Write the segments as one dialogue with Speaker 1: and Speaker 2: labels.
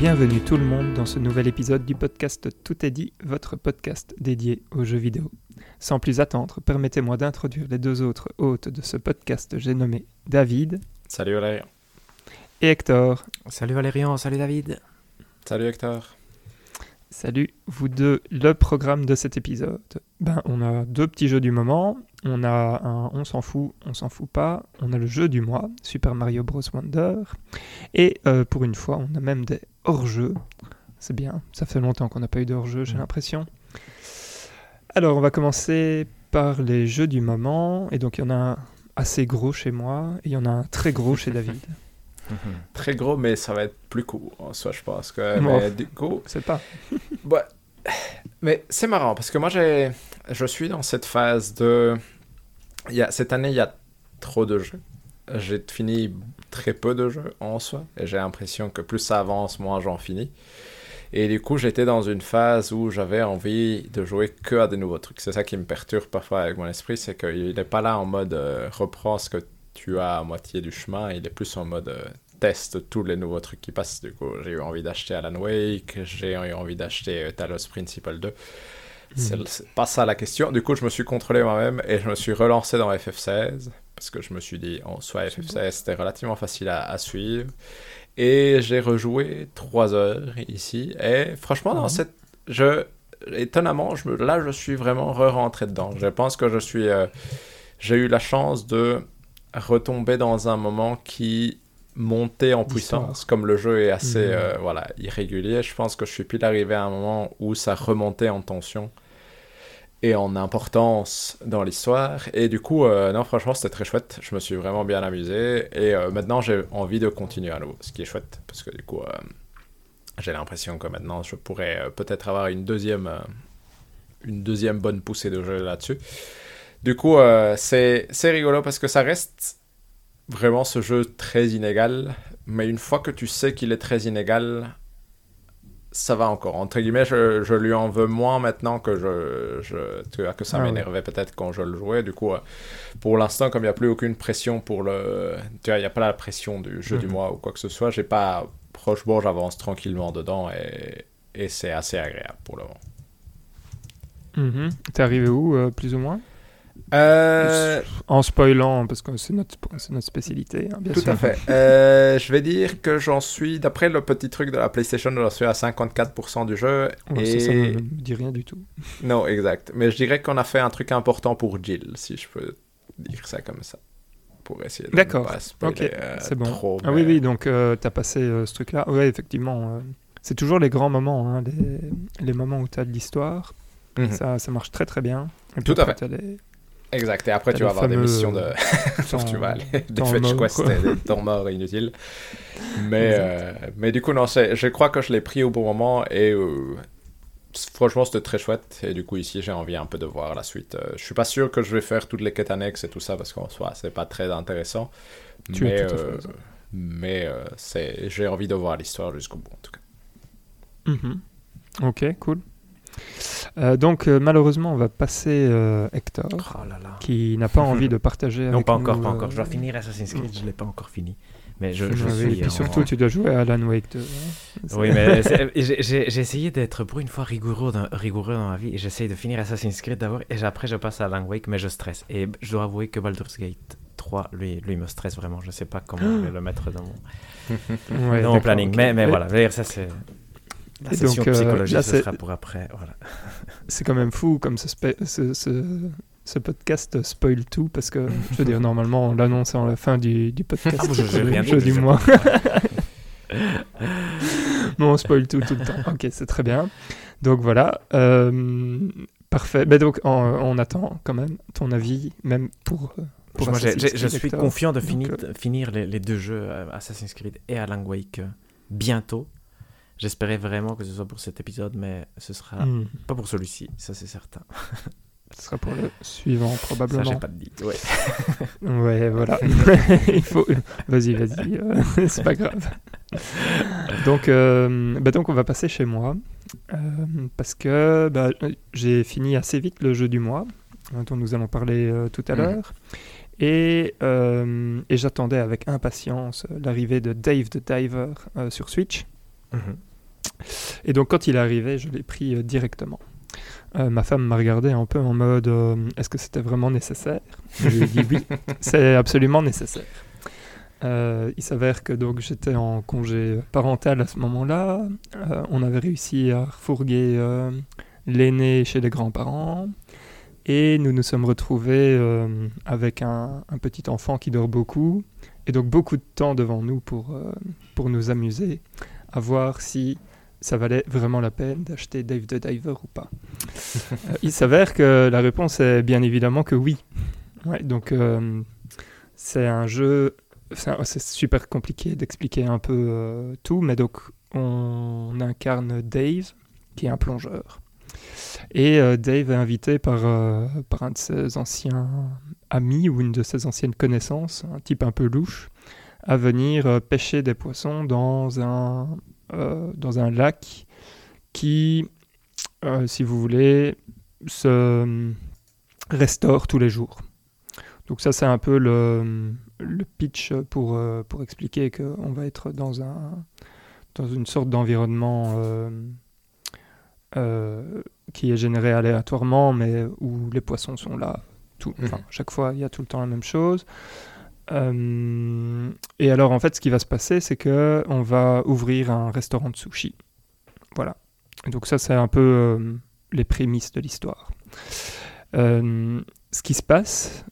Speaker 1: Bienvenue tout le monde dans ce nouvel épisode du podcast Tout est dit, votre podcast dédié aux jeux vidéo. Sans plus attendre, permettez-moi d'introduire les deux autres hôtes de ce podcast, j'ai nommé David.
Speaker 2: Salut Valérian.
Speaker 1: Et Hector.
Speaker 3: Salut Valérian, salut David.
Speaker 2: Salut Hector.
Speaker 1: Salut vous deux, le programme de cet épisode. Ben, on a deux petits jeux du moment. On a un on s'en fout, on s'en fout pas. On a le jeu du mois, Super Mario Bros. Wonder. Et euh, pour une fois, on a même des hors-jeux. C'est bien, ça fait longtemps qu'on n'a pas eu de hors-jeu, j'ai l'impression. Alors, on va commencer par les jeux du moment. Et donc, il y en a un assez gros chez moi et il y en a un très gros chez David.
Speaker 2: Très gros, mais ça va être plus court en soi, je pense. Que,
Speaker 1: Bon.
Speaker 2: mais du coup,
Speaker 1: C'est pas.
Speaker 2: ouais. Mais c'est marrant parce que moi, j'ai, je suis dans cette phase de. Il y a, cette année, il y a trop de jeux. J'ai fini très peu de jeux en soi et j'ai l'impression que plus ça avance, moins j'en finis. Et du coup, j'étais dans une phase où j'avais envie de jouer que à des nouveaux trucs. C'est ça qui me perturbe parfois avec mon esprit, c'est qu'il n'est pas là en mode euh, reprends ce que tu as à moitié du chemin, il est plus en mode euh, teste tous les nouveaux trucs qui passent. Du coup, j'ai eu envie d'acheter Alan Wake, j'ai eu envie d'acheter euh, Talos Principle 2. C'est c'est pas ça la question. Du coup, je me suis contrôlé moi-même et je me suis relancé dans FF16 parce que je me suis dit, en soi, FF16 c'était relativement facile à, à suivre. Et j'ai rejoué 3 heures ici. Et franchement, dans
Speaker 1: Mhm.
Speaker 2: cette. Je, étonnamment, je me, là, je suis vraiment re-rentré dedans. Je pense que je suis. euh, j'ai eu la chance de retomber dans un moment qui montait en puissance. Comme le jeu est assez
Speaker 1: Mhm.
Speaker 2: euh, voilà, irrégulier, je pense que je suis pile arrivé à un moment où ça remontait en tension et en importance dans l'histoire. Et du coup, euh, non, franchement, c'était très chouette. Je me suis vraiment bien amusé. Et euh, maintenant, j'ai envie de continuer à nouveau, ce qui est chouette. Parce que du coup, j'ai l'impression que maintenant, je pourrais peut-être avoir une deuxième, une deuxième bonne poussée de jeu là-dessus. Du coup, c'est c'est rigolo parce que ça reste vraiment ce jeu très inégal. Mais une fois que tu sais qu'il est très inégal, ça va encore. Entre guillemets, je, je lui en veux moins maintenant que, je, je, tu vois, que ça
Speaker 1: Ah ouais.
Speaker 2: m'énervait peut-être quand je le jouais. Du coup, euh, pour l'instant, comme il n'y a plus aucune pression pour le. Tu vois, il n'y a pas la pression du jeu du
Speaker 1: Mhm.
Speaker 2: mois ou quoi que ce soit, j'ai pas. Franchement, j'avance tranquillement dedans et, et c'est assez agréable pour le moment.
Speaker 1: Mhm. T'es arrivé où, euh, plus ou moins?
Speaker 2: Euh,
Speaker 1: En spoilant, parce que c'est notre, notre spécialité, hein, bien
Speaker 2: Tout
Speaker 1: sûr.
Speaker 2: à fait. Euh, je vais dire que j'en suis, d'après le petit truc de la PlayStation, j'en suis à 54% du jeu.
Speaker 1: Ouais,
Speaker 2: et...
Speaker 1: ça, ça ne me dit rien du tout.
Speaker 2: Non, exact. Mais je dirais qu'on a fait un truc important pour Jill, si je peux dire ça comme ça. Pour essayer de
Speaker 1: D'accord.
Speaker 2: pas spoiler, euh,
Speaker 1: c'est bon.
Speaker 2: trop.
Speaker 1: Ah oui, oui, donc euh, t'as passé ce truc-là. Ouais, effectivement. c'est toujours les grands moments, hein, les, les moments où t'as de l'histoire.
Speaker 2: Mhm.
Speaker 1: Ça, ça marche très très bien. Et
Speaker 2: Tout à fait. Exact. Et après, tu vas avoir des missions de.
Speaker 1: euh,
Speaker 2: Sauf
Speaker 1: temps-
Speaker 2: tu vas aller. Des fetch quests des temps morts inutiles. Mais, euh, mais du coup, non, c'est- je crois que je l'ai pris au bon moment et. euh, Franchement, c'était très chouette. Et du coup, ici, j'ai envie un peu de voir la suite. Euh, je suis pas sûr que je vais faire toutes les quêtes annexes et tout ça parce qu'en soi, c'est pas très intéressant.
Speaker 1: Tu
Speaker 2: mais
Speaker 1: tout à fait raison.
Speaker 2: mais euh, c'est- j'ai envie de voir l'histoire jusqu'au bout, en tout cas.
Speaker 1: Mhm. Ok, cool. Euh, donc euh, malheureusement, on va passer euh, Hector,
Speaker 3: Oh là là.
Speaker 1: qui n'a pas envie de partager.
Speaker 3: Non,
Speaker 1: avec
Speaker 3: pas encore,
Speaker 1: nous,
Speaker 3: pas encore. Je dois finir Assassin's Creed, je l'ai pas encore fini. Mais je, je
Speaker 1: ouais,
Speaker 3: suis.
Speaker 1: et puis
Speaker 3: en-
Speaker 1: surtout, tu dois jouer à Alan Wake 2. hein.
Speaker 3: Oui, mais j'ai essayé d'être pour une fois rigoureux dans, rigoureux dans ma vie et j'essaye de finir Assassin's Creed d'abord et après je passe à Alan Wake, mais je stresse. Et je dois avouer que Baldur's Gate 3, lui, lui me stresse vraiment. Je sais pas comment je vais le mettre dans mon, dans mon planning.
Speaker 1: ok.
Speaker 3: Mais, mais voilà, ça c'est. La session
Speaker 1: donc, euh,
Speaker 3: psychologique,
Speaker 1: là,
Speaker 3: ce
Speaker 1: c'est-
Speaker 3: sera pour après. Voilà.
Speaker 1: C'est quand même fou comme ce, spe- ce, ce, ce podcast spoil tout parce que je veux dire normalement on l'annonce en la fin du, du podcast.
Speaker 3: Ah, je-
Speaker 1: le
Speaker 3: rien
Speaker 1: jeu
Speaker 3: dit,
Speaker 1: du
Speaker 3: je-
Speaker 1: mois. non, on spoil tout tout le temps. Ok, c'est très bien. Donc voilà, euh, parfait. Mais donc on, on attend quand même ton avis, même pour. euh, pour
Speaker 3: Moi, je suis confiant de
Speaker 1: Donc,
Speaker 3: finir,
Speaker 1: euh,
Speaker 3: finir les, les deux jeux, Assassin's Creed et Alan Wake, bientôt. J'espérais vraiment que ce soit pour cet épisode, mais ce sera
Speaker 1: hmm,
Speaker 3: pas pour celui-ci, ça c'est certain.
Speaker 1: ce sera pour le suivant
Speaker 3: Ça, j'ai
Speaker 1: probablement.
Speaker 3: pas dit. Ouais.
Speaker 1: Ouais, voilà. Il faut. Vas-y, vas-y. euh, c'est pas grave. Donc, euh, bah donc, on va passer chez moi euh, parce que bah, j'ai fini assez vite le jeu du mois dont nous allons parler euh, tout à
Speaker 2: Mhm.
Speaker 1: l'heure. Et, et j'attendais avec impatience l'arrivée de Dave the Diver sur Switch.
Speaker 3: Mhm.
Speaker 1: Et donc quand il est arrivé, je l'ai pris euh, directement. Euh, ma femme m'a regardé un peu en mode euh, est-ce que c'était vraiment nécessaire? Je lui ai dit oui, c'est absolument nécessaire. Euh, il s'avère que donc j'étais en congé parental à ce moment-là. On avait réussi à refourguer l'aîné chez les grands-parents. Et nous nous sommes retrouvés avec un, un petit enfant qui dort beaucoup. Et donc beaucoup de temps devant nous pour, pour nous amuser, à voir si ça valait vraiment la peine d'acheter Dave the Diver ou pas. Euh, il s'avère que la réponse est bien évidemment que oui. Donc euh, c'est un jeu, c'est un- c'est super compliqué d'expliquer un peu euh, tout, mais donc on incarne Dave, qui est un plongeur. Et Dave est invité par, par un de ses anciens amis ou une de ses anciennes connaissances, un type un peu louche, à venir pêcher des poissons dans un, dans un lac qui, euh, si vous voulez, se euh, restaure tous les jours. Donc ça, c'est un peu le, le pitch pour, euh, pour expliquer qu'on va être dans, un, dans une sorte d'environnement euh, euh, qui est généré aléatoirement, mais où les poissons sont là. Tout,
Speaker 2: Mhm.
Speaker 1: chaque fois, il y a tout le temps la même chose. Euh, et alors, en fait, ce qui va se passer, c'est que on va ouvrir un restaurant de sushi. Voilà. Donc ça, c'est un peu euh, les prémices de l'histoire. Euh, ce qui se passe,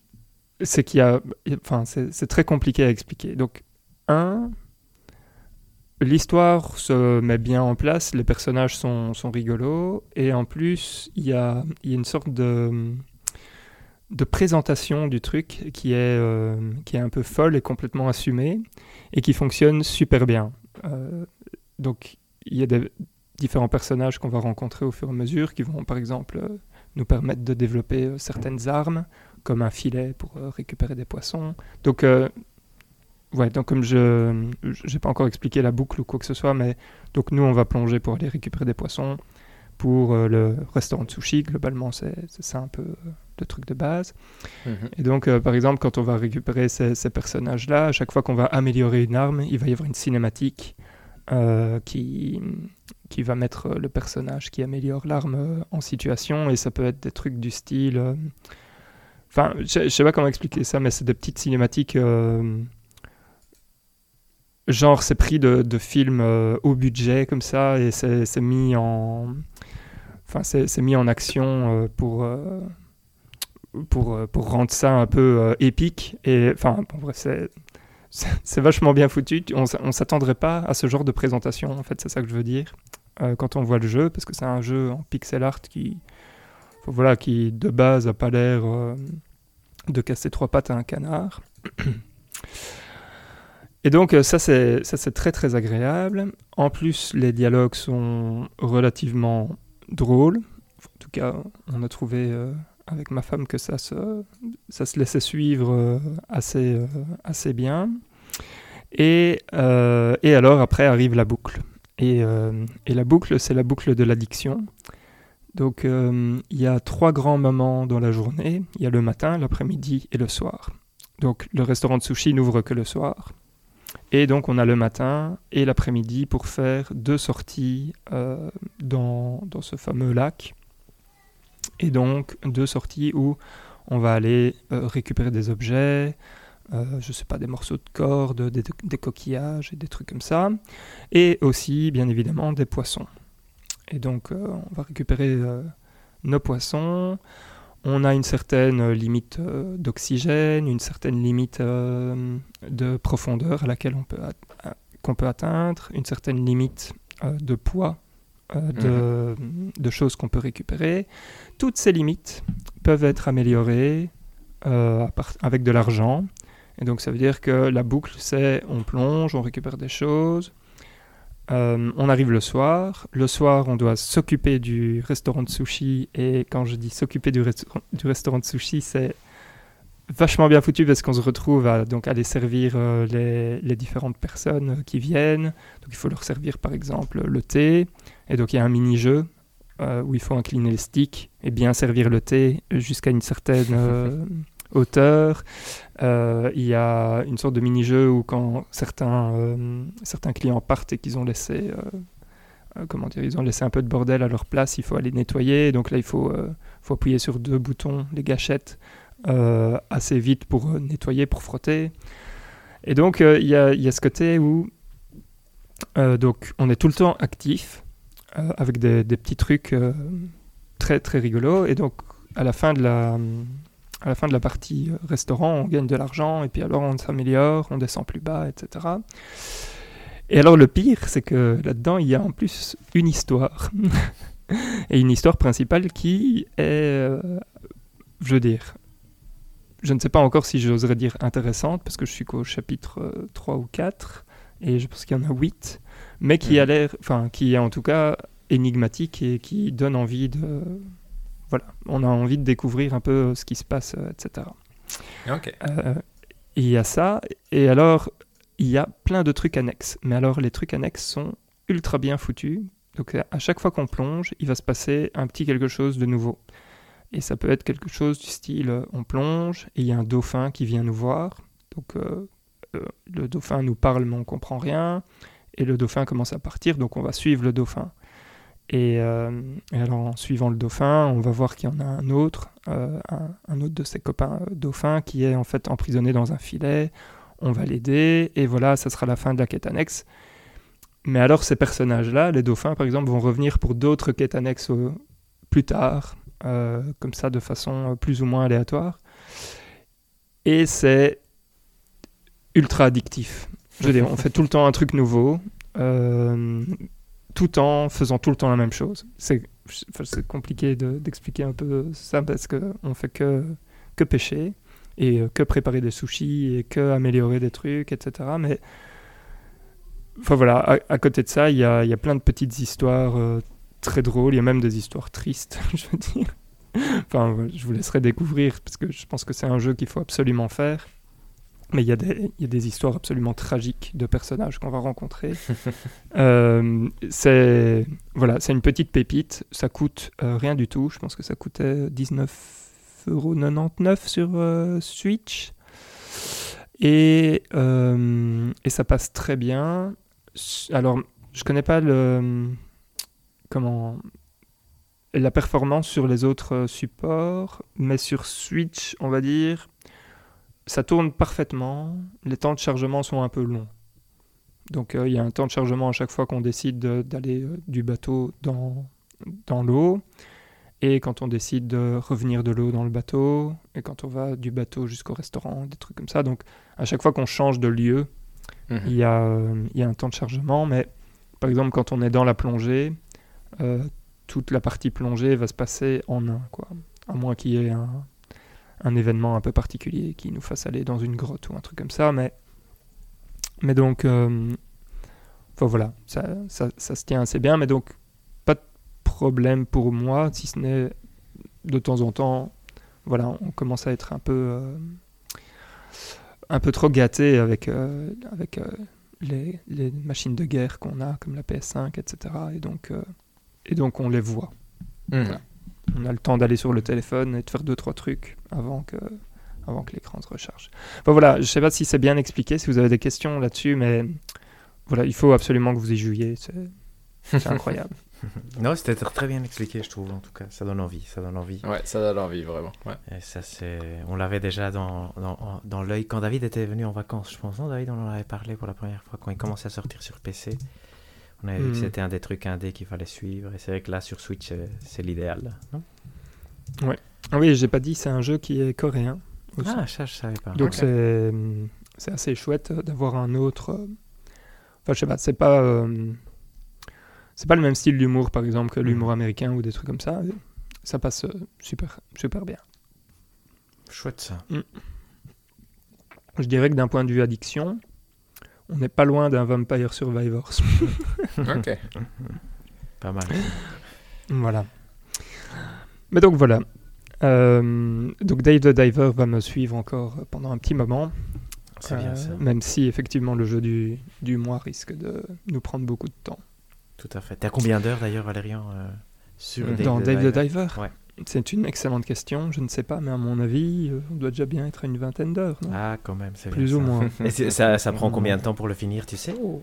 Speaker 1: c'est qu'il y a, enfin, c'est très compliqué à expliquer. Donc, un, l'histoire se met bien en place, les personnages sont, rigolos, et en plus, il y a, il y a une sorte de de présentation du truc qui est, euh, qui est un peu folle et complètement assumée et qui fonctionne super bien. Euh, donc il y a des différents personnages qu'on va rencontrer au fur et à mesure qui vont par exemple euh, nous permettre de développer certaines armes comme un filet pour récupérer des poissons. Donc donc comme je j'ai pas encore expliqué la boucle ou quoi que ce soit, mais donc nous on va plonger pour aller récupérer des poissons pour euh, le restaurant de sushi. Globalement c'est ça un peu euh, le truc de base.
Speaker 2: Mhm.
Speaker 1: Et donc, euh, par exemple, quand on va récupérer ces, ces personnages-là, à chaque fois qu'on va améliorer une arme, il va y avoir une cinématique euh, qui, qui va mettre le personnage qui améliore l'arme en situation. Et ça peut être des trucs du style. euh, Enfin, je je sais pas comment expliquer ça, mais c'est des petites cinématiques. Genre, c'est pris de, de films au budget comme ça et c'est mis en. Enfin, c'est mis en action euh, pour. euh, pour, euh, pour rendre ça un peu épique. Et enfin, c'est, c'est vachement bien foutu. On, on s'attendrait pas à ce genre de présentation, en fait, c'est ça que je veux dire, quand on voit le jeu, parce que c'est un jeu en pixel art qui, voilà, qui de base a pas l'air de casser trois pattes à un canard. Et donc ça c'est ça c'est très très agréable. En plus les dialogues sont relativement drôles. En tout cas on a trouvé euh, avec ma femme que ça se, ça se laissait suivre euh, assez, euh, assez bien. Et, et alors après arrive la boucle. Et, et la boucle, c'est la boucle de l'addiction. Donc il y a trois grands moments dans la journée. Il y a le matin, l'après-midi et le soir. Donc le restaurant de sushi n'ouvre que le soir. Et donc on a le matin et l'après-midi pour faire deux sorties euh, dans, ce fameux lac et donc deux sorties où on va aller euh, récupérer des objets, euh, je sais pas, des morceaux de corde, des, coquillages et des trucs comme ça, et aussi bien évidemment des poissons. Et donc euh, on va récupérer nos poissons. On a une certaine limite euh, d'oxygène, une certaine limite euh, de profondeur à laquelle on peut, at- à- qu'on peut atteindre, une certaine limite euh, de poids euh, de, de choses qu'on peut récupérer. Toutes ces limites peuvent être améliorées euh, avec de l'argent. Et donc ça veut dire que la boucle, c'est on plonge, on récupère des choses, euh, on arrive le soir. Le soir, on doit s'occuper du restaurant de sushi. Et quand je dis s'occuper du, restaurant- du restaurant de sushi, c'est vachement bien foutu parce qu'on se retrouve à donc aller servir euh, les, les différentes personnes euh, qui viennent. Donc il faut leur servir par exemple le thé. Et donc il y a un mini-jeu euh, où il faut incliner les sticks et bien servir le thé jusqu'à une certaine hauteur. Euh, il y a une sorte de mini-jeu où quand certains, euh, certains clients partent et qu'ils ont laissé euh, euh, comment dire, ils ont laissé un peu de bordel à leur place, il faut aller nettoyer. Donc là, il faut, faut appuyer sur deux boutons, les gâchettes, assez vite pour nettoyer, pour frotter. Et donc, il y, a, y a ce côté où donc, on est tout le temps actif, avec des, petits trucs très, très rigolos. Et donc, à la fin de la, à la, fin de la partie euh, restaurant, on gagne de l'argent, et puis alors on s'améliore, on descend plus bas, etc. Et alors, le pire, c'est que là-dedans, il y a en plus une histoire. et une histoire principale qui est, euh, je veux dire, je ne sais pas encore si j'oserais dire intéressante, parce que je suis qu'au chapitre euh, 3 ou 4, et je pense qu'il y en a 8, mais qui
Speaker 2: Mhm.
Speaker 1: a l'air, enfin, qui est en tout cas énigmatique et qui donne envie de. Voilà, on a envie de découvrir un peu ce qui se passe, euh, etc.
Speaker 2: Ok.
Speaker 1: Euh, il y a ça, et alors il y a plein de trucs annexes. Mais alors les trucs annexes sont ultra bien foutus. Donc à chaque fois qu'on plonge, il va se passer un petit quelque chose de nouveau. Et ça peut être quelque chose du style euh, on plonge et il y a un dauphin qui vient nous voir. Donc euh, euh, le dauphin nous parle mais on comprend rien. Et le dauphin commence à partir, donc on va suivre le dauphin. Et, euh, et alors en suivant le dauphin, on va voir qu'il y en a un autre, euh, un, autre de ses copains euh, dauphins qui est en fait emprisonné dans un filet. On va l'aider et voilà, ça sera la fin de la quête annexe. Mais alors ces personnages-là, les dauphins par exemple, vont revenir pour d'autres quêtes annexes euh, plus tard, comme ça de façon plus ou moins aléatoire. Et c'est ultra addictif. Je veux dire, on fait tout le temps un truc nouveau, tout en faisant tout le temps la même chose. C'est compliqué de- d'expliquer un peu ça parce qu'on fait que, que pêcher et euh, que préparer des sushis et que améliorer des trucs, etc. Mais enfin voilà, à, côté de ça, il y a, y a plein de petites histoires euh, très drôles. Il y a même des histoires tristes, je veux dire. Enfin, je vous laisserai découvrir parce que je pense que c'est un jeu qu'il faut absolument faire. Mais il y, a des, il y a des histoires absolument tragiques de personnages qu'on va rencontrer. Euh, c'est voilà, une petite pépite. Ça coûte euh, rien du tout. Je pense que ça coûtait 19,99€ sur euh, Switch. Et, et ça passe très bien. Alors, je connais pas le comment la performance sur les autres supports, mais sur Switch, on va dire, ça tourne parfaitement. Les temps de chargement sont un peu longs. Donc euh, il y a un temps de chargement à chaque fois qu'on décide de- d'aller euh, du bateau dans, dans l'eau. Et quand on décide de revenir de l'eau dans le bateau. Et quand on va du bateau jusqu'au restaurant, des trucs comme ça. Donc à chaque fois qu'on change de lieu,
Speaker 2: Mhm.
Speaker 1: il y, a, euh, y a un temps de chargement. Mais par exemple, quand on est dans la plongée, euh, toute la partie plongée va se passer en un. Quoi. À moins qu'il y ait un, un événement un peu particulier qui nous fasse aller dans une grotte ou un truc comme ça. Mais, mais donc, euh, enfin voilà, ça, ça, ça se tient assez bien. Mais donc, pas de problème pour moi, si ce n'est de temps en temps, voilà, on commence à être un peu, euh, un peu trop gâté avec, euh, avec les, les machines de guerre qu'on a, comme la PS5, etc. Et donc, et donc on les voit.
Speaker 2: Mhm.
Speaker 1: On a le temps d'aller sur le téléphone et de faire deux trois trucs avant que, avant que l'écran se recharge. Enfin voilà, je sais pas si c'est bien expliqué, si vous avez des questions là-dessus, mais voilà, il faut absolument que vous y jouiez. C'est incroyable.
Speaker 3: Non, c'était tr- très bien expliqué, je trouve, en tout cas. Ça donne envie, ça donne envie.
Speaker 2: Ouais, ça donne envie, vraiment. Ouais.
Speaker 3: Et ça, c'est... On l'avait déjà dans, dans, dans l'œil quand David était venu en vacances, je pense. Non, David, on en avait parlé pour la première fois, quand il commençait à sortir sur PC. On avait vu que
Speaker 1: Mhm.
Speaker 3: c'était un des trucs indés qu'il fallait suivre. Et c'est vrai que là, sur Switch, euh, c'est l'idéal. non?
Speaker 1: Ah oui, j'ai pas dit, c'est un jeu qui est coréen. aussi.
Speaker 3: Ah, ça, je savais pas.
Speaker 1: Donc
Speaker 2: ok.
Speaker 1: c'est c'est assez chouette d'avoir un autre. euh, Enfin, je sais pas, c'est pas euh, c'est pas le même style d'humour par exemple que l'humour américain ou des trucs comme ça. Ça passe super super bien.
Speaker 3: Chouette, ça.
Speaker 1: Je dirais que d'un point de vue addiction, on n'est pas loin d'un Vampire Survivors.
Speaker 2: Ok.
Speaker 3: Pas mal.
Speaker 1: voilà. Mais donc voilà. Euh, donc Dave the Diver va me suivre encore pendant un petit moment.
Speaker 3: C'est bien
Speaker 1: Euh,
Speaker 3: ça.
Speaker 1: Même si effectivement le jeu du, du mois risque de nous prendre beaucoup de temps.
Speaker 3: Tout à fait. T'as combien d'heures d'ailleurs, Valérian, euh, sur. Dave
Speaker 1: Dans
Speaker 3: the
Speaker 1: Dave the
Speaker 3: Diver?
Speaker 1: Diver?
Speaker 3: Ouais.
Speaker 1: C'est une excellente question, je ne sais pas, mais à mon avis, euh, on doit déjà bien être à une vingtaine d'heures.
Speaker 3: Ah, quand même, c'est
Speaker 1: Plus ou moins.
Speaker 3: Et ça, ça, prend combien de temps pour le finir, tu sais? Oh.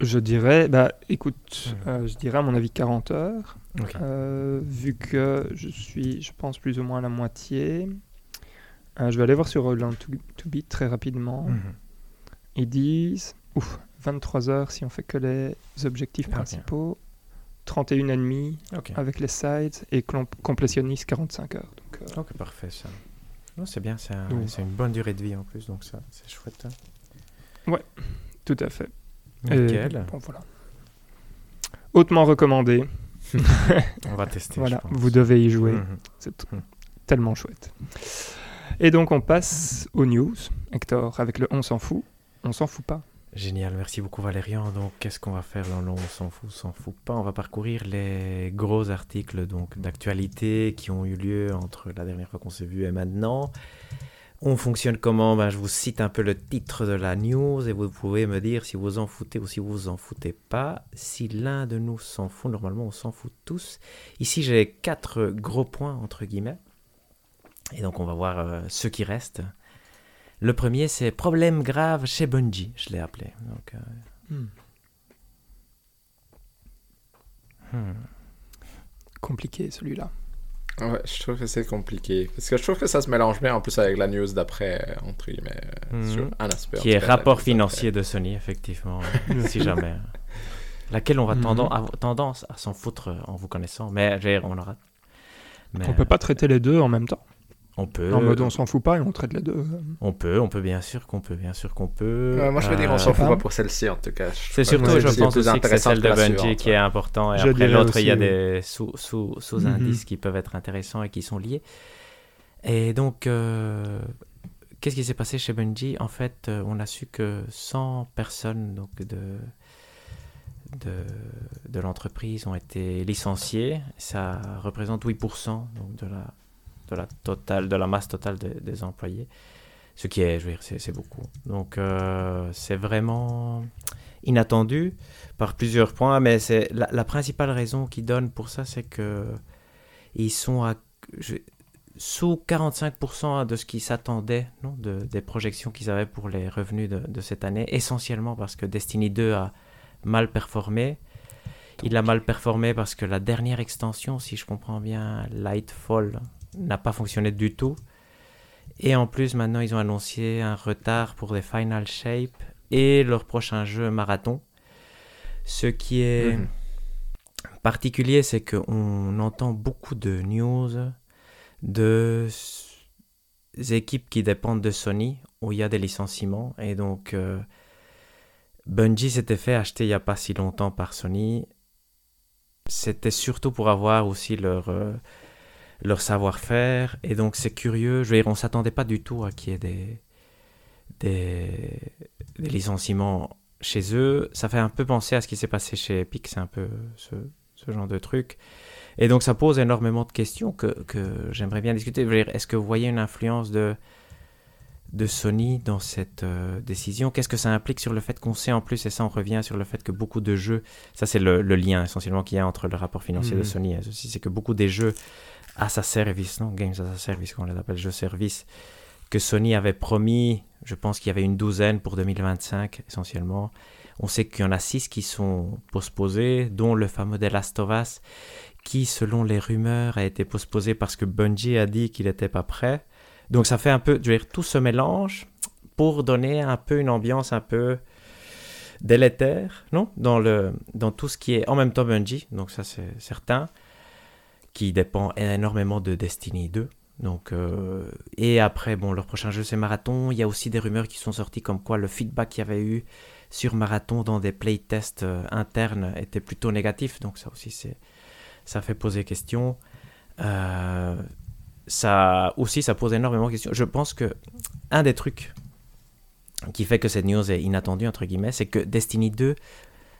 Speaker 1: Je dirais, bah écoute, hmm. euh, je dirais à mon avis 40 heures, euh, vu que je suis, je pense, plus ou moins à la moitié. Je vais aller voir sur Land to, to Beat très rapidement.
Speaker 3: Hmm.
Speaker 1: Ils disent, ouf, 23 heures si on fait que les objectifs
Speaker 3: ah,
Speaker 1: principaux. 31,5
Speaker 3: okay.
Speaker 1: avec les sides et complétionniste 45 heures. Donc. Euh.
Speaker 3: Ok, parfait ça. C'est bien, c'est une bonne durée de vie en plus, donc ça, c'est chouette. Hein.
Speaker 1: Ouais, tout à fait.
Speaker 3: Nickel.
Speaker 1: Bon, voilà. Hautement recommandé.
Speaker 3: On va tester.
Speaker 1: voilà, vous devez y jouer.
Speaker 3: Mhm.
Speaker 1: C'est tellement chouette. Et donc, on passe aux news, Hector, avec le on s'en fout. On s'en fout pas.
Speaker 3: Génial, merci beaucoup Valérian. Donc, qu'est-ce qu'on va faire dans le On s'en fout, s'en fout pas On va parcourir les gros articles donc d'actualité qui ont eu lieu entre la dernière fois qu'on s'est vu et maintenant. On fonctionne comment? Ben, Je vous cite un peu le titre de la news et vous pouvez me dire si vous en foutez ou si vous vous en foutez pas. Si l'un de nous s'en fout, normalement on s'en fout tous. Ici j'ai quatre gros points entre guillemets. Et donc on va voir euh, ceux qui restent. Le premier, c'est problème grave chez Bungie, je l'ai appelé. Donc, euh, hmm.
Speaker 1: Compliqué celui-là.
Speaker 2: Ouais, je trouve que c'est compliqué. Parce que je trouve que ça se mélange bien en plus avec la news d'après, euh, entre guillemets, euh,
Speaker 3: Mhm.
Speaker 2: sur un aspect.
Speaker 3: Qui est
Speaker 2: cas,
Speaker 3: rapport financier de Sony, effectivement, si jamais. Laquelle on va tendance, à s'en foutre en vous connaissant, mais on aura. Mais
Speaker 1: On peut pas traiter les deux en même temps.
Speaker 3: On peut,
Speaker 1: En mode on s'en fout pas et on traite les deux.
Speaker 3: on peut, on peut bien sûr qu'on peut, bien sûr qu'on peut.
Speaker 2: moi, je veux dire, on s'en fout
Speaker 1: pas.
Speaker 2: pour celle-ci, en tout cas.
Speaker 3: C'est surtout, je pense aussi que c'est celle de Bungie
Speaker 2: suivante,
Speaker 3: qui est important. Et
Speaker 1: Je
Speaker 3: après, l'autre, il y a des sous,
Speaker 1: Mhm.
Speaker 3: qui peuvent être intéressants et qui sont liés. Et donc, euh, qu'est-ce qui s'est passé chez Bungie? En fait, euh, on a su que 100 personnes donc de, de, de l'entreprise ont été licenciées. Ça représente 8% donc de, la, de, la totale, de la masse totale de- des employés. Ce qui est, je veux dire, c'est beaucoup. Donc, euh, c'est vraiment inattendu par plusieurs points, mais c'est la, principale raison qu'ils donnent pour ça, c'est que ils sont sous 45% de ce qu'ils s'attendaient, non, de, des projections qu'ils avaient pour les revenus de cette année, essentiellement parce que Destiny 2 a mal performé. Il a mal performé parce que la dernière extension, si je comprends bien, Lightfall, n'a pas fonctionné du tout. Et en plus, maintenant, ils ont annoncé un retard pour les Final Shape et leur prochain jeu Marathon. Ce qui est particulier, c'est qu'on entend beaucoup de news de équipes qui dépendent de Sony, où il y a des licenciements. Et donc, euh, Bungie s'était fait acheter il n'y a pas si longtemps par Sony. C'était surtout pour avoir aussi leur, euh, leur savoir-faire. Et donc, c'est curieux. Je veux dire, on ne s'attendait pas du tout à qu'il y ait des, des, des licenciements chez eux. Ça fait un peu penser à ce qui s'est passé chez Epic. C'est un peu ce, ce genre de truc. Et donc, ça pose énormément de questions que, que j'aimerais bien discuter. Je veux dire, Est-ce que vous voyez une influence de, de Sony dans cette euh, décision? Qu'est-ce que ça implique sur le fait qu'on sait en plus, et ça on revient sur le fait que beaucoup de jeux, ça c'est le, le lien essentiellement qu'il y a entre le rapport financier de
Speaker 1: Mhm.
Speaker 3: Sony et ceci, c'est que beaucoup des jeux à sa service, non Games as a service, qu'on les appelle jeux service, que Sony avait promis, je pense qu'il y avait une douzaine pour 2025 essentiellement. On sait qu'il y en a six qui sont postposés, dont le fameux The Last of Us, qui, selon les rumeurs, a été postposé parce que Bungie a dit qu'il n'était pas prêt. Donc ça fait un peu, je veux dire, tout se mélange pour donner un peu une ambiance un peu délétère, non dans, le, dans tout ce qui est en même temps Bungie, donc ça c'est certain, qui dépend énormément de Destiny 2. Donc, euh, et après, bon, leur prochain jeu c'est Marathon. Il y a aussi des rumeurs qui sont sorties comme quoi le feedback qu'il y avait eu sur Marathon dans des playtests euh, internes était plutôt négatif. Donc ça aussi, c'est, ça fait poser question. Euh, ça aussi, ça pose énormément de questions. Je pense que un des trucs qui fait que cette news est inattendue entre guillemets, c'est que Destiny 2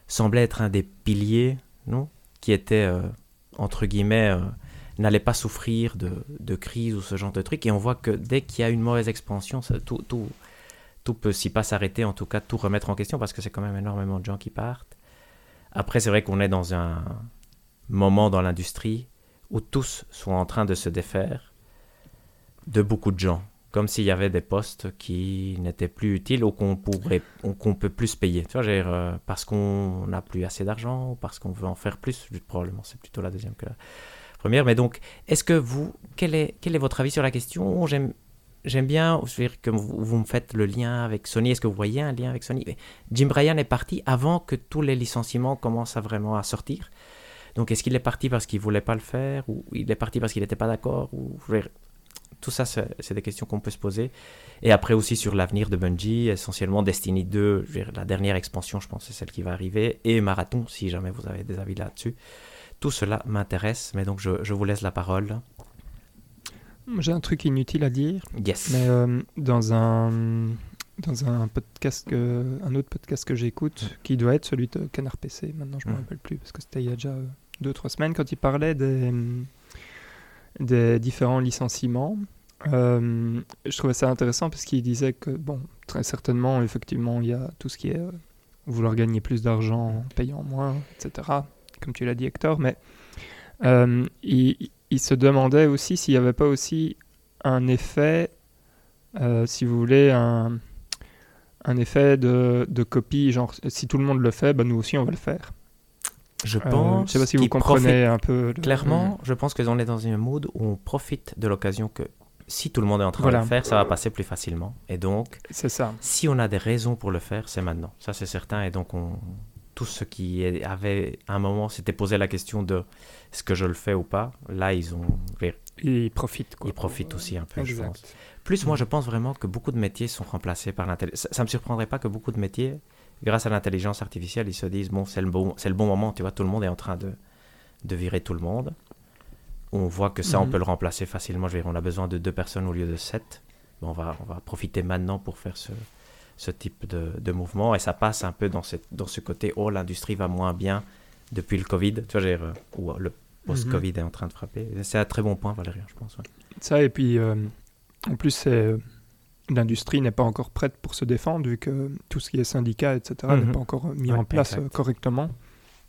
Speaker 3: semblait être un des piliers, non, qui était entre guillemets euh, n'allait pas souffrir de, de crise ou ce genre de truc. Et on voit que dès qu'il y a une mauvaise expansion, tout, tout, tout peut, si pas s'arrêter, en tout cas tout remettre en question parce que c'est quand même énormément de gens qui partent. Après, c'est vrai qu'on est dans un moment dans l'industrie où tous sont en train de se défaire de beaucoup de gens. Comme s'il y avait des postes qui n'étaient plus utiles ou qu'on pourrait, qu'on peut plus payer. Tu vois, euh, parce qu'on n'a plus assez d'argent ou parce qu'on veut en faire plus. Probablement, c'est plutôt la deuxième que la première. Mais donc, est-ce que vous, quel est, quel est votre avis sur la question? J'aime j'aime bien dire que vous, me faites le lien avec Sony. Est-ce que vous voyez un lien avec Sony? Jim Bryan est parti avant que tous les licenciements commencent à vraiment à sortir. Donc est-ce qu'il est parti parce qu'il voulait pas le faire ou il est parti parce qu'il n'était pas d'accord ou tout ça c'est des questions qu'on peut se poser. Et après aussi sur l'avenir de Bungie, essentiellement Destiny 2, la dernière expansion je pense c'est celle qui va arriver et Marathon si jamais vous avez des avis là-dessus. Tout cela m'intéresse, mais donc je, je vous laisse la parole.
Speaker 1: J'ai un truc inutile à dire.
Speaker 3: Yes.
Speaker 1: Mais euh, dans un dans un podcast que, un autre podcast que j'écoute qui doit être celui de Canard PC. Maintenant, je ne me rappelle plus parce que c'était il y a déjà euh, deux trois semaines quand il parlait des des différents licenciements. Euh, je trouvais ça intéressant parce qu'il disait que bon, très certainement, effectivement, il y a tout ce qui est vouloir gagner plus d'argent en payant moins, etc. Comme tu l'as dit, Hector, mais il, il se demandait aussi s'il n'y avait pas aussi un effet, euh, si vous voulez, un, effet de, de, copie, genre si tout le monde le fait, bah, nous aussi on va le faire.
Speaker 3: Je pense.
Speaker 1: Euh, je sais pas si vous comprenez un peu.
Speaker 3: Clairement, je pense que on est dans une mode où on profite de l'occasion que si tout le monde est en train de le faire, ça va passer plus facilement. Et donc,
Speaker 1: c'est ça.
Speaker 3: Si on a des raisons pour le faire, c'est maintenant. Ça, c'est certain. Et donc, on, tous ceux qui avaient à un moment s'étaient posé la question de est-ce que je le fais ou pas, là ils ont
Speaker 1: ils profitent
Speaker 3: Ils profitent aussi un peu, je pense. Plus moi je pense vraiment que beaucoup de métiers sont remplacés par l'intelligence. Ça, ne me surprendrait pas que beaucoup de métiers, grâce à l'intelligence artificielle, ils se disent bon c'est le bon c'est le bon moment, tu vois, tout le monde est en train de de virer tout le monde. On voit que ça on mhm. peut le remplacer facilement. Je veux dire, on a besoin de deux personnes au lieu de sept. Bon, on va on va profiter maintenant pour faire ce ce type de, de, mouvement. Et ça passe un peu dans, cette, dans ce côté, oh, l'industrie va moins bien depuis le Covid, tu vois, euh, ou le post-Covid mhm. est en train de frapper. C'est un très bon point, Valérie, je pense.
Speaker 1: Ça, et puis, euh, en plus, c'est l'industrie n'est pas encore prête pour se défendre, vu que tout ce qui est syndicat, etc., n'est mhm. pas encore mis en place euh, correctement.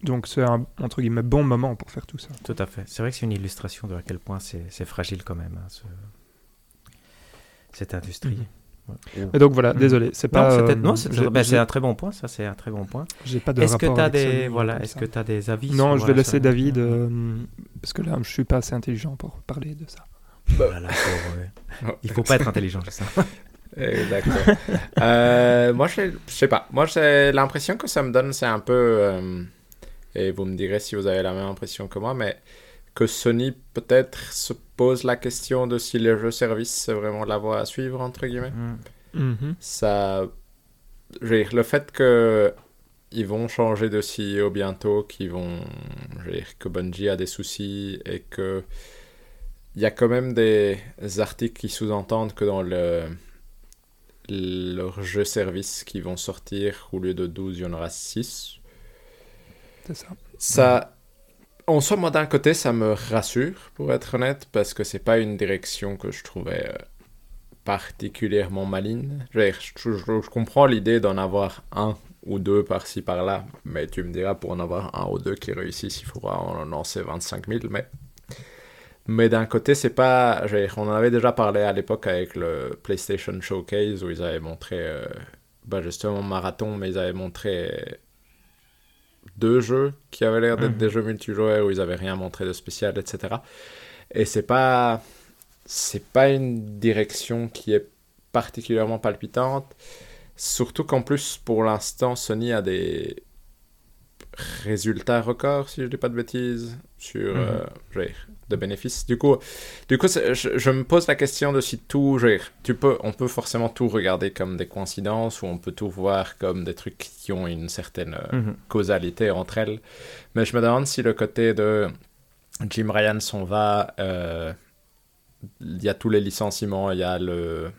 Speaker 1: Donc c'est un entre guillemets bon moment pour faire tout ça.
Speaker 3: Tout à fait. C'est vrai que c'est une illustration de à quel point c'est fragile quand même, hein, ce... cette industrie. Mhm.
Speaker 1: Et donc voilà, mm. désolé, c'est pas.
Speaker 3: Non, euh, ben, c'est un très bon point. Ça, c'est un très bon point.
Speaker 1: J'ai pas de
Speaker 3: Est-ce que tu as des voilà, est-ce que tu as des avis
Speaker 1: Non, je vais laisser David euh, parce que là, je suis pas assez intelligent pour parler de ça.
Speaker 3: Voilà, pour, Il faut pas être intelligent, c'est ça.
Speaker 2: D'accord. euh, moi, je sais pas. Moi, j'ai l'impression que ça me donne, c'est un peu. Euh, et vous me direz si vous avez la même impression que moi, mais que Sony peut-être se pose la question de si les jeux services c'est vraiment la voie à suivre entre guillemets. Mm. Mm-hmm. Ça, le fait que ils vont changer de CEO bientôt, qu'ils vont, que Bungie a des soucis et que il y a quand même des articles qui sous-entendent que dans le leurs jeux services qui vont sortir, au lieu de 12, il y en aura 6.
Speaker 1: C'est ça.
Speaker 2: Ça, en soi, moi, d'un côté, ça me rassure, pour être honnête, parce que c'est pas une direction que je trouvais euh, particulièrement maligne. Je, je, comprends l'idée d'en avoir un ou deux par-ci par-là, mais tu me diras, pour en avoir un ou deux qui réussissent, il faudra en lancer 25 000, mais... Mais d'un côté, c'est pas... On en avait déjà parlé à l'époque avec le PlayStation Showcase, où ils avaient montré... Euh, bah justement, Marathon, mais ils avaient montré deux jeux qui avaient l'air d'être mhm. des jeux multijoueurs où ils avaient rien montré de spécial, etc. Et c'est pas c'est pas une direction qui est particulièrement palpitante. Surtout qu'en plus, pour l'instant, Sony a des résultats records, si je dis pas de bêtises, sur mhm. euh, de bénéfices. Du coup, du coup je, me pose la question de si tout, tu peux, on peut forcément tout regarder comme des coïncidences ou on peut tout voir comme des trucs qui ont une certaine euh, mhm. causalité entre elles. Mais je me demande si le côté de Jim Ryan s'en va, euh, il y a tous les licenciements, il y a le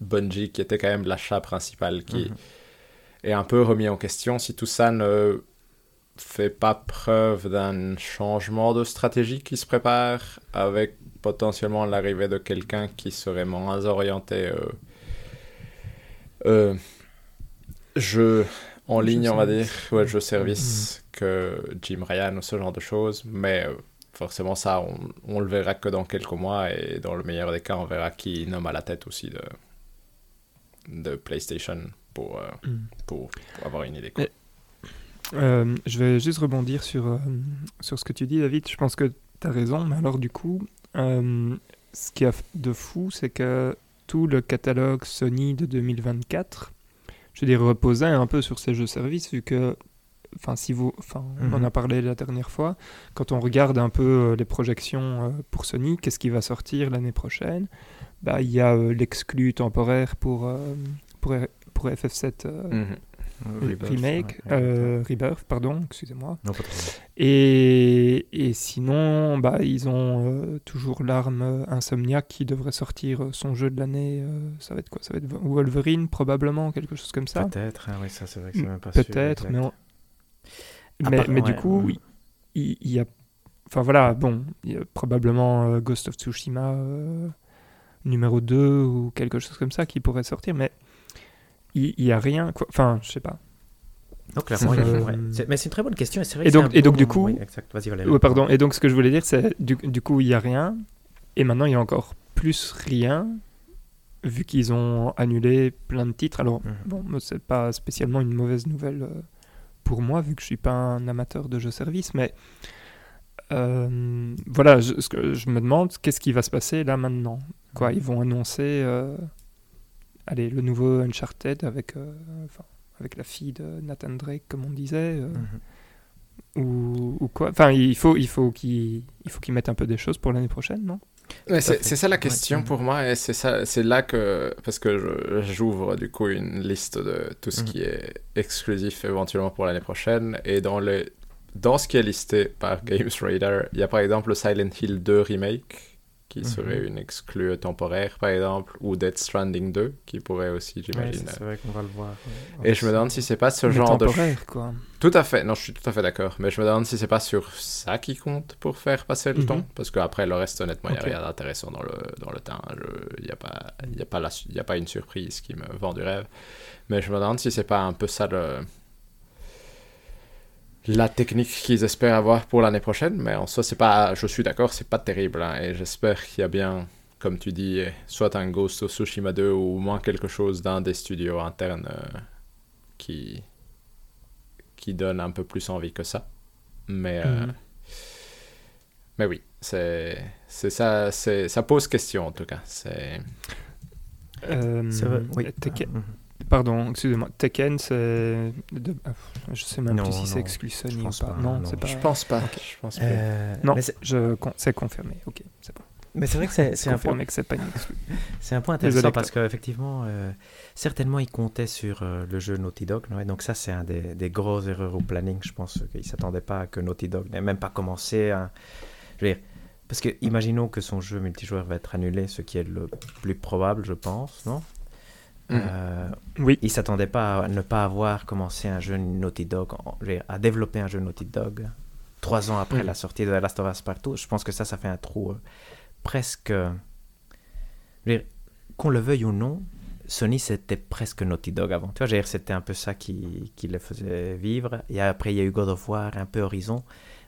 Speaker 2: Bungie qui était quand même l'achat principal qui mhm. est un peu remis en question. Si tout ça ne fait pas preuve d'un changement de stratégie qui se prépare avec potentiellement l'arrivée de quelqu'un qui serait moins orienté euh, euh, jeu en ligne, on va dire, ouais, jeu service mm. que Jim Ryan ou ce genre de choses. Mais euh, forcément, ça, on, on le verra que dans quelques mois. Et dans le meilleur des cas, on verra qui nomme à la tête aussi de, de PlayStation pour,
Speaker 1: Mm.
Speaker 2: pour, pour avoir une idée. quoi.
Speaker 1: Euh, je vais juste rebondir sur, euh, sur ce que tu dis, David. Je pense que tu as raison, mais alors du coup, euh, ce qui a de fou, c'est que tout le catalogue Sony de 2024, je veux dire, reposait un peu sur ces jeux services, vu que, enfin, si vous, enfin, on en
Speaker 3: Mhm.
Speaker 1: a parlé la dernière fois, quand on regarde un peu les projections pour Sony, qu'est-ce qui va sortir l'année prochaine? Bah, il y a l'exclu temporaire pour pour, pour FF7 euh,
Speaker 2: Mhm.
Speaker 3: Rebirth,
Speaker 1: remake,
Speaker 3: ouais, ouais.
Speaker 1: euh, Rebirth, pardon, excusez-moi. Et, et sinon, bah, ils ont euh, toujours l'arme euh, Insomniac qui devrait sortir euh, son jeu de l'année. euh, ça va être quoi? Ça va être Wolverine, probablement, quelque chose comme ça.
Speaker 3: Peut-être, hein, oui, ça c'est vrai que c'est même pas.
Speaker 1: Peut-être, mais, on-
Speaker 3: À
Speaker 1: mais,
Speaker 3: part-
Speaker 1: mais du coup,
Speaker 3: ouais.
Speaker 1: il, il y a. Enfin voilà, bon, il y a probablement euh, Ghost of Tsushima euh, numéro 2 ou quelque chose comme ça qui pourrait sortir, mais il il y a rien. quoi. Enfin, je sais pas.
Speaker 3: Donc clairement,
Speaker 1: Euh,
Speaker 3: Mais c'est une très bonne question et vrai
Speaker 1: donc-
Speaker 3: un
Speaker 1: et donc,
Speaker 3: bon-
Speaker 1: du coup- pardon. Et donc, ce que je voulais dire, c'est du, du coup, il n'y a rien. Et maintenant, il y a encore plus rien, vu qu'ils ont annulé plein de titres. Alors,
Speaker 3: Mhm.
Speaker 1: bon, moi, c'est pas spécialement une mauvaise nouvelle euh, pour moi, vu que je suis pas un amateur de jeux-service. Mais euh, voilà, je, ce que je me demande, qu'est-ce qui va se passer là maintenant? Quoi, ils vont annoncer, euh, allez, le nouveau Uncharted avec, euh, enfin, avec la fille de Nathan Drake, comme on disait. euh,
Speaker 3: Mhm.
Speaker 1: ou, ou quoi Enfin, il faut, il faut qu'ils il faut qu'ils mettent un peu des choses pour l'année prochaine, non?
Speaker 2: C'est ça la question
Speaker 3: Ouais.
Speaker 2: pour moi et c'est ça c'est là que parce que je- j'ouvre du coup une liste de tout ce
Speaker 3: Mhm.
Speaker 2: qui est exclusif éventuellement pour l'année prochaine et dans le dans ce qui est listé par Games Radar il y a par exemple le Silent Hill 2 remake qui
Speaker 3: Mhm.
Speaker 2: serait une exclue temporaire par exemple ou Death Stranding 2 qui pourrait aussi j'imagine
Speaker 3: c'est c'est vrai qu'on va le voir. euh,
Speaker 2: et je me demande si c'est pas ce
Speaker 1: Mais
Speaker 2: genre de
Speaker 1: temporaire, quoi.
Speaker 2: tout à fait, non, je suis tout à fait d'accord. Mais je me demande si c'est pas sur ça qui compte pour faire passer le
Speaker 1: Mhm.
Speaker 2: temps. Parce qu'après, le reste, honnêtement, il n'y a rien d'intéressant dans le, dans le temps. Il n'y a, pas- y a, pas la su- y a pas une surprise qui me vend du rêve. Mais je me demande si c'est pas un peu ça le... la technique qu'ils espèrent avoir pour l'année prochaine. Mais en soi, c'est pas, je suis d'accord, c'est pas terrible. hein. et j'espère qu'il y a bien, comme tu dis, soit un Ghost of Tsushima 2 ou au moins quelque chose d'un des studios internes euh, qui qui donne un peu plus envie que ça. Mais, euh,
Speaker 1: Mhm.
Speaker 2: mais oui, c'est c'est ça, c'est ça pose question en tout cas. C'est
Speaker 1: Euh,
Speaker 3: oui.
Speaker 1: Pardon, excusez-moi. Tekken, c'est. de- ah, Je sais même
Speaker 3: Non,
Speaker 1: plus si c'est exclu Sony
Speaker 3: je
Speaker 1: ou
Speaker 3: pense
Speaker 1: pas.
Speaker 3: pas,
Speaker 1: Non,
Speaker 3: non.
Speaker 1: c'est pas.
Speaker 2: je pense pas. Je pense pas.
Speaker 3: Euh,
Speaker 1: Non,
Speaker 3: c'est-
Speaker 1: je con- c'est confirmé. Ok, c'est bon.
Speaker 3: mais c'est vrai que c'est un point
Speaker 1: que c'est pas
Speaker 3: un point intéressant parce qu'effectivement, euh, certainement, ils comptaient sur euh, le jeu Naughty Dog. ouais, donc ça, c'est un des, des grosses erreurs au planning. Je pense qu'ils ne s'attendaient pas à que Naughty Dog n'ait même pas commencé à... Je veux dire, parce que imaginons que son jeu multijoueur va être annulé, ce qui est le plus probable, je pense, non?
Speaker 2: Mhm.
Speaker 3: Euh,
Speaker 1: Oui.
Speaker 3: Ils s'attendaient pas à ne pas avoir commencé un jeu Naughty Dog, à développer un jeu Naughty Dog trois ans après
Speaker 2: Mhm.
Speaker 3: la sortie de The Last of Us Partout. Je pense que ça, ça fait un trou euh, presque... euh, qu'on le veuille ou non, Sony c'était presque Naughty Dog avant. Tu vois, c'était un peu ça qui, qui les faisait vivre. Et après, il y a eu God of War, un peu Horizon.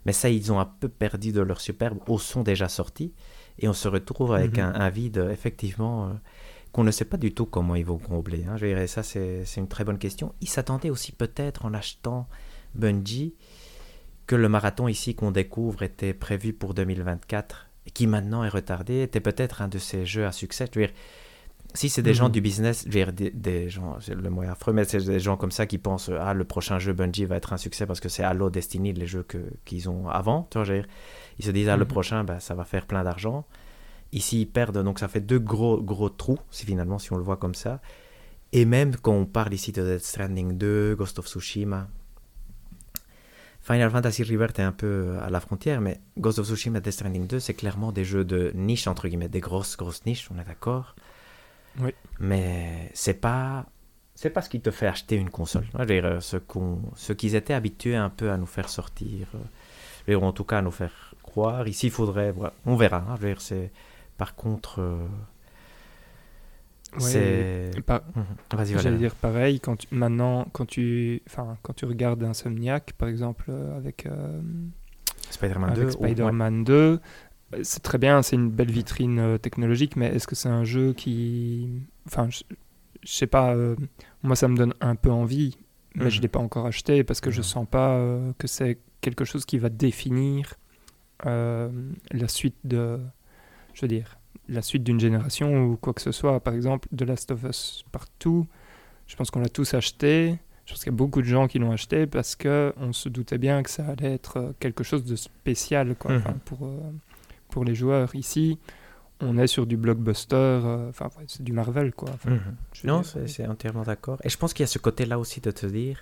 Speaker 3: Mais ça, ils ont un peu perdu de leur superbe au son déjà sorti. Et on se retrouve avec
Speaker 1: Mhm.
Speaker 3: un, un vide, effectivement, euh, qu'on ne sait pas du tout comment ils vont combler. hein. Je dirais, ça, c'est c'est une très bonne question. Ils s'attendaient aussi peut-être en achetant Bungie que le marathon ici qu'on découvre était prévu pour 2024 et qui maintenant est retardé, était peut-être un de ces jeux à succès. Je veux dire, si c'est des gens
Speaker 1: Mhm.
Speaker 3: du business, je veux dire, des, des gens, c'est le mot est affreux, mais c'est des gens comme ça qui pensent ah le prochain jeu Bungie va être un succès parce que c'est Halo, Destiny, les jeux que qu'ils ont avant. Tu vois, je veux dire, ils se disent ah le
Speaker 1: Mhm.
Speaker 3: prochain, ben, ça va faire plein d'argent. Ici ils perdent, donc ça fait deux gros gros trous si finalement si on le voit comme ça. Et même quand on parle ici de Death Stranding 2, Ghost of Tsushima, Final Fantasy Rebirth est un peu à la frontière, mais Ghost of Tsushima et Death Stranding 2, c'est clairement des jeux de niche, entre guillemets, des grosses, grosses niches, on est d'accord.
Speaker 1: Oui.
Speaker 3: Mais c'est pas. C'est pas ce qui te fait acheter une console. Je veux dire, ce qu'ils étaient habitués un peu à nous faire sortir, euh, dire, en tout cas à nous faire croire. Ici, il faudrait, voilà, on verra. hein, je veux dire, c'est, par contre, euh,
Speaker 1: Ouais,
Speaker 3: c'est.
Speaker 1: par-
Speaker 3: Mhm. Vas-y,
Speaker 1: J'allais dire pareil, quand tu- maintenant, quand tu, enfin, quand tu regardes Insomniac, par exemple, euh, avec, euh,
Speaker 3: Spider-Man 2.
Speaker 1: avec
Speaker 3: ou- ouais.
Speaker 1: Spider-Man 2. C'est très bien, c'est une belle vitrine euh, technologique, mais est-ce que c'est un jeu qui. Enfin, je, je sais pas, euh, moi ça me donne un peu envie, mais
Speaker 3: Mhm.
Speaker 1: je l'ai pas encore acheté parce que je
Speaker 3: Non.
Speaker 1: sens pas euh, que c'est quelque chose qui va définir la suite de. Je veux dire, la suite d'une génération ou quoi que ce soit. Par exemple, The Last of Us Partout, je pense qu'on l'a tous acheté. Je pense qu'il y a beaucoup de gens qui l'ont acheté parce que on se doutait bien que ça allait être euh, quelque chose de spécial quoi,
Speaker 3: Mhm.
Speaker 1: pour, euh, pour les joueurs. Ici, on est sur du blockbuster, euh, enfin ouais, c'est du Marvel quoi.
Speaker 3: Mhm. Non, c'est entièrement d'accord. Et je pense qu'il y a ce côté-là aussi de te dire,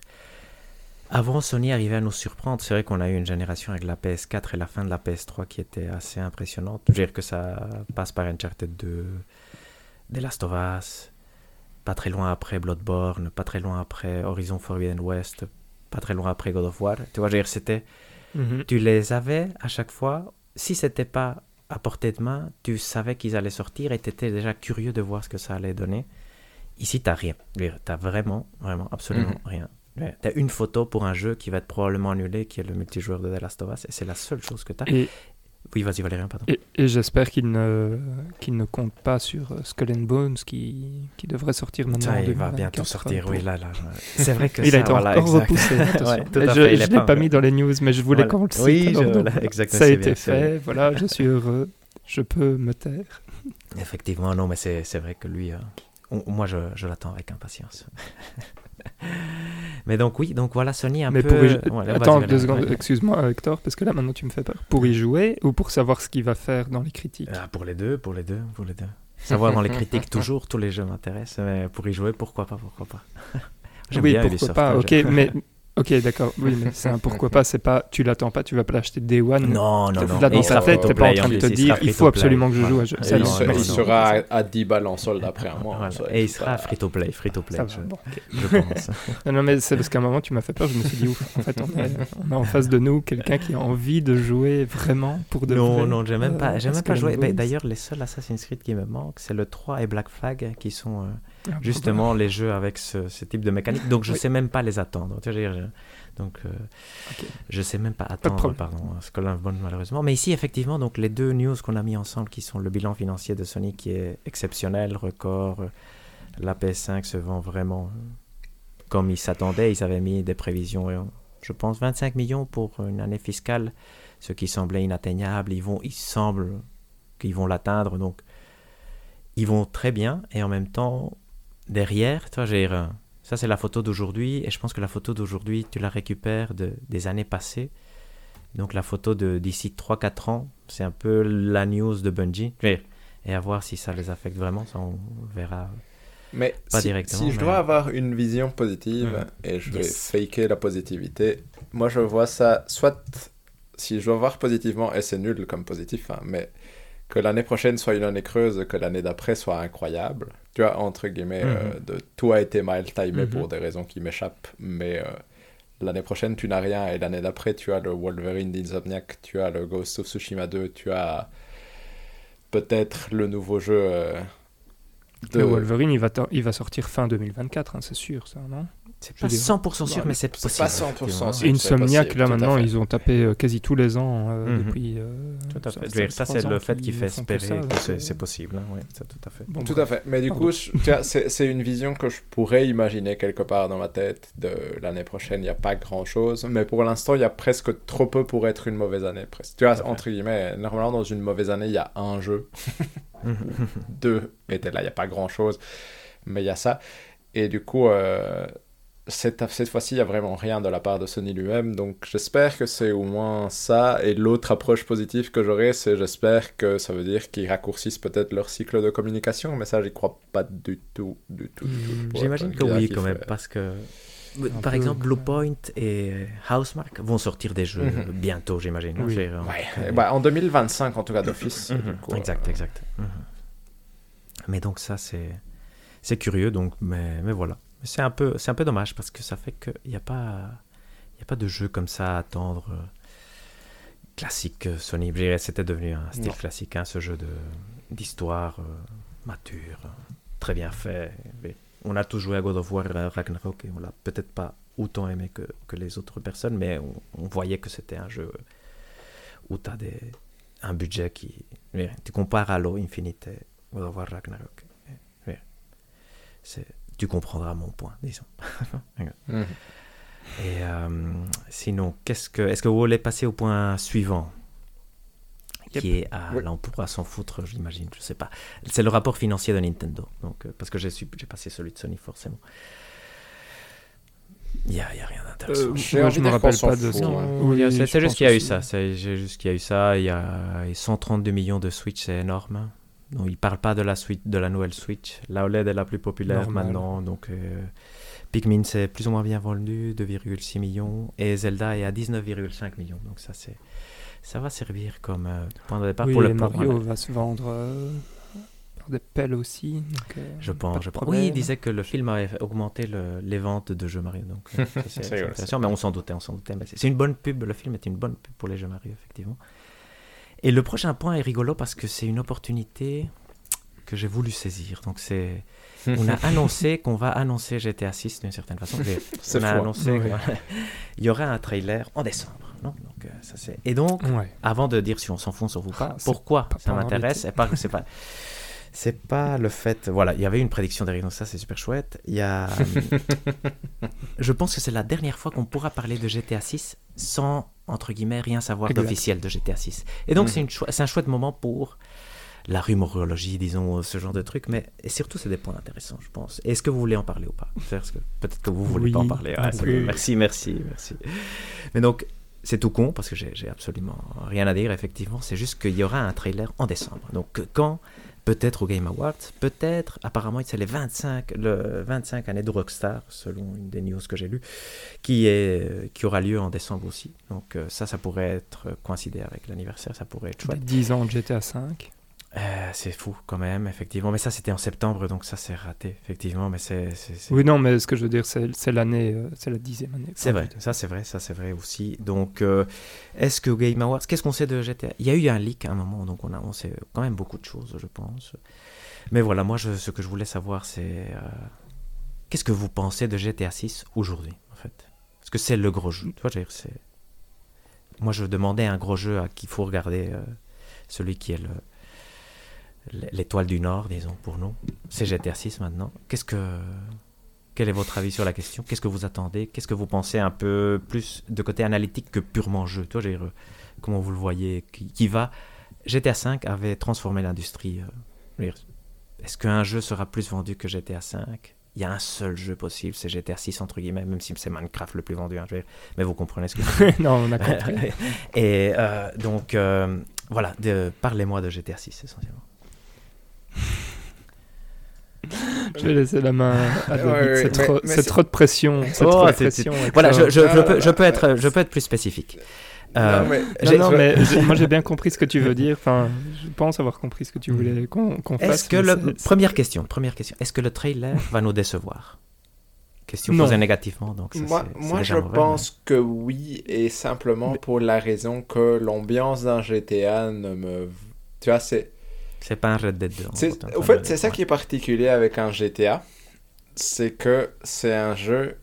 Speaker 3: avant Sony arrivait à nous surprendre, c'est vrai qu'on a eu une génération avec la PS4 et la fin de la PS3 qui était assez impressionnante. Je veux dire que ça passe par Uncharted 2, The Last of Us, pas très loin après Bloodborne, pas très loin après Horizon Forbidden West, pas très loin après God of War. Tu vois, je veux dire, c'était
Speaker 1: Mhm.
Speaker 3: tu les avais à chaque fois. Si c'était pas à portée de main, tu savais qu'ils allaient sortir et tu étais déjà curieux de voir ce que ça allait donner. Ici, t'as rien. Tu as vraiment, vraiment, absolument
Speaker 2: Mhm.
Speaker 3: rien. Tu as une photo pour un jeu qui va être probablement annulé, qui est le multijoueur de The Last of Us, et c'est la seule chose que tu as.
Speaker 1: Et,
Speaker 3: Oui, vas-y, Valérien, pardon.
Speaker 1: et, et j'espère qu'il ne, qu'il ne compte pas sur euh, Skull and Bones qui, qui devrait sortir maintenant.
Speaker 3: Ça, il va
Speaker 1: 2024,
Speaker 3: bientôt sortir, oui, là, là. C'est vrai que
Speaker 1: Il
Speaker 3: ça,
Speaker 1: a été
Speaker 3: voilà,
Speaker 1: encore
Speaker 3: exact.
Speaker 1: repoussé.
Speaker 3: Ouais, tout à
Speaker 1: je
Speaker 3: est
Speaker 1: l'ai
Speaker 3: pas-
Speaker 1: pas mis dans les news, mais je voulais
Speaker 3: Voilà.
Speaker 1: qu'on le cite.
Speaker 3: Oui,
Speaker 1: alors
Speaker 3: je-
Speaker 1: donc,
Speaker 3: voilà, exactement,
Speaker 1: ça a été
Speaker 3: bien,
Speaker 1: fait. Voilà, je suis heureux. Je peux me taire.
Speaker 3: Effectivement, non, mais c'est c'est vrai que lui, euh, on- moi, je, je l'attends avec impatience. mais donc, oui, donc voilà, Sony un
Speaker 1: Mais
Speaker 3: peu...
Speaker 1: pour y...
Speaker 3: Ouais,
Speaker 1: Attends deux secondes, excuse-moi Hector, parce que là maintenant tu me fais peur. Pour y jouer ou pour savoir ce qu'il va faire dans les critiques?
Speaker 3: Ah, pour les deux, pour les deux, pour les deux. Savoir dans les critiques, toujours, tous les jeux m'intéressent, mais pour y jouer, pourquoi pas, pourquoi pas?
Speaker 1: Oui,
Speaker 3: bien
Speaker 1: pourquoi
Speaker 3: Ubisoft,
Speaker 1: pas.
Speaker 3: hein,
Speaker 1: Ok, mais ok, d'accord. Oui, mais c'est un pourquoi pas. C'est pas, tu l'attends pas, tu vas pas l'acheter Day One.
Speaker 3: Non, non, non.
Speaker 1: Là dans
Speaker 3: il
Speaker 1: ta
Speaker 3: sera
Speaker 1: tête, t'es pas en train de te
Speaker 3: plus, il
Speaker 1: dire, il faut absolument que je joue à jeu.
Speaker 2: Il,
Speaker 1: non,
Speaker 2: se-
Speaker 1: non,
Speaker 2: il
Speaker 1: non,
Speaker 2: sera à, à 10 balles en solde après un mois.
Speaker 3: Et il sera
Speaker 1: Ça
Speaker 3: je,
Speaker 1: va, bon, ok.
Speaker 3: je pense.
Speaker 1: Non, mais c'est parce qu'à un moment, tu m'as fait peur. Je me suis dit, ouf, en fait, on, a en face de nous quelqu'un qui a envie de jouer vraiment pour de
Speaker 3: non,
Speaker 1: vrai,
Speaker 3: non, j'ai même
Speaker 1: euh,
Speaker 3: pas, j'ai même pas joué.
Speaker 1: Bones.
Speaker 3: D'ailleurs, les seuls Assassin's Creed qui me manquent, c'est le 3 et Black Flag, qui sont euh, justement les jeux avec ce, ce type de mécanique. Donc, je
Speaker 1: Oui.
Speaker 3: sais même pas les attendre. Donc, euh, je sais même pas attendre,
Speaker 1: problème.
Speaker 3: pardon, Skull and Bones, malheureusement. Mais ici, effectivement, donc les deux news qu'on a mis ensemble, qui sont le bilan financier de Sony, qui est exceptionnel, record. euh, La PS5 se vend vraiment euh, comme ils s'attendaient. Ils avaient mis des prévisions, euh, je pense, 25 millions pour une année fiscale, ce qui semblait inatteignable. Ils vont, il semble qu'ils vont l'atteindre, donc ils vont très bien. Et en même temps, derrière, toi, j'ai euh, ça c'est la photo d'aujourd'hui, et je pense que la photo d'aujourd'hui, tu la récupères de, des années passées. Donc la photo de d'ici 3-4 ans, c'est un peu la news de Bungie. Et à voir si ça les affecte vraiment, ça on verra.
Speaker 2: Mais
Speaker 3: Pas
Speaker 2: si,
Speaker 3: directement,
Speaker 2: si je
Speaker 3: mais-
Speaker 2: dois avoir une vision positive
Speaker 3: Mhm.
Speaker 2: et je vais
Speaker 3: Yes.
Speaker 2: faker la positivité, moi je vois ça soit si je dois voir positivement et c'est nul comme positif, hein, mais que l'année prochaine soit une année creuse, que l'année d'après soit incroyable. Tu vois, entre guillemets, euh, de, tout a été mal timé
Speaker 3: Mhm.
Speaker 2: pour des raisons qui m'échappent, mais euh, l'année prochaine tu n'as rien et l'année d'après tu as le Wolverine d'Insomniac, tu as le Ghost of Tsushima 2, tu as peut-être le nouveau jeu euh, de...
Speaker 1: Le Wolverine, il va, il va sortir fin 2024, hein, c'est sûr, ça, non?
Speaker 3: C'est pas
Speaker 1: veux dire-
Speaker 3: 100% sûr,
Speaker 2: Non,
Speaker 3: mais c'est
Speaker 2: c'est
Speaker 3: possible.
Speaker 2: pas 100%
Speaker 3: effectivement.
Speaker 2: sûr. c'est
Speaker 1: Insomniac,
Speaker 2: possible,
Speaker 1: là maintenant, ils ont tapé euh, quasi tous les ans euh,
Speaker 3: Mhm.
Speaker 1: depuis. euh,
Speaker 3: Tout à fait.
Speaker 1: ça-
Speaker 3: c'est le fait qui fait espérer que c'est possible. hein, ouais, ça, tout à fait.
Speaker 1: bon,
Speaker 2: Tout à fait. Mais du
Speaker 1: Pardon.
Speaker 2: coup, c'est une vision que je pourrais imaginer quelque part dans ma tête de l'année prochaine. Il n'y a pas grand-chose. Mais pour l'instant, il y a presque trop peu pour être une mauvaise année. Presque. Tu vois, entre guillemets, normalement, dans une mauvaise année, il y a un jeu. Deux étaient là. Il n'y a pas grand-chose. Mais il y a ça. Et du coup... euh, cette, cette fois-ci, il n'y a vraiment rien de la part de Sony lui-même, donc j'espère que c'est au moins ça. Et l'autre approche positive que j'aurai, c'est j'espère que ça veut dire qu'ils raccourcissent peut-être leur cycle de communication, mais ça, j'y crois pas du tout, du tout, du tout.
Speaker 3: J'imagine que oui, quand même, parce que.
Speaker 1: Un
Speaker 3: Par
Speaker 1: peu,
Speaker 3: exemple. Bluepoint et Housemark vont sortir des jeux
Speaker 2: Mhm.
Speaker 3: bientôt, j'imagine. hein,
Speaker 1: Oui.
Speaker 3: euh,
Speaker 2: Ouais,
Speaker 3: euh,
Speaker 2: eh ben, en 2025, en tout cas, d'office.
Speaker 3: Mhm, exact,
Speaker 2: euh,
Speaker 3: exact. Mhm. Mais donc ça, c'est c'est curieux, donc, mais, mais voilà. C'est un, peu, c'est un peu dommage parce que ça fait qu'il n'y a, pas- y a pas de jeu comme ça à attendre. euh, classique euh, Sony. C'était devenu un style
Speaker 2: Non.
Speaker 3: classique, hein, ce jeu de- d'histoire euh, mature, très bien fait. Mais on a tous joué à God of War Ragnarok et on l'a peut-être pas autant aimé que, que les autres personnes, mais on, on voyait que c'était un jeu où tu as des, un budget qui. Tu compares Halo Infinite et God of War Ragnarok. Tu comprendras mon point, disons.
Speaker 2: Mhm.
Speaker 3: Et euh, sinon, qu'est-ce que, est-ce que vous voulez passer au point suivant qui est à,
Speaker 2: Oui.
Speaker 3: là on pourra s'en foutre j'imagine je sais pas c'est le rapport financier de Nintendo donc euh, parce que j'ai su- j'ai passé celui de Sony forcément il y a, il y a rien d'intéressant
Speaker 1: Euh, je
Speaker 2: de
Speaker 1: me rappelle pas de
Speaker 3: Oui,
Speaker 1: Oui,
Speaker 3: c'est juste qu'il y a eu ça. C'est juste qu'il y a eu ça. Il y a 132 millions de Switch, c'est énorme. Donc, ils parlent pas de la suite, de la nouvelle Switch. La OLED est la plus populaire
Speaker 1: Normal.
Speaker 3: maintenant. Donc, euh, Pikmin c'est plus ou moins bien vendu, 2,6 millions, et Zelda est à 19,5 millions. Donc ça c'est, ça va servir comme euh, point de départ
Speaker 1: Oui,
Speaker 3: pour
Speaker 1: et
Speaker 3: le
Speaker 1: Mario va se vendre euh, par des pelles aussi. donc, euh,
Speaker 3: Je pense, je pense. Oui, il disait que le film avait augmenté le- les ventes de jeux Mario. Donc, euh, ça, c'est intéressant, mais on s'en doutait, on s'en doutait. Mais c'est c'est une bonne pub, le film est une bonne pub pour les jeux Mario, effectivement. Et le prochain point est rigolo parce que c'est une opportunité que j'ai voulu saisir. Donc, c'est. On a annoncé qu'on va annoncer GTA 6 d'une certaine façon. On a
Speaker 2: fou, hein.
Speaker 3: annoncé qu'il y aura un trailer en décembre. Non? Donc, euh, ça, c'est... Et donc,
Speaker 1: Ouais.
Speaker 3: avant de dire si on s'en fout, on s'en fout pas,
Speaker 1: Ah,
Speaker 3: pourquoi ça m'intéresse. C'est pas, c'est pas, c'est pas le fait. Voilà, il y avait une prédiction derrière, donc ça c'est super chouette. Il y a, je pense que c'est la dernière fois qu'on pourra parler de GTA 6 sans entre guillemets rien savoir d'officiel de GTA 6. Et donc
Speaker 2: Mhm.
Speaker 3: c'est un chouette moment pour la rumorologie, disons, ce genre de trucs, mais et surtout c'est des points intéressants, je pense. Est-ce que vous voulez en parler ou pas? Peut-être que vous voulez
Speaker 1: Oui.
Speaker 3: pas en parler.
Speaker 1: Ah, oui.
Speaker 3: Merci, merci, merci. Mais donc, c'est tout con parce que j'ai absolument rien à dire, effectivement. C'est juste qu'il y aura un trailer en décembre. Donc, quand Peut-être au Game Awards, peut-être, apparemment, c'est les 25, le 25 années de Rockstar, selon une des news que j'ai lues, qui, est, qui aura lieu en décembre aussi. Donc, euh, ça, ça pourrait être coïncider avec l'anniversaire, ça pourrait être chouette.
Speaker 1: 10 ans de GTA 5.
Speaker 3: Euh, c'est fou quand même, effectivement. Mais ça, c'était en septembre, donc ça, c'est raté, effectivement. Mais c'est.
Speaker 1: Oui, non, mais ce que je veux dire, c'est l'année, euh, c'est la dixième année.
Speaker 3: C'est vrai, ça c'est vrai, ça c'est vrai aussi. Donc, euh, est-ce que Game Awards, qu'est-ce qu'on sait de GTA Il y a eu un leak à un moment, donc on, a, on sait quand même beaucoup de choses, je pense. Mais voilà, moi, je, ce que je voulais savoir, c'est qu'est-ce que vous pensez de GTA 6 aujourd'hui, en fait? Parce que c'est le gros jeu. Tu vois, c'est. Moi, je demandais un gros jeu à qu'il faut regarder, celui qui est le l'étoile du Nord, disons, pour nous. C'est GTA 6 maintenant. Qu'est-ce que. Quel est votre avis sur la question? Qu'est-ce que vous attendez? Qu'est-ce que vous pensez un peu plus de côté analytique que purement jeu? Toi, comment vous le voyez qui, qui va? GTA 5 avait transformé l'industrie. euh, Est-ce qu'un jeu sera plus vendu que GTA 5 Il y a un seul jeu possible, c'est GTA 6 entre guillemets, même si c'est Minecraft le plus vendu. hein, mais vous comprenez ce que je veux dire.
Speaker 1: non, on a compris.
Speaker 3: Et euh, donc, euh, voilà, parlez-moi de GTA 6 essentiellement.
Speaker 1: Je vais laisser la main à David.
Speaker 2: Ouais, ouais,
Speaker 1: c'est trop, de pression. C'est
Speaker 3: Oh,
Speaker 1: trop de pression.
Speaker 3: Voilà, je, je- je
Speaker 2: Ah,
Speaker 3: peux, je, peux être, je peux être plus spécifique. Euh,
Speaker 2: Non, mais
Speaker 1: Non,
Speaker 2: j'ai-
Speaker 1: non,
Speaker 2: je-
Speaker 1: mais moi j'ai bien compris ce que tu veux dire. Enfin, je pense avoir compris ce que tu
Speaker 3: Mm.
Speaker 1: voulais qu'on qu'on fasse.
Speaker 3: Est-ce que
Speaker 1: mais
Speaker 3: le
Speaker 1: c'est-
Speaker 3: première question, première question, est-ce que le trailer va nous décevoir? Question posée négativement, donc ça,
Speaker 2: Moi,
Speaker 3: c'est- c'est
Speaker 2: moi je
Speaker 3: mauvais,
Speaker 2: pense que oui, et simplement
Speaker 1: Mais-
Speaker 2: pour la raison que l'ambiance d'un GTA ne me. Tu vois, c'est.
Speaker 3: C'est pas un Red Dead 2.
Speaker 2: c'est- Au fait, c'est ça qui est particulier avec un GTA. C'est que c'est un jeu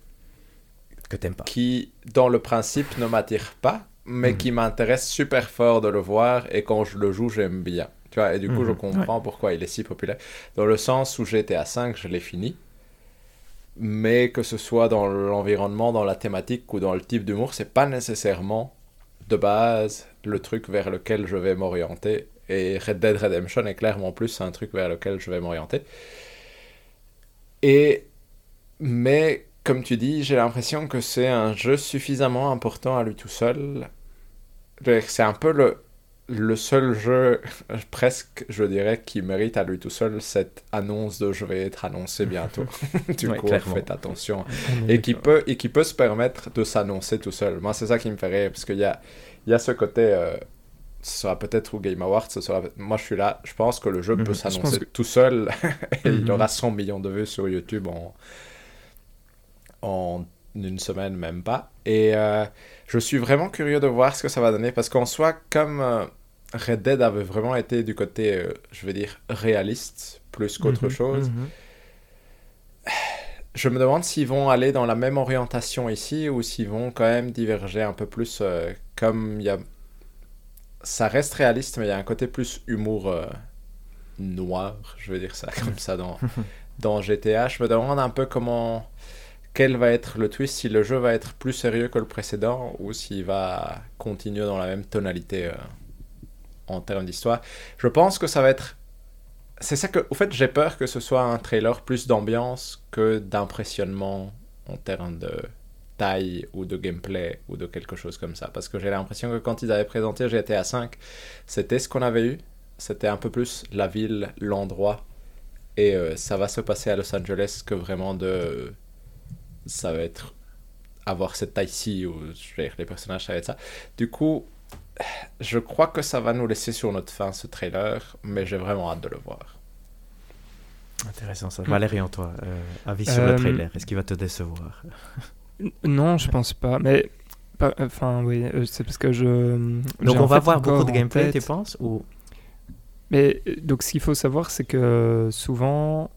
Speaker 3: que t'aimes pas.
Speaker 2: qui, dans le principe, ne m'attire pas, mais
Speaker 3: Mhm.
Speaker 2: qui m'intéresse super fort de le voir, et quand je le joue, j'aime bien. Tu vois, et du coup, je
Speaker 3: Mhm.
Speaker 2: comprends pourquoi il est si populaire. Dans le sens où GTA 5, je l'ai fini. Mais que ce soit dans l'environnement, dans la thématique ou dans le type d'humour, c'est pas nécessairement de base le truc vers lequel je vais m'orienter. Et Red Dead Redemption est clairement plus un truc vers lequel je vais m'orienter. Et mais comme tu dis, j'ai l'impression que c'est un jeu suffisamment important à lui tout seul. C'est un peu le, le seul jeu, presque, je dirais, qui mérite à lui tout seul cette annonce de je vais être annoncé bientôt. du
Speaker 3: Ouais,
Speaker 2: coup, faites attention. Et qui, peut, et qui peut se permettre de s'annoncer tout seul. Moi, c'est ça qui me fait rire, parce qu'il y a, y a ce côté. euh, ce sera peut-être au Game Awards, ce sera... moi je suis là, je pense que le jeu
Speaker 3: Mhm.
Speaker 2: peut s'annoncer
Speaker 1: que-
Speaker 2: tout seul et il
Speaker 1: Mhm.
Speaker 2: aura 100 millions de vues sur YouTube en, en une semaine, même pas. Et euh, je suis vraiment curieux de voir ce que ça va donner parce qu'en soi, comme euh, Red Dead avait vraiment été du côté, euh, je veux dire, réaliste plus qu'autre
Speaker 1: Mhm,
Speaker 2: chose,
Speaker 3: Mhm.
Speaker 2: je me demande s'ils vont aller dans la même orientation ici ou s'ils vont quand même diverger un peu plus comme il y a ça reste réaliste, mais il y a un côté plus humour euh, noir, je veux dire ça comme ça dans, dans GTA. Je me demande un peu comment. Quel va être le twist, si le jeu va être plus sérieux que le précédent ou s'il va continuer dans la même tonalité euh, en termes d'histoire. Je pense que ça va être. C'est ça que. Au fait, j'ai peur que ce soit un trailer plus d'ambiance que d'impressionnement en termes de taille ou de gameplay ou de quelque chose comme ça. Parce que j'ai l'impression que quand ils avaient présenté GTA V, c'était ce qu'on avait eu. C'était un peu plus la ville, l'endroit. Et euh, ça va se passer à Los Angeles que vraiment de. Ça va être. Avoir cette taille-ci je les personnages, ça va être ça. Du coup, je crois que ça va nous laisser sur notre fin ce trailer, mais j'ai vraiment hâte de le voir.
Speaker 3: Intéressant ça. Valérian, toi, euh, avis sur le
Speaker 1: Euh,
Speaker 3: trailer, est-ce qu'il va te décevoir?
Speaker 1: Non, je pense pas. Mais enfin, oui, euh, c'est parce que je.
Speaker 3: Donc on va voir beaucoup de gameplay, tu penses ou...
Speaker 1: Mais euh, donc, ce qu'il faut savoir, c'est que souvent,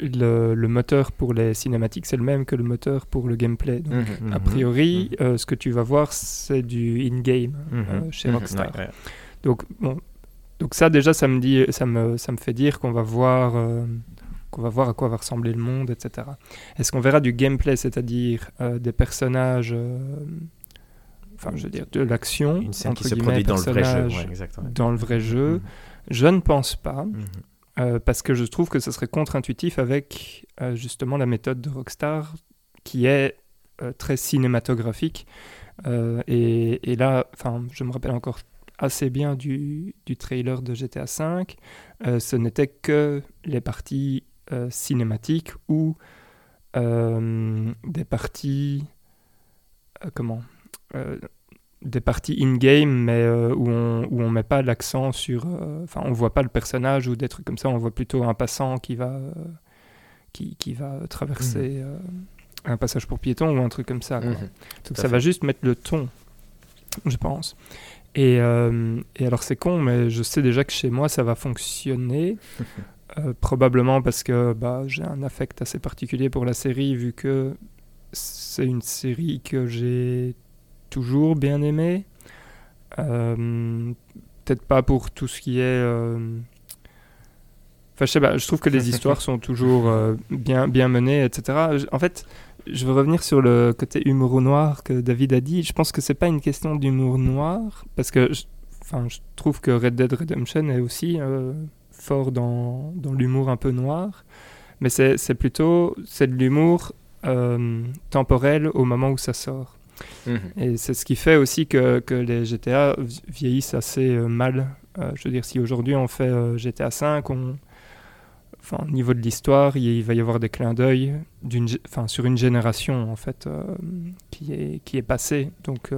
Speaker 1: le, le moteur pour les cinématiques, c'est le même que le moteur pour le gameplay. Donc,
Speaker 2: Mhm.
Speaker 1: a
Speaker 3: Mhm.
Speaker 1: priori, euh, ce que tu vas voir, c'est du in-game
Speaker 3: Mhm.
Speaker 1: euh, chez
Speaker 2: Mhm.
Speaker 1: Rockstar.
Speaker 3: Ouais, ouais.
Speaker 1: Donc, bon, donc ça déjà, ça me dit, ça me, ça me fait dire qu'on va voir, euh, qu'on va voir à quoi va ressembler le monde, etc. Est-ce qu'on verra du gameplay, c'est-à-dire euh, des personnages, euh, enfin, je veux dire, de l'action,
Speaker 3: Une scène qui
Speaker 1: entre
Speaker 3: se produit dans le vrai jeu.
Speaker 1: personnages
Speaker 3: ouais, exactement.
Speaker 1: dans le vrai jeu?
Speaker 3: Mhm.
Speaker 1: Je ne pense pas,
Speaker 3: Mhm.
Speaker 1: euh, parce que je trouve que ce serait contre-intuitif avec euh, justement la méthode de Rockstar, qui est euh, très cinématographique. Et, et là, je me rappelle encore assez bien du, du trailer de GTA V. Ce n'était que les parties euh, cinématiques ou euh, des parties euh, comment des parties in-game, mais où on où on met pas l'accent sur, enfin, on voit pas le personnage ou des trucs comme ça. On voit plutôt un passant qui va qui, qui va traverser euh, un passage pour piéton ou un truc comme ça. quoi.
Speaker 2: Mhm.
Speaker 1: Donc ça
Speaker 3: fait.
Speaker 1: va juste mettre le ton, je pense. Et, euh, et alors c'est con, mais je sais déjà que chez moi ça va fonctionner. Euh, probablement parce que bah, j'ai un affect assez particulier pour la série, vu que c'est une série que j'ai toujours bien aimée. Euh, Peut-être pas pour tout ce qui est. euh, Enfin, je sais pas, je trouve que les histoires sont toujours euh, bien, bien menées, etc. En fait, je veux revenir sur le côté humour noir que David a dit. Je pense que c'est pas une question d'humour noir, parce que je, enfin, je trouve que Red Dead Redemption est aussi fort dans, dans l'humour un peu noir, mais c'est plutôt c'est de l'humour euh, temporel au moment où ça sort.
Speaker 2: Mhm.
Speaker 1: Et c'est ce qui fait aussi que, que les GTA vi- vieillissent assez euh, mal. Euh, je veux dire, si aujourd'hui on fait GTA V, on... enfin, au niveau de l'histoire, il, va y avoir des clins d'œil enfin, sur une génération en fait qui, est, qui est passée. Donc,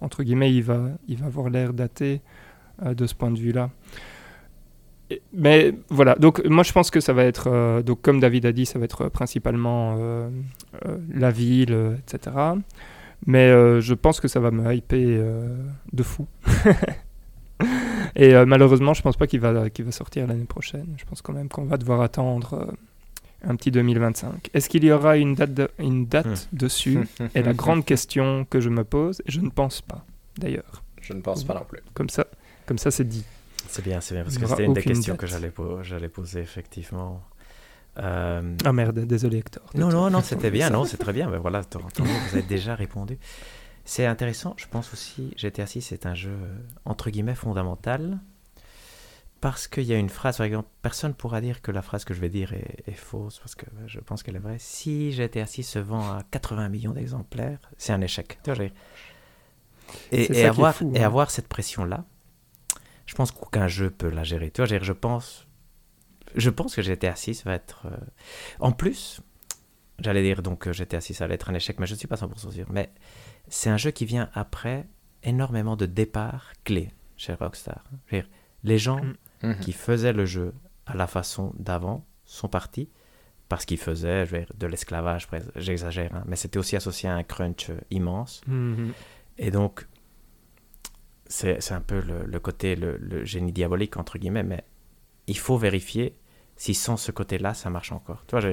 Speaker 1: entre guillemets, il va, il va avoir l'air daté de ce point de vue-là. Mais voilà, donc moi je pense que ça va être, euh, donc comme David a dit, ça va être principalement euh, euh, la ville, etc. Mais je pense que ça va me hyper de fou. Et malheureusement, je pense pas qu'il va, qu'il va sortir l'année prochaine. Je pense quand même qu'on va devoir attendre un petit 2025. Est-ce qu'il y aura une date, de- une date dessus est la grande question que je me pose. Et je ne pense pas, d'ailleurs.
Speaker 2: Je ne pense pas non plus.
Speaker 1: Comme ça, comme ça c'est dit.
Speaker 3: C'est bien, c'est bien, parce que c'était une des questions
Speaker 1: date.
Speaker 3: que j'allais po- j'allais poser, effectivement. Euh,
Speaker 1: Ah merde, désolé Hector.
Speaker 3: Non, non, non, c'était bien, non, c'est très bien. Ben voilà, vous avez déjà répondu. C'est intéressant, je pense aussi, GTA 6 c'est un jeu entre guillemets fondamental parce qu'il y a une phrase, par exemple, personne pourra dire que la phrase que je vais dire est, est fausse parce que je pense qu'elle est vraie. Si GTA 6 se vend à 80 millions d'exemplaires, c'est un échec. Et,
Speaker 1: est
Speaker 3: avoir,
Speaker 1: fou,
Speaker 3: et
Speaker 1: hein.
Speaker 3: avoir cette pression-là, je pense qu'aucun jeu peut la gérer. Tu vois, je, pense, je pense que GTA 6 va être. euh, En plus, j'allais dire donc que GTA 6 allait être un échec, mais je ne suis pas 100% sûr. Mais c'est un jeu qui vient après énormément de départs clés chez Rockstar. Dire, les gens
Speaker 1: Mm.
Speaker 2: Mhm.
Speaker 3: qui faisaient le jeu à la façon d'avant sont partis parce qu'ils faisaient je veux dire, de l'esclavage, j'exagère, hein, mais c'était aussi associé à un crunch euh, immense.
Speaker 1: Mhm.
Speaker 3: Et donc, c'est un peu le, le côté, le, le génie diabolique, entre guillemets, mais il faut vérifier si sans ce côté-là, ça marche encore. Tu vois,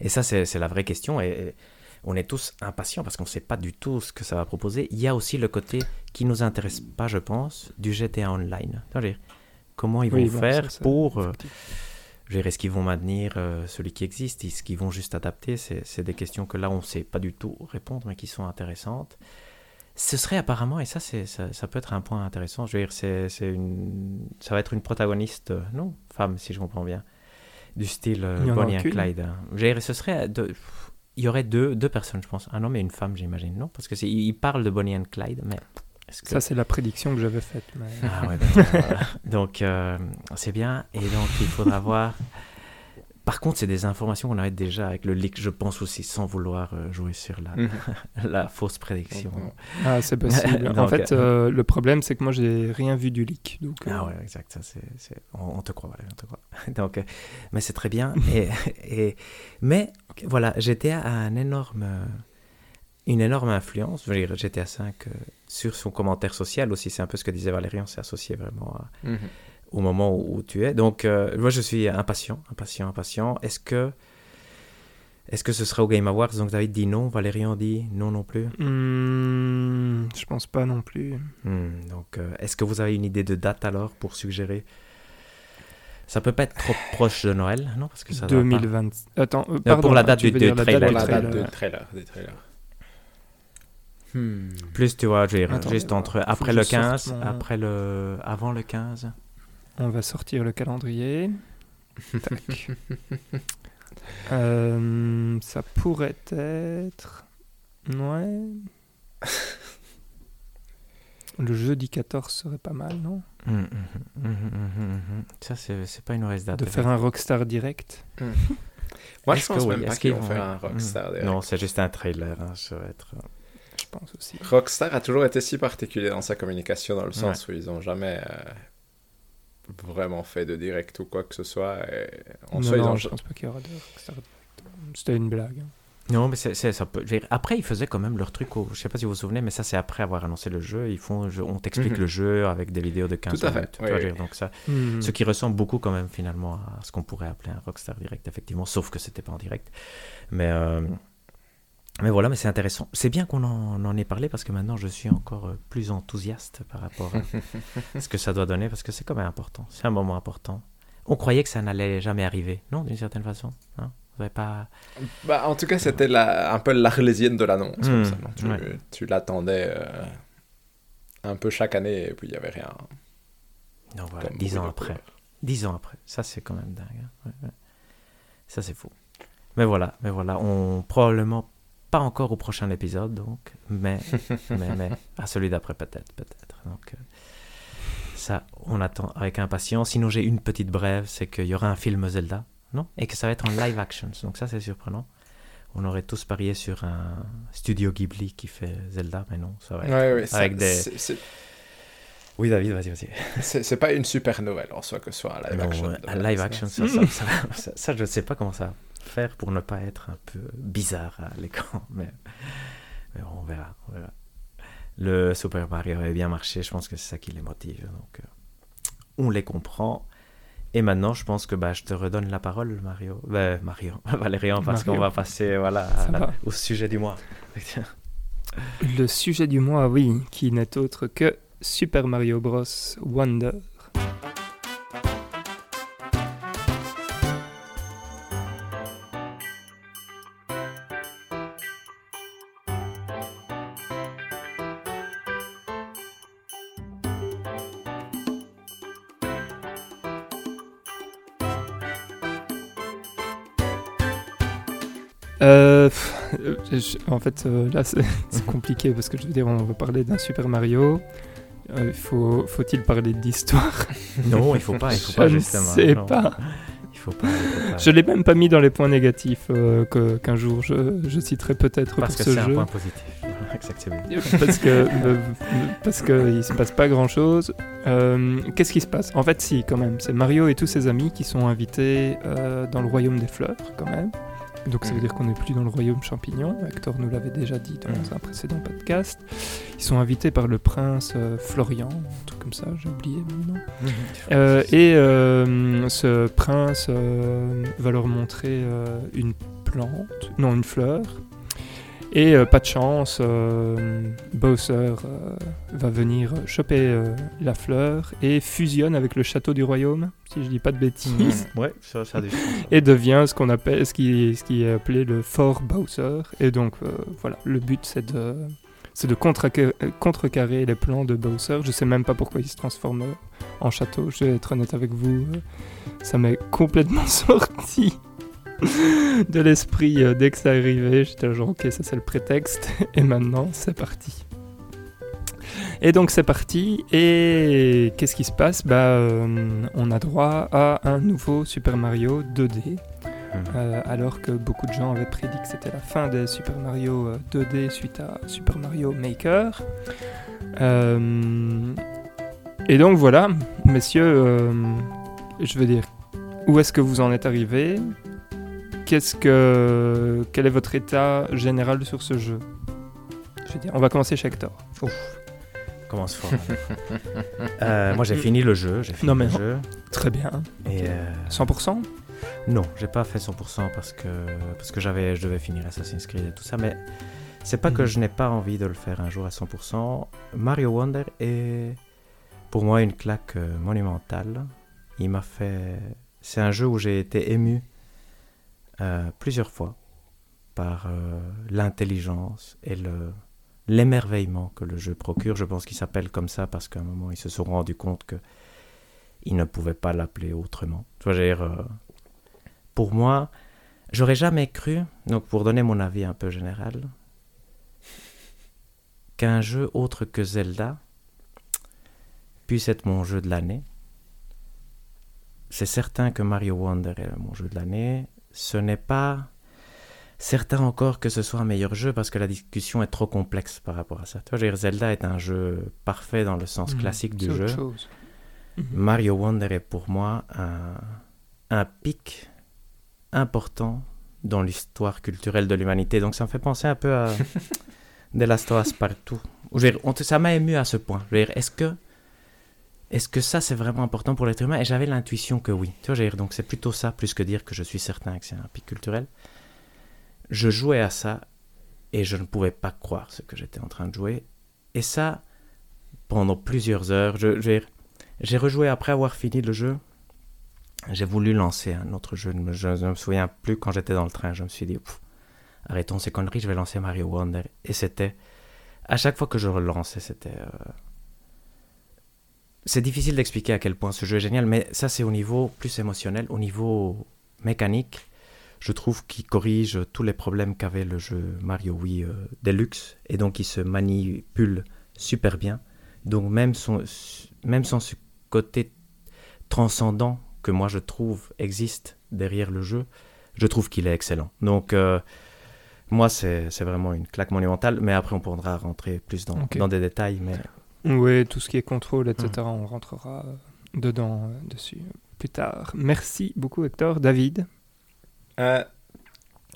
Speaker 3: Et ça, c'est la vraie question. Et, et on est tous impatients parce qu'on ne sait pas du tout ce que ça va proposer. Il y a aussi le côté qui nous intéresse pas, je pense, du GTA Online. C'est-à-dire, Comment ils vont
Speaker 1: Oui,
Speaker 3: faire
Speaker 1: ça-
Speaker 3: pour... euh, est-ce qu'ils vont maintenir euh, celui qui existe? Est-ce qu'ils vont juste adapter c'est des questions que là, on ne sait pas du tout répondre, mais qui sont intéressantes. Ce serait apparemment, et ça, ça, ça peut être un point intéressant, je veux dire, c'est une, ça va être une protagoniste, euh, non, femme, si je comprends bien, du style euh, Bonnie and
Speaker 1: qu'une.
Speaker 3: Clyde. Je veux dire, ce serait... de- il y aurait deux, deux personnes, je pense, un homme et une femme, j'imagine, non? Parce que c'est- il parle de Bonnie and Clyde, mais... que-
Speaker 1: Ça, c'est la prédiction que j'avais faite. mais-
Speaker 3: ah ouais, voilà. donc euh, c'est bien. Et donc il faudra voir. Par contre, c'est des informations qu'on avait déjà avec le leak, je pense aussi, sans vouloir euh, jouer sur la,
Speaker 2: Mhm.
Speaker 3: la fausse prédiction.
Speaker 1: Ah, c'est possible. en
Speaker 3: Donc,
Speaker 1: fait, euh, le problème, c'est que moi, j'ai rien vu du leak. Donc, euh,
Speaker 3: Ah ouais, exact. Ça, c'est, c'est- On, on te croit, Valérie, on te croit. Donc, euh, mais c'est très bien. Et, et- mais voilà, GTA a un énorme, euh, une énorme influence. Je veux dire, GTA 5 euh, sur son commentaire social aussi. C'est un peu ce que disait Valérie. On s'est associé vraiment à,
Speaker 2: Mhm.
Speaker 3: Au moment où, tu es. Donc, euh, moi, je suis impatient, impatient, impatient. Est-ce que, est-ce que ce sera au Game Awards? Donc, David dit non, Valérie en dit non non plus.
Speaker 1: hmm, je pense pas non plus.
Speaker 3: Hmm, donc, euh, est-ce que vous avez une idée de date alors pour suggérer? Ça peut pas être trop proche de Noël, non? Parce que ça doit pas-
Speaker 1: 2020. Attends, euh, pardon,
Speaker 3: pour la date du- trailer.
Speaker 1: date
Speaker 2: Pour
Speaker 1: du
Speaker 2: la date
Speaker 1: trailer.
Speaker 2: Hmm.
Speaker 3: Plus, tu vois, je veux dire,
Speaker 1: Attends,
Speaker 3: juste
Speaker 1: euh,
Speaker 3: entre après le
Speaker 1: je sorte
Speaker 3: 15,
Speaker 1: mon-
Speaker 3: après le, avant le 15.
Speaker 1: On va sortir le calendrier. Tac. Euh, ça pourrait être. Ouais. Le jeudi 14 serait pas mal, non?
Speaker 3: Hum, hum, hum, hum, hum, hum, hum. Ça, c'est c'est pas une mauvaise date.
Speaker 1: De faire un Rockstar direct?
Speaker 2: Moi, je
Speaker 3: Est-ce que
Speaker 2: pense
Speaker 3: oui,
Speaker 2: même pas qu'ils vont
Speaker 3: vont-
Speaker 2: faire un
Speaker 3: Hmm.
Speaker 2: Rockstar. direct.
Speaker 3: Non, c'est juste un trailer. hein, ça va être...
Speaker 1: Je pense aussi.
Speaker 2: Rockstar a toujours été si particulier dans sa communication, dans le sens où ils ont jamais euh, vraiment fait de direct ou quoi que ce soit. Et en
Speaker 1: non,
Speaker 2: soi, ils
Speaker 1: non,
Speaker 2: ont-
Speaker 1: je pense pas qu'il y aura de Rockstar direct. C'était une blague. hein.
Speaker 3: Non, mais c'est, ça peut. Après, ils faisaient quand même leur truc. Au... Je sais pas si vous vous souvenez, mais ça, c'est après avoir annoncé le jeu. Ils font, je- on t'explique
Speaker 2: Mhm.
Speaker 3: le jeu avec des vidéos de 15
Speaker 2: Tout à fait,
Speaker 3: minutes.
Speaker 2: oui, oui.
Speaker 3: dire, Donc ça,
Speaker 1: Hmm.
Speaker 3: ce qui ressemble beaucoup quand même finalement à ce qu'on pourrait appeler un Rockstar Direct, effectivement, sauf que c'était pas en direct. Mais euh, mais voilà, mais c'est intéressant. C'est bien qu'on en, en ait parlé parce que maintenant, je suis encore euh, plus enthousiaste par rapport à ce que ça doit donner parce que c'est quand même important. C'est un moment important. On croyait que ça n'allait jamais arriver, non, d'une certaine façon. Hein? Pas.
Speaker 2: Bah, en tout cas, c'était la- un peu l'arlésienne de l'annonce.
Speaker 3: Hmm,
Speaker 2: tu
Speaker 3: ouais.
Speaker 2: tu l'attendais euh, un peu chaque année et puis il n'y avait rien.
Speaker 3: Non, voilà, dix ans après. Dix ans après. Ça, c'est quand même dingue. hein. Ouais, ouais. Ça, c'est fou. Mais voilà, mais voilà. On probablement pas encore au prochain épisode, donc, mais, mais, mais à celui d'après peut-être, peut-être. Donc, euh, ça, on attend avec impatience. Sinon, j'ai une petite brève, c'est qu'il y aura un film Zelda, non? Et que ça va être en live action. Donc ça, c'est surprenant. On aurait tous parié sur un studio Ghibli qui fait Zelda, mais non, ça va être...
Speaker 2: Ouais, ouais, ça-
Speaker 3: Avec des- Oui, David, vas-y, vas-y.
Speaker 2: C'est c'est pas une super nouvelle en soi que ce soit un live
Speaker 3: Non,
Speaker 2: action.
Speaker 3: un live action, ça, je ne sais pas comment ça faire pour ne pas être un peu bizarre à l'écran, mais, mais on verra, on verra. Le Super Mario avait bien marché, je pense que c'est ça qui les motive, donc euh, on les comprend. Et maintenant, je pense que bah, je te redonne la parole, Mario. Ben, Mario, Valérian, parce qu'on va passer voilà,
Speaker 1: va.
Speaker 3: au sujet du mois.
Speaker 1: Le sujet du mois, oui, qui n'est autre que Super Mario Bros. Wonder. Je- en fait, euh, là, c'est compliqué parce que je veux dire, on va parler d'un Super Mario. Euh, faut, faut-il parler d'histoire?
Speaker 3: Non, il faut pas, il faut pas
Speaker 1: Je ne
Speaker 3: justement.
Speaker 1: sais
Speaker 3: non.
Speaker 1: pas.
Speaker 3: Il faut pas. il faut pas.
Speaker 1: Je l'ai même pas mis dans les points négatifs euh, que- qu'un jour je, je citerai peut-être pour
Speaker 3: Parce que
Speaker 1: ce
Speaker 3: c'est un point positif. Exactement.
Speaker 1: parce que euh, parce que il se passe pas grand chose. Qu'est-ce qui se passe? En fait, si quand même, c'est Mario et tous ses amis qui sont invités dans le royaume des fleurs quand même. Donc ça veut
Speaker 2: Mhm.
Speaker 1: dire qu'on n'est plus dans le royaume champignon. Hector nous l'avait déjà dit dans
Speaker 3: Mhm.
Speaker 1: un précédent podcast. Ils sont invités par le prince euh, Florian, un truc comme ça, j'ai oublié maintenant. Euh, et euh, ce prince va leur montrer une plante, non une fleur. Et euh, pas de chance, euh, Bowser euh, va venir choper la fleur et fusionne avec le château du royaume, si je dis pas de bêtises,
Speaker 3: Ouais, ça, ça a du sens.
Speaker 1: et devient ce qu'on appelle, ce qui, ce qui est appelé le Fort Bowser. Et donc voilà, le but c'est de, c'est de contreca- contrecarrer les plans de Bowser. Je sais même pas pourquoi il se transforme en château. Je vais être honnête avec vous, ça m'est complètement sorti de l'esprit euh, dès que c'est arrivé. J'étais genre ok, ça c'est le prétexte. Et maintenant c'est parti. Et donc c'est parti. Et qu'est-ce qui se passe? Bah, euh, on a droit à un nouveau Super Mario 2D. euh, alors que beaucoup de gens avaient prédit que c'était la fin des Super Mario euh, 2D suite à Super Mario Maker. Euh, et donc voilà, messieurs, je veux dire, où est-ce que vous en êtes arrivés? Qu'est-ce que, quel est votre état général sur ce jeu? Je veux dire, on va commencer chez Hector.
Speaker 3: Commence fort. Euh, moi, j'ai fini le jeu. J'ai fini
Speaker 1: Non, mais
Speaker 3: le
Speaker 1: non.
Speaker 3: jeu.
Speaker 1: Très bien.
Speaker 3: Et euh,
Speaker 1: 100%
Speaker 3: non, j'ai pas fait 100% parce que parce que j'avais je devais finir Assassin's Creed et tout ça, mais c'est pas que
Speaker 1: Mhm.
Speaker 3: je n'ai pas envie de le faire un jour à 100%. Mario Wonder est pour moi une claque euh, monumentale. Il m'a fait. C'est un jeu où j'ai été ému euh, plusieurs fois par euh, l'intelligence et le l'émerveillement que le jeu procure. Je pense qu'il s'appelle comme ça parce qu'à un moment ils se sont rendus compte que ils ne pouvaient pas l'appeler autrement. Tu vois, dire, euh, pour moi, j'aurais jamais cru, donc pour donner mon avis un peu général, qu'un jeu autre que Zelda puisse être mon jeu de l'année. C'est certain que Mario Wonder est mon jeu de l'année. Ce n'est pas certain encore que ce soit un meilleur jeu parce que la discussion est trop complexe par rapport à ça. Tu vois, je veux dire, Zelda est un jeu parfait dans le sens
Speaker 1: Mhm.
Speaker 3: classique du jeu.
Speaker 1: chose. Mhm.
Speaker 3: Mario Wonder est pour moi un, un pic important dans l'histoire culturelle de l'humanité. Donc ça me fait penser un peu à The Last of Us partout. Je veux dire, on te- ça m'a ému à ce point. Je veux dire, est-ce que, est-ce que ça c'est vraiment important pour l'être humain? Et j'avais l'intuition que oui. Tu vois, donc c'est plutôt ça, plus que dire que je suis certain que c'est un pic culturel. Je jouais à ça et je ne pouvais pas croire ce que j'étais en train de jouer. Et ça, pendant plusieurs heures, j'ai rejoué après avoir fini le jeu. J'ai voulu lancer un autre jeu. Je ne me souviens plus quand j'étais dans le train. Je me suis dit, arrêtons ces conneries, je vais lancer Mario Wonder. Et c'était. À chaque fois que je relançais, c'était. euh, C'est difficile d'expliquer à quel point ce jeu est génial, mais ça, c'est au niveau plus émotionnel. Au niveau mécanique, je trouve qu'il corrige tous les problèmes qu'avait le jeu Mario Wii euh, Deluxe. Et donc, il se manipule super bien. Donc, même, son, même sans ce côté transcendant que moi je trouve existe derrière le jeu, je trouve qu'il est excellent. Donc, euh, moi, c'est vraiment une claque monumentale, mais après, on pourra rentrer plus dans, dans des détails. Mais
Speaker 1: Oui, tout ce qui est contrôle, etc.,
Speaker 3: Mhm.
Speaker 1: on rentrera euh, dedans, euh, dessus, euh, plus tard. Merci beaucoup, Hector. David?
Speaker 2: Euh,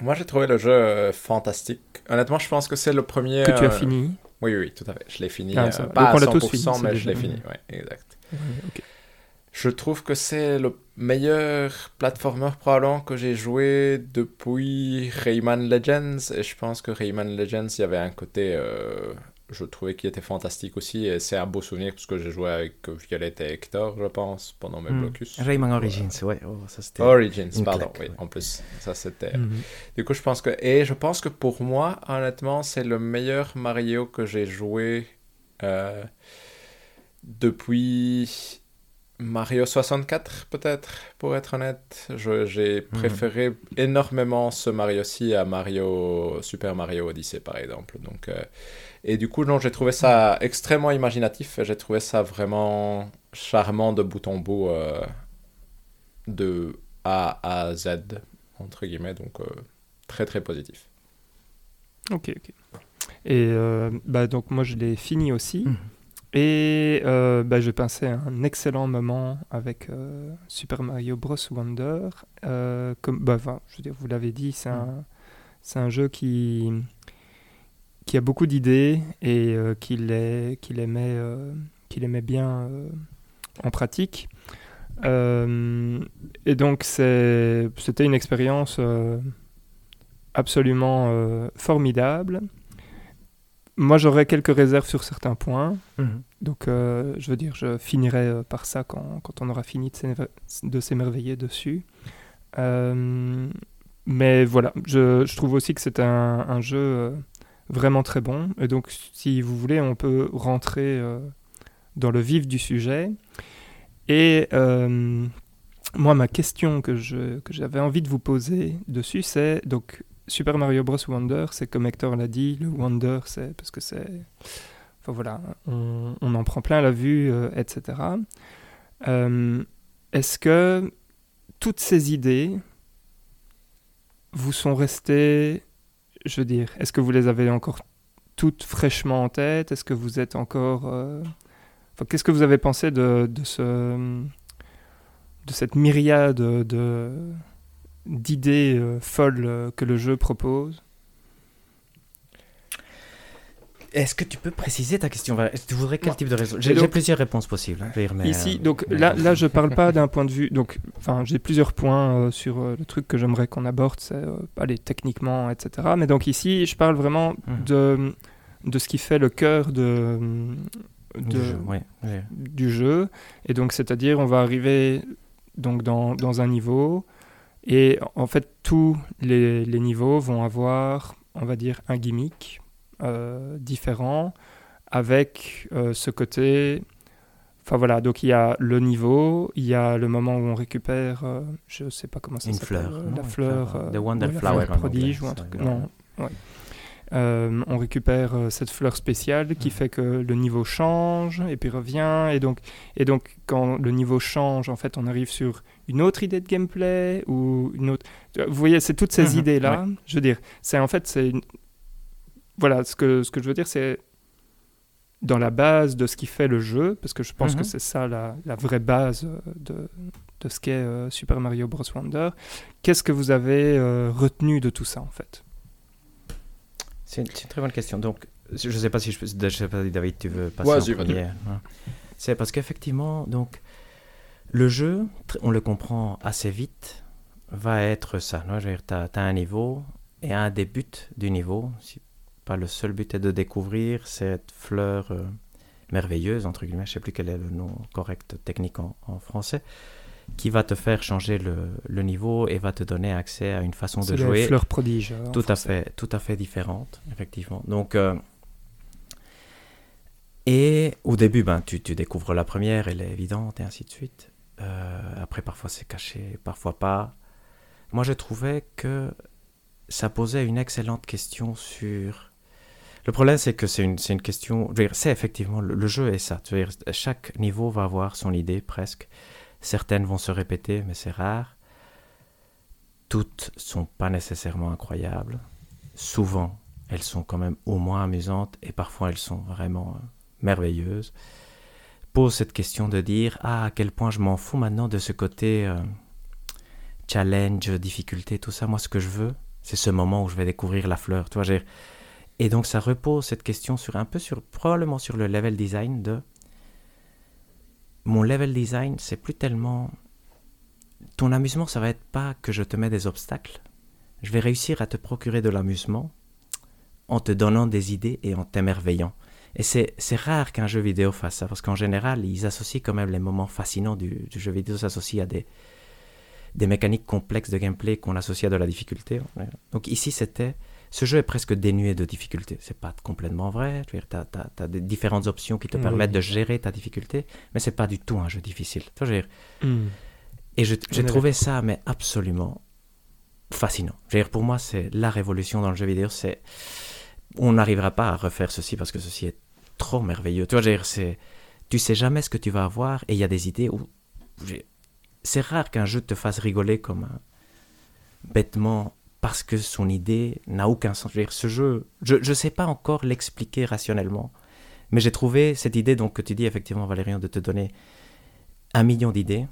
Speaker 2: moi, j'ai trouvé le jeu euh, fantastique. Honnêtement, je pense que c'est le premier.
Speaker 1: que tu as
Speaker 2: euh,
Speaker 1: fini?
Speaker 2: Oui, oui, oui, tout à fait. Je l'ai fini.
Speaker 1: Ah,
Speaker 2: euh, pas
Speaker 1: Donc,
Speaker 2: à
Speaker 1: on l'a
Speaker 2: 100%,
Speaker 1: tous fini,
Speaker 2: mais je l'ai fini. Ouais, exact.
Speaker 1: Ouais.
Speaker 2: Je trouve que c'est le meilleur platformer probablement que j'ai joué depuis Rayman Legends. Et je pense que Rayman Legends, il y avait un côté, euh, je trouvais qu'il était fantastique aussi. Et c'est un beau souvenir parce que j'ai joué avec Violette et Hector, je pense, pendant mes
Speaker 3: Hmm.
Speaker 2: blocus.
Speaker 3: Rayman Origins, ouais, oh, ça c'était.
Speaker 2: Origins, pardon,
Speaker 3: claque,
Speaker 2: oui,
Speaker 3: ouais.
Speaker 2: en plus. Ça, c'était.
Speaker 1: Mhm.
Speaker 2: Du coup, je pense que. Et je pense que pour moi, honnêtement, c'est le meilleur Mario que j'ai joué euh, depuis Mario 64, peut-être, pour être honnête. Je- J'ai préféré énormément ce Mario-ci à Mario Super Mario Odyssey, par exemple. Donc, euh, et du coup, non, j'ai trouvé ça extrêmement imaginatif. J'ai trouvé ça vraiment charmant de bout en bout, euh, de A à Z, entre guillemets. Donc, euh, très très positif.
Speaker 1: Ok, ok. Et euh, bah, donc moi je l'ai fini aussi.
Speaker 3: Mhm.
Speaker 1: Et euh, bah, je passais un excellent moment avec euh, Super Mario Bros. Wonder. Euh, comme, bah, enfin, je veux dire, vous l'avez dit, c'est un, c'est un jeu qui, qui a beaucoup d'idées et euh, qu'il aimait, euh, aimait bien euh, en pratique. Euh, et donc c'était une expérience absolument formidable. Moi, j'aurais quelques réserves sur certains points.
Speaker 3: Mhm.
Speaker 1: Donc, je veux dire, je finirai par ça quand, quand on aura fini de s'émer- de s'émerveiller dessus. Mais voilà, je, je trouve aussi que c'est un, un jeu vraiment très bon. Et donc, si vous voulez, on peut rentrer euh, dans le vif du sujet. Et euh, moi, ma question que je- que j'avais envie de vous poser dessus, c'est donc Super Mario Bros. Wonder, c'est comme Hector l'a dit, le Wonder, c'est parce que c'est. Enfin voilà, on, on en prend plein la vue, euh, etc. Est-ce que toutes ces idées vous sont restées, je veux dire, est-ce que vous les avez encore toutes fraîchement en tête? Est-ce que vous êtes encore. euh, qu'est-ce que vous avez pensé de, de ce de cette myriade de d'idées euh, folles euh, que le jeu propose?
Speaker 3: Est-ce que tu peux préciser ta question? Tu voudrais quel
Speaker 1: Ouais.
Speaker 3: type de réponse
Speaker 1: Et
Speaker 3: J'ai plusieurs réponses possibles. hein, mais,
Speaker 1: Ici,
Speaker 3: euh,
Speaker 1: donc
Speaker 3: mais-
Speaker 1: là, là, je parle pas d'un point de vue. Donc, enfin, j'ai plusieurs points euh, sur euh, le truc que j'aimerais qu'on aborde, c'est euh, aller techniquement, etc. Mais donc ici, je parle vraiment
Speaker 3: Mhm.
Speaker 1: de de ce qui fait le cœur de,
Speaker 3: Du jeu, ouais, ouais.
Speaker 1: du jeu. Et donc, c'est-à-dire, on va arriver donc dans, dans un niveau, et en fait, tous les, les niveaux vont avoir, on va dire, un gimmick euh, différent, avec euh, ce côté. Enfin voilà, donc il y a le niveau, il y a le moment où on récupère, euh, je sais pas comment ça
Speaker 3: Une
Speaker 1: s'appelle,
Speaker 3: fleur, non,
Speaker 1: la
Speaker 3: une
Speaker 1: fleur,
Speaker 3: fleur,
Speaker 1: euh,
Speaker 3: the Wonder
Speaker 1: ou la
Speaker 3: Flower
Speaker 1: fleur
Speaker 3: en
Speaker 1: prodige ou un truc. Non, ouais. Euh, on récupère cette fleur spéciale qui
Speaker 3: Mhm.
Speaker 1: fait que le niveau change et puis revient et donc et donc quand le niveau change en fait on arrive sur une autre idée de gameplay ou une autre vous voyez c'est toutes ces
Speaker 3: Mhm,
Speaker 1: idées là je veux dire c'est en fait c'est une- voilà ce que ce que je veux dire c'est dans la base de ce qui fait le jeu parce que je pense
Speaker 3: Mhm.
Speaker 1: que c'est ça la, la vraie base euh, de de ce qu'est euh, Super Mario Bros Wonder qu'est-ce que vous avez euh, retenu de tout ça en fait?
Speaker 3: C'est une, très bonne question. Donc, je ne sais pas si je, peux- je sais pas si David, tu veux passer
Speaker 2: Vas-y,
Speaker 3: en
Speaker 2: vas-y.
Speaker 3: premier. hein. C'est parce qu'effectivement, donc, le jeu, on le comprend assez vite, va être ça. tu as, un niveau et un des buts du niveau. Si pas le seul but est de découvrir cette fleur euh, merveilleuse, entre guillemets, je ne sais plus quel est le nom correct technique en, en français, qui va te faire changer le, le niveau et va te donner accès à une façon de
Speaker 1: c'est
Speaker 3: jouer
Speaker 1: les fleurs prodiges euh, en
Speaker 3: tout à fait, tout à fait différente, effectivement. Donc, euh, et au début, ben, tu, tu découvres la première, elle est évidente, et ainsi de suite. Euh, après, parfois c'est caché, parfois pas. Moi, je trouvais que ça posait une excellente question sur. Le problème, c'est que c'est une, une question. C'est effectivement le, jeu est ça. Chaque niveau va avoir son idée presque. Certaines vont se répéter, mais c'est rare. Toutes sont pas nécessairement incroyables. Souvent, elles sont quand même au moins amusantes et parfois elles sont vraiment euh, merveilleuses. Pose cette question de dire ah à quel point je m'en fous maintenant de ce côté euh, challenge, difficulté, tout ça. Moi, ce que je veux, c'est ce moment où je vais découvrir la fleur. Tu vois, j'ai- et donc ça repose cette question sur un peu sur probablement sur le level design de mon level design, c'est plus tellement ton amusement, ça va être pas que je te mets des obstacles. Je vais réussir à te procurer de l'amusement en te donnant des idées et en t'émerveillant. Et c'est rare qu'un jeu vidéo fasse ça, parce qu'en général, ils associent quand même les moments fascinants du, du jeu vidéo s'associent à des, des mécaniques complexes de gameplay qu'on associe à de la difficulté. Donc ici, c'était... Ce jeu est presque dénué de difficulté. C'est pas complètement vrai. Tu as, des différentes options qui te
Speaker 1: Oui.
Speaker 3: permettent de gérer ta difficulté, mais c'est pas du tout un jeu difficile. Tu vois, je dire,
Speaker 1: Hmm.
Speaker 3: et j'ai trouvé ça mais absolument fascinant. Je veux dire, pour moi, c'est la révolution dans le jeu vidéo. C'est on n'arrivera pas à refaire ceci parce que ceci est trop merveilleux. Tu vois, je veux dire, c'est tu sais jamais ce que tu vas avoir et il y a des idées où c'est rare qu'un jeu te fasse rigoler comme un bêtement parce que son idée n'a aucun sens. Je veux dire, ce jeu, je ne sais pas encore l'expliquer rationnellement, mais j'ai trouvé cette idée donc que tu dis effectivement Valérian de te donner un million d'idées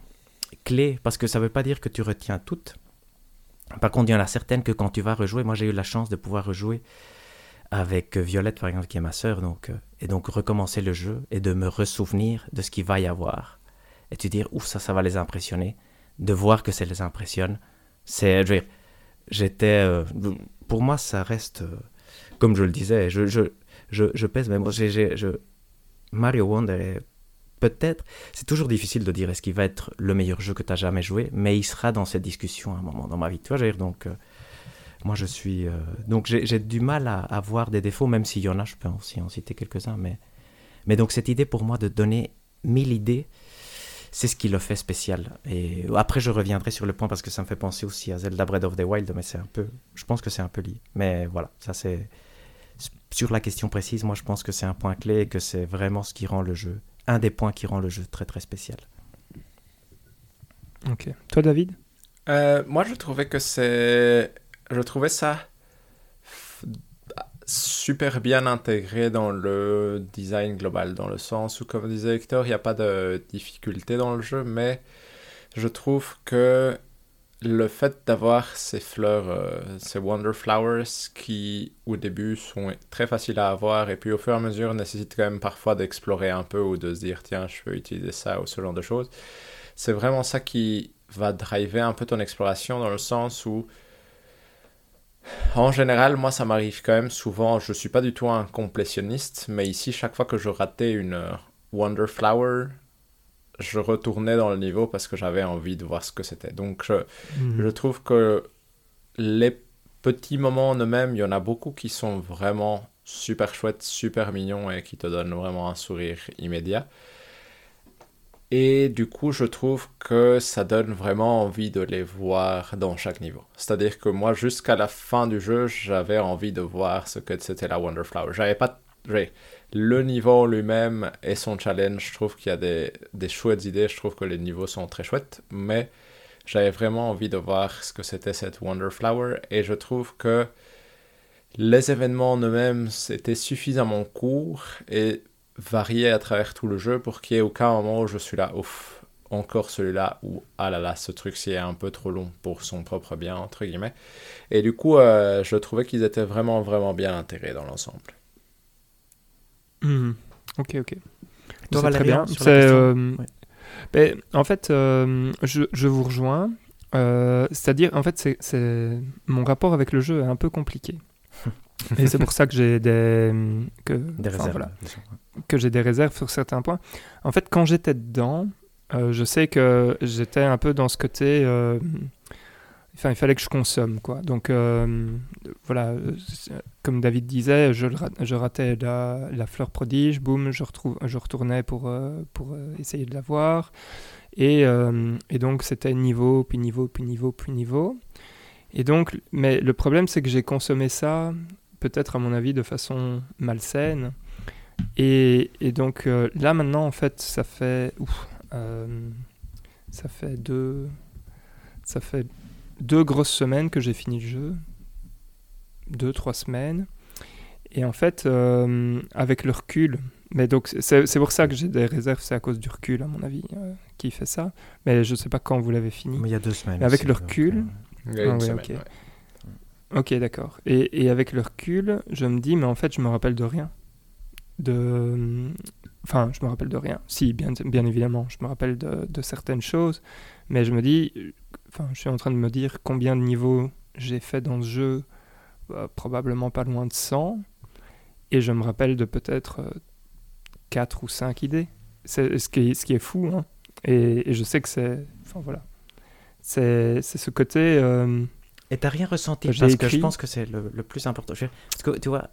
Speaker 3: clés parce que ça ne veut pas dire que tu retiens toutes. Par contre, il y en a certaines que quand tu vas rejouer, moi j'ai eu la chance de pouvoir rejouer avec Violette par exemple qui est ma sœur donc euh, et donc recommencer le jeu et de me ressouvenir de ce qu'il va y avoir et tu dire ouf ça ça va les impressionner de voir que ça les impressionne c'est je veux dire j'étais. euh, pour moi, ça reste. euh, comme je le disais, je, je, je, je pèse, je, Mario Wonder est peut-être. C'est toujours difficile de dire est-ce qu'il va être le meilleur jeu que tu as jamais joué, mais il sera dans cette discussion à un moment dans ma vie. Tu vois, donc. euh, moi, je suis. donc, j'ai, du mal à, à voir des défauts, même s'il y en a, je peux aussi en citer quelques-uns, mais. Mais donc, cette idée pour moi de donner mille idées, c'est ce qui le fait spécial. Et après, je reviendrai sur le point parce que ça me fait penser aussi à Zelda Breath of the Wild, mais c'est un peu, je pense que c'est un peu lié. Mais voilà, ça c'est sur la question précise. Moi, je pense que c'est un point clé et que c'est vraiment ce qui rend le jeu, un des points qui rend le jeu très très spécial.
Speaker 1: Ok. Toi, David?
Speaker 2: Euh, moi, je trouvais que c'est. Je trouvais ça super bien intégré dans le design global, dans le sens où, comme disait Hector, il n'y a pas de difficulté dans le jeu, mais je trouve que le fait d'avoir ces fleurs, euh, ces Wonder Flowers, qui au début sont très faciles à avoir, et puis au fur et à mesure nécessitent quand même parfois d'explorer un peu ou de se dire, tiens, je peux utiliser ça ou ce genre de choses, c'est vraiment ça qui va driver un peu ton exploration dans le sens où en général, moi, ça m'arrive quand même souvent. Je suis pas du tout un complétionniste, mais ici, chaque fois que je ratais une euh, Wonder Flower, je retournais dans le niveau parce que j'avais envie de voir ce que c'était. Donc, je,
Speaker 1: Mhm.
Speaker 2: je trouve que les petits moments en eux-mêmes, il y en a beaucoup qui sont vraiment super chouettes, super mignons et qui te donnent vraiment un sourire immédiat. Et du coup, je trouve que ça donne vraiment envie de les voir dans chaque niveau. C'est-à-dire que moi, jusqu'à la fin du jeu, j'avais envie de voir ce que c'était la Wonder Flower. J'avais pas... Le niveau lui-même et son challenge, je trouve qu'il y a des, des chouettes idées. Je trouve que les niveaux sont très chouettes. Mais j'avais vraiment envie de voir ce que c'était cette Wonder Flower. Et je trouve que les événements en eux-mêmes, c'était suffisamment court et varié à travers tout le jeu pour qu'il n'y ait aucun moment où je suis là, ouf, encore celui-là, ou ah là là, ce truc-ci est un peu trop long pour son propre bien, entre guillemets. Et du coup, euh, je trouvais qu'ils étaient vraiment, vraiment bien intégrés dans l'ensemble.
Speaker 1: Mhm. Ok, ok. C'est très bien.
Speaker 3: sur la
Speaker 1: euh,
Speaker 3: Ouais.
Speaker 1: ben, en fait, euh, je, je vous rejoins. Euh, C'est-à-dire, en fait, c'est, mon rapport avec le jeu est un peu compliqué. Et c'est pour ça que j'ai des, que,
Speaker 3: Des
Speaker 1: enfin,
Speaker 3: réserves.
Speaker 1: voilà. Que j'ai des réserves sur certains points. En fait, quand j'étais dedans, euh, je sais que j'étais un peu dans ce côté. euh, Enfin, il fallait que je consomme, quoi. Donc, euh, voilà, comme David disait, je, je ratais la, la fleur prodige, boum, je, je retournais pour, pour essayer de la voir. Et, et donc, c'était niveau, puis niveau, puis niveau, puis niveau. Et donc, mais le problème, c'est que j'ai consommé ça, peut-être à mon avis, de façon malsaine. Et, et donc euh, là maintenant en fait ça fait ouf, euh, ça fait deux ça fait deux grosses semaines que j'ai fini le jeu deux trois semaines et en fait euh, avec le recul mais donc c'est c'est pour ça que j'ai des réserves c'est à cause du recul à mon avis euh, qui fait ça mais je sais pas quand vous l'avez fini
Speaker 3: Mais il y a deux semaines.
Speaker 1: Mais avec le
Speaker 3: donc,
Speaker 1: recul,
Speaker 3: euh,
Speaker 2: Il y a
Speaker 1: Ah
Speaker 2: une
Speaker 1: ouais,
Speaker 2: semaine,
Speaker 1: ok.
Speaker 2: ouais.
Speaker 1: Ok, d'accord. Et, et avec le recul, je me dis, mais en fait, je me rappelle de rien. De... Enfin, je me rappelle de rien. Si, bien, bien évidemment, je me rappelle de, de certaines choses, mais je me dis, euh, enfin, je suis en train de me dire combien de niveaux j'ai fait dans ce jeu, euh, probablement pas loin de 100, et je me rappelle de peut-être 4 ou 5 idées. C'est ce qui est, ce qui est fou, hein. Et, et je sais que c'est... Enfin, voilà. C'est ce côté... euh,
Speaker 3: Et t'as rien ressenti? Parce que je
Speaker 1: écrit-
Speaker 3: pense que c'est le, le plus important. Je Parce que tu vois,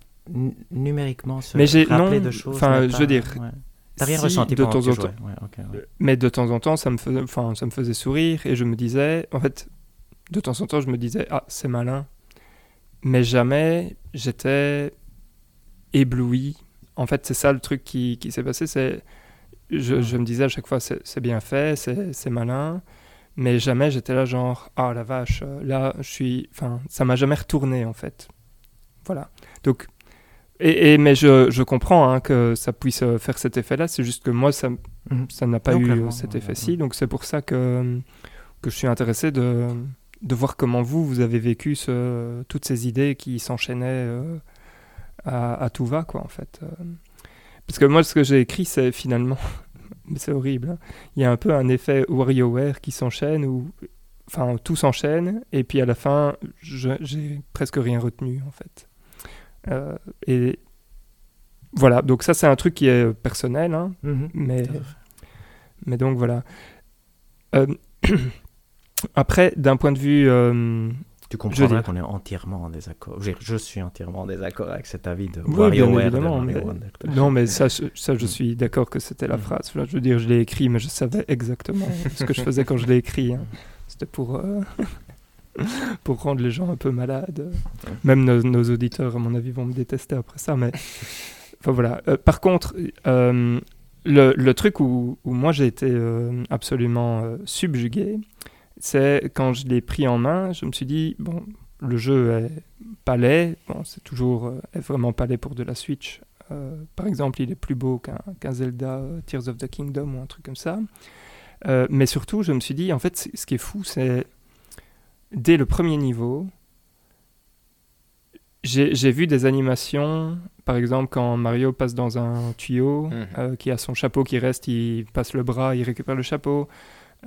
Speaker 3: numériquement, se
Speaker 1: Mais j'ai-
Speaker 3: rappeler
Speaker 1: non,
Speaker 3: de choses.
Speaker 1: enfin, je veux dire,
Speaker 3: ouais. T'as rien
Speaker 1: si,
Speaker 3: ressenti
Speaker 1: de temps en temps.
Speaker 3: Ouais, ouais.
Speaker 1: Mais de temps en temps, ça me faisait, enfin, ça me faisait sourire et je me disais, en fait, de temps en temps, je me disais, ah, c'est malin. Mais jamais j'étais ébloui. En fait, c'est ça le truc qui, qui s'est passé. C'est, je, je me disais à chaque fois, c'est bien fait, c'est c'est malin. Mais jamais j'étais là, genre, ah la vache, euh, là, je suis. Enfin, ça m'a jamais retourné, en fait. Voilà. Donc. Et, et- mais je, je comprends hein, que ça puisse euh, faire cet effet-là. C'est juste que moi, ça,
Speaker 3: Mhm.
Speaker 1: ça n'a pas
Speaker 3: Non,
Speaker 1: eu euh, cet effet-ci. Donc c'est pour ça que, que je suis intéressé de, de voir comment vous, vous avez vécu ce, toutes ces idées qui s'enchaînaient euh, à, à tout va, quoi, en fait. Parce que moi, ce que j'ai écrit, c'est finalement... mais c'est horrible. hein. Il y a un peu un effet WarioWare qui s'enchaîne où... enfin, tout s'enchaîne, et puis à la fin, j'ai presque rien retenu, en fait. Euh, et voilà, donc ça, c'est un truc qui est personnel, hein, mais,
Speaker 3: à fait.
Speaker 1: mais donc voilà. Euh, après, d'un point de vue. euh,
Speaker 3: Tu comprendras qu'on est entièrement en désaccord. Je, suis entièrement en désaccord avec cet avis de
Speaker 1: Oui,
Speaker 3: WarioWare
Speaker 1: évidemment,
Speaker 3: Mario
Speaker 1: mais-. Non, mais ça, je- ça je suis d'accord que c'était la
Speaker 3: Mhm.
Speaker 1: phrase. Je veux dire, je l'ai écrit, mais je savais exactement ce que je faisais quand je l'ai écrit. hein. C'était pour, euh, pour rendre les gens un peu malades. Même nos, auditeurs, à mon avis, vont me détester après ça. Mais enfin, voilà. Euh, par contre, euh, le, truc où, moi j'ai été euh, absolument subjugué, c'est quand je l'ai pris en main, je me suis dit, bon, le jeu est pas laid, bon, c'est toujours est vraiment pas laid pour de la Switch. Par exemple, il est plus beau qu'un Zelda Tears of the Kingdom ou un truc comme ça. Mais surtout, je me suis dit, en fait, ce qui est fou, c'est dès le premier niveau, j'ai vu des animations, par exemple, quand Mario passe dans un tuyau,
Speaker 2: Mhm.
Speaker 1: euh, qui a son chapeau qui reste, il passe le bras, il récupère le chapeau.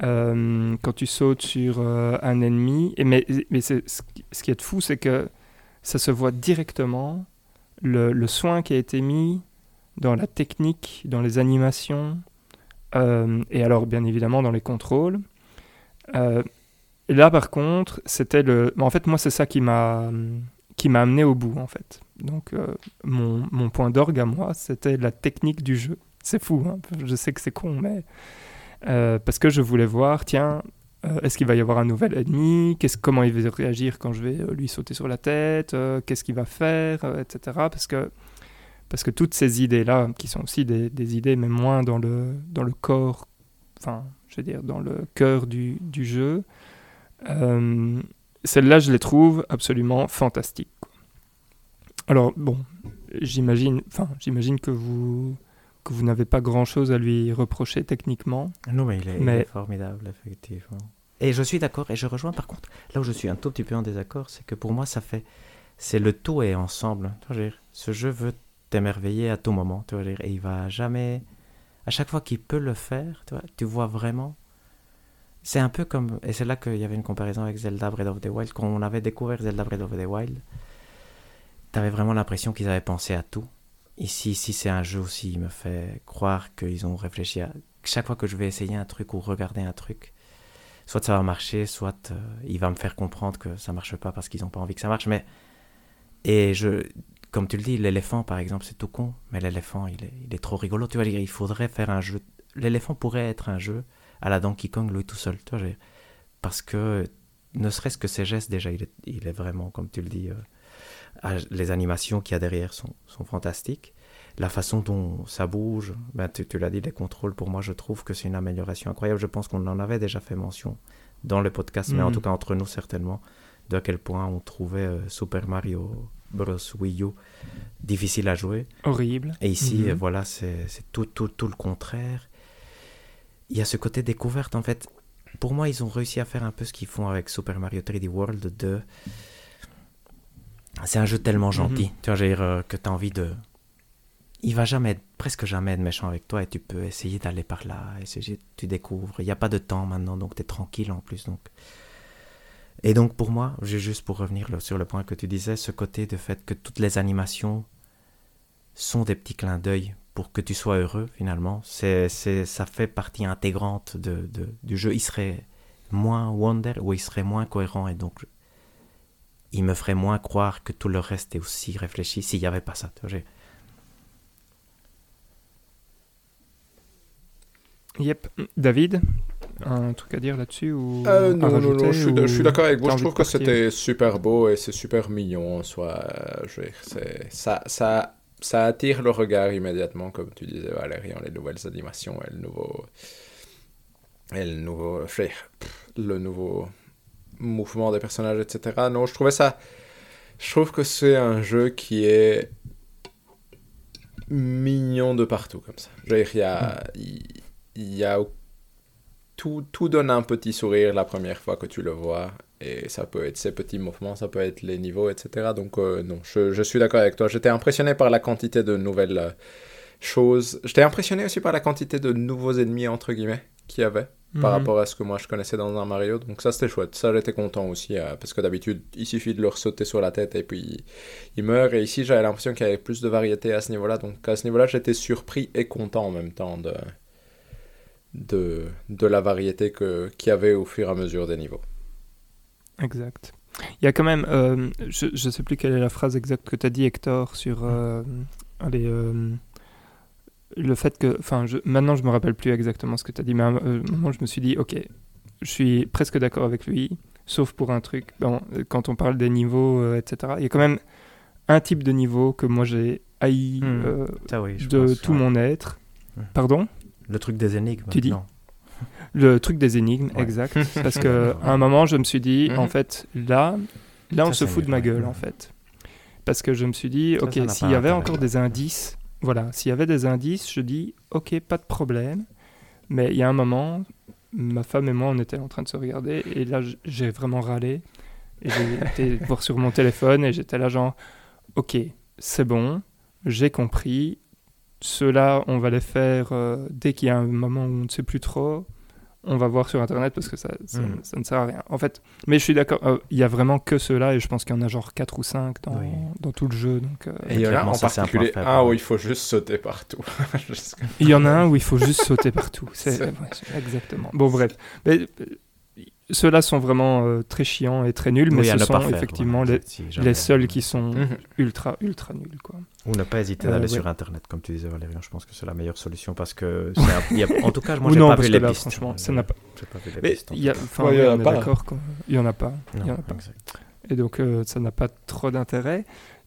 Speaker 1: Euh, quand tu sautes sur euh, un ennemi. Et mais ce qui- est fou, c'est que ça se voit directement le, le soin qui a été mis dans la technique, dans les animations, et alors bien évidemment dans les contrôles. Là par contre, c'était le... En fait, moi, c'est ça qui m'a qui m'a amené au bout, en fait. Donc, euh, mon, mon point d'orgue à moi, c'était la technique du jeu. C'est fou, hein. je sais que c'est con, mais... euh, parce que je voulais voir, tiens, euh, est-ce qu'il va y avoir un nouvel ennemi? Comment il va réagir quand je vais lui sauter sur la tête? Qu'est-ce qu'il va faire? Etc. Parce que, parce que toutes ces idées-là, qui sont aussi des, des idées, mais moins dans le, dans le corps, enfin, je veux dire, dans le cœur du, du jeu, euh, celles-là, je les trouve absolument fantastiques. quoi. Alors, bon, j'imagine, enfin, j'imagine que vous, que vous n'avez pas grand-chose à lui reprocher techniquement.
Speaker 3: Non, mais il est, il
Speaker 1: Mais-
Speaker 3: est formidable, effectivement. Et je suis d'accord, et je rejoins par contre, là où je suis un tout petit peu en désaccord, c'est que pour moi, ça fait. C'est le tout est ensemble. Tu vois, je veux dire, ce jeu veut t'émerveiller à tout moment, tu vois, je veux dire, et il va jamais. À chaque fois qu'il peut le faire, tu vois, tu vois vraiment. C'est un peu comme. Et c'est là qu'il y avait une comparaison avec Zelda Breath of the Wild. Quand on avait découvert Zelda Breath of the Wild, t'avais vraiment l'impression qu'ils avaient pensé à tout. Ici, ici c'est un jeu aussi, il me fait croire qu'ils ont réfléchi à. Chaque fois que je vais essayer un truc ou regarder un truc, soit ça va marcher, soit euh, il va me faire comprendre que ça marche pas parce qu'ils n'ont pas envie que ça marche. Mais et je, comme tu le dis, l'éléphant par exemple, c'est tout con, mais l'éléphant il est, il est trop rigolo. Tu vois, il faudrait faire un jeu. L'éléphant pourrait être un jeu à la Donkey Kong lui tout seul, j'ai- parce que ne serait-ce que ses gestes déjà, il est, il est vraiment, comme tu le dis, euh, les animations qu'il y a derrière sont, sont fantastiques. La façon dont ça bouge, ben, tu, tu l'as dit, les contrôles, pour moi, je trouve que c'est une amélioration incroyable. Je pense qu'on en avait déjà fait mention dans le podcast, mais en
Speaker 1: Mhm.
Speaker 3: tout cas entre nous certainement, de à quel point on trouvait euh, Super Mario Bros. Wii U difficile à jouer.
Speaker 1: Horrible.
Speaker 3: Et ici,
Speaker 1: Mhm.
Speaker 3: euh, voilà, c'est c'est tout, tout, tout le contraire. Il y a ce côté découverte, en fait. Pour moi, ils ont réussi à faire un peu ce qu'ils font avec Super Mario 3D World de... C'est un jeu tellement gentil, tu vois, dire, euh, que tu as envie de... Il va jamais, être- presque jamais être méchant avec toi et tu peux essayer d'aller par là, essayer, tu découvres. Il n'y a pas de temps maintenant, donc tu es tranquille en plus. Donc. Et donc pour moi, juste pour revenir sur le point que tu disais, ce côté de fait que toutes les animations sont des petits clins d'œil pour que tu sois heureux finalement. C'est, c'est, ça fait partie intégrante de, de- du jeu. Il serait moins Wonder ou il serait moins cohérent et donc il me ferait moins croire que tout le reste est aussi réfléchi s'il n'y avait pas ça. tu vois, j'ai-
Speaker 1: Yep. David, un truc à dire là-dessus ou
Speaker 2: Euh,
Speaker 1: à
Speaker 2: non, non,
Speaker 1: rajouter,
Speaker 2: non, je suis,
Speaker 1: ou
Speaker 2: je suis d'accord avec vous. Je trouve que c'était super beau et c'est super mignon en soi. Euh, Je veux dire, c'est- ça, ça, ça attire le regard immédiatement, comme tu disais, Valérie, les nouvelles animations et le nouveau. Et le nouveau. Le nouveau mouvement des personnages, etc. Non, je trouvais ça. Je trouve que c'est un jeu qui est mignon de partout, comme ça. Je veux dire, il y a. il y a tout, tout donne un petit sourire la première fois que tu le vois. Et ça peut être ces petits mouvements, ça peut être les niveaux, etc. Donc euh, non, je, je suis d'accord avec toi. J'étais impressionné par la quantité de nouvelles euh, choses. J'étais impressionné aussi par la quantité de nouveaux ennemis, entre guillemets, qu'il y avait. par
Speaker 1: Mhm.
Speaker 2: rapport à ce que moi je connaissais dans un Mario. Donc ça c'était chouette. Ça j'étais content aussi euh, parce que d'habitude il suffit de leur sauter sur la tête et puis il meurt. Et ici j'avais l'impression qu'il y avait plus de variété à ce niveau-là. Donc à ce niveau-là j'étais surpris et content en même temps de de, de la variété que qu'il y avait au fur et à mesure des niveaux.
Speaker 1: Exact. Il y a quand même, euh, je ne sais plus quelle est la phrase exacte que tu as dit, Hector, sur euh, allez, euh, le fait que. Enfin, je- maintenant, je me rappelle plus exactement ce que tu as dit, mais à un moment, je me suis dit, ok, je suis presque d'accord avec lui, sauf pour un truc. Bon, quand on parle des niveaux, etc., il y a quand même un type de niveau que moi j'ai haï
Speaker 3: Hmm, oui,
Speaker 1: de
Speaker 3: pense,
Speaker 1: tout
Speaker 3: ouais.
Speaker 1: mon être. Pardon?
Speaker 3: Le truc des énigmes.
Speaker 1: Tu dis
Speaker 3: Non.
Speaker 1: Le truc des énigmes,
Speaker 3: Ouais.
Speaker 1: exact. Parce que à un moment, je me suis dit,
Speaker 2: Mhm.
Speaker 1: en fait, là, là, on
Speaker 3: Ça,
Speaker 1: se fout de ma gueule, en fait. Parce que je me suis dit,
Speaker 3: Ça,
Speaker 1: ok, s'il y avait encore des indices, voilà, s'il y avait des indices, je dis, ok, pas de problème. Mais il y a un moment, ma femme et moi, on était en train de se regarder, et là, j'ai vraiment râlé. Et j'ai été voir sur mon téléphone, et j'étais là, genre, ok, c'est bon, j'ai compris. Ceux-là, on va les faire euh, dès qu'il y a un moment où on ne sait plus trop. On va voir sur Internet parce que ça, ça,
Speaker 3: Mhm.
Speaker 1: ça ne sert à rien. En fait, mais je suis d'accord, euh, il y a vraiment que ceux-là et je pense qu'il y en a genre 4 ou 5 dans,
Speaker 3: Oui.
Speaker 1: dans tout le jeu. Donc, euh,
Speaker 2: Et il y en a en
Speaker 3: un
Speaker 2: particulier
Speaker 3: faible,
Speaker 2: un où il faut juste sauter partout.
Speaker 1: Il y en a un où il faut juste sauter partout. C'est
Speaker 2: C'est-
Speaker 1: ouais, c'est- exactement. Bon, bref. Mais, euh, ceux-là sont vraiment euh, très chiants et très nuls, mais
Speaker 3: Oui,
Speaker 1: ce sont
Speaker 3: faire,
Speaker 1: effectivement
Speaker 3: ouais,
Speaker 1: les,
Speaker 3: exact, si jamais.
Speaker 1: les seuls qui sont
Speaker 2: Mhm.
Speaker 1: ultra, ultra nuls. Quoi.
Speaker 3: Ou ne pas hésiter
Speaker 1: Euh,
Speaker 3: d'aller
Speaker 1: ouais.
Speaker 3: sur Internet, comme tu disais, Valérian. Je pense que c'est la meilleure solution parce que, c'est un- il y a- en tout cas, moi, j'ai
Speaker 1: non,
Speaker 3: pas vu les
Speaker 1: là,
Speaker 3: pistes.
Speaker 1: franchement, ça
Speaker 3: Euh,
Speaker 1: n'a pas-
Speaker 3: j'ai pas vu les
Speaker 1: Mais
Speaker 3: pistes,
Speaker 1: y a, enfin,
Speaker 2: Ouais, il y en a
Speaker 1: est
Speaker 2: pas.
Speaker 1: d'accord qu'il n'y en a pas. Il y
Speaker 3: Non,
Speaker 1: en a pas.
Speaker 3: exact.
Speaker 1: Et donc, euh, ça n'a pas trop d'intérêt.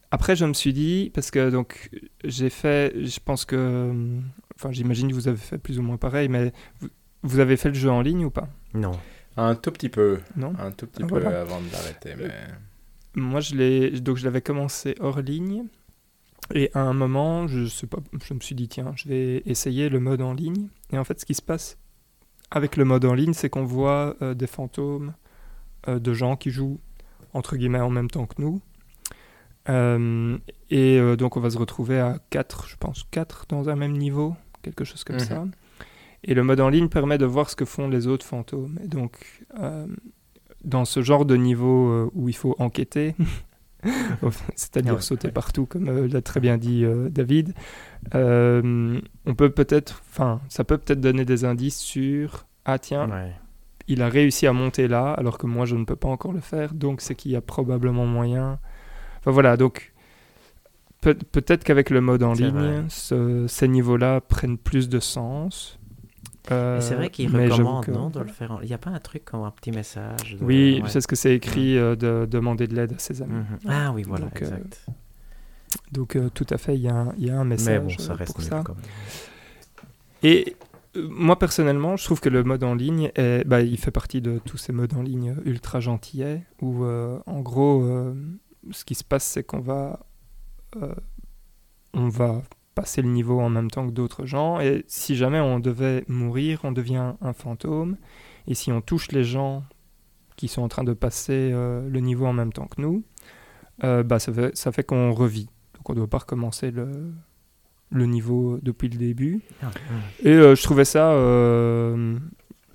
Speaker 1: Après, je me suis dit, parce que donc j'ai fait, je pense que, hum, enfin, j'imagine que vous avez fait plus ou moins pareil, mais vous, vous avez fait le jeu en ligne ou pas?
Speaker 3: Non.
Speaker 2: Un tout petit peu,
Speaker 1: Non?
Speaker 2: Un tout petit
Speaker 1: Ah,
Speaker 2: peu
Speaker 1: voilà.
Speaker 2: avant de l'arrêter. Mais...
Speaker 1: Moi, je l'ai, donc je l'avais commencé hors ligne. Et à un moment, je sais pas, je me suis dit tiens, je vais essayer le mode en ligne. Et en fait, ce qui se passe avec le mode en ligne, c'est qu'on voit euh, des fantômes euh, de gens qui jouent entre guillemets en même temps que nous. Euh, et donc, on va se retrouver à 4, je pense 4 dans un même niveau, quelque chose comme
Speaker 2: Mhm.
Speaker 1: ça. Et le mode en ligne permet de voir ce que font les autres fantômes. Et donc, dans ce genre de niveau où il faut enquêter, c'est-à-dire
Speaker 3: ouais,
Speaker 1: sauter
Speaker 3: ouais.
Speaker 1: partout, comme euh, l'a très bien dit euh, David, euh, on peut peut-être, enfin, ça peut peut-être donner des indices sur ah tiens,
Speaker 3: Ouais.
Speaker 1: il a réussi à monter là, alors que moi je ne peux pas encore le faire, donc c'est qu'il y a probablement moyen. Enfin voilà, donc peut- peut-être qu'avec le mode en ligne, ce- ces niveaux-là prennent plus de sens. Euh,
Speaker 3: c'est vrai qu'il recommande,
Speaker 1: que-
Speaker 3: non, de le faire. en- Il n'y a pas un truc comme un petit message de-
Speaker 1: Oui,
Speaker 3: ouais.
Speaker 1: c'est ce que c'est écrit euh, de demander de l'aide à ses amis.
Speaker 3: Mhm. Ah oui, voilà,
Speaker 1: Donc, euh,
Speaker 3: exact.
Speaker 1: Donc euh, tout à fait, il y, a un- il y a un message
Speaker 3: Mais bon, ça reste
Speaker 1: pour ça.
Speaker 3: quand même.
Speaker 1: Et moi personnellement, je trouve que le mode en ligne, est, bah, il fait partie de tous ces modes en ligne ultra gentillets où euh, en gros, euh, ce qui se passe, c'est qu'on va, euh, on va passer le niveau en même temps que d'autres gens. Et si jamais on devait mourir, on devient un fantôme. Et si on touche les gens qui sont en train de passer euh, le niveau en même temps que nous, euh, bah, ça fait, ça fait qu'on revit. Donc on ne doit pas recommencer le, le niveau depuis le début.
Speaker 3: Ah,
Speaker 1: Et euh, je trouvais ça, euh,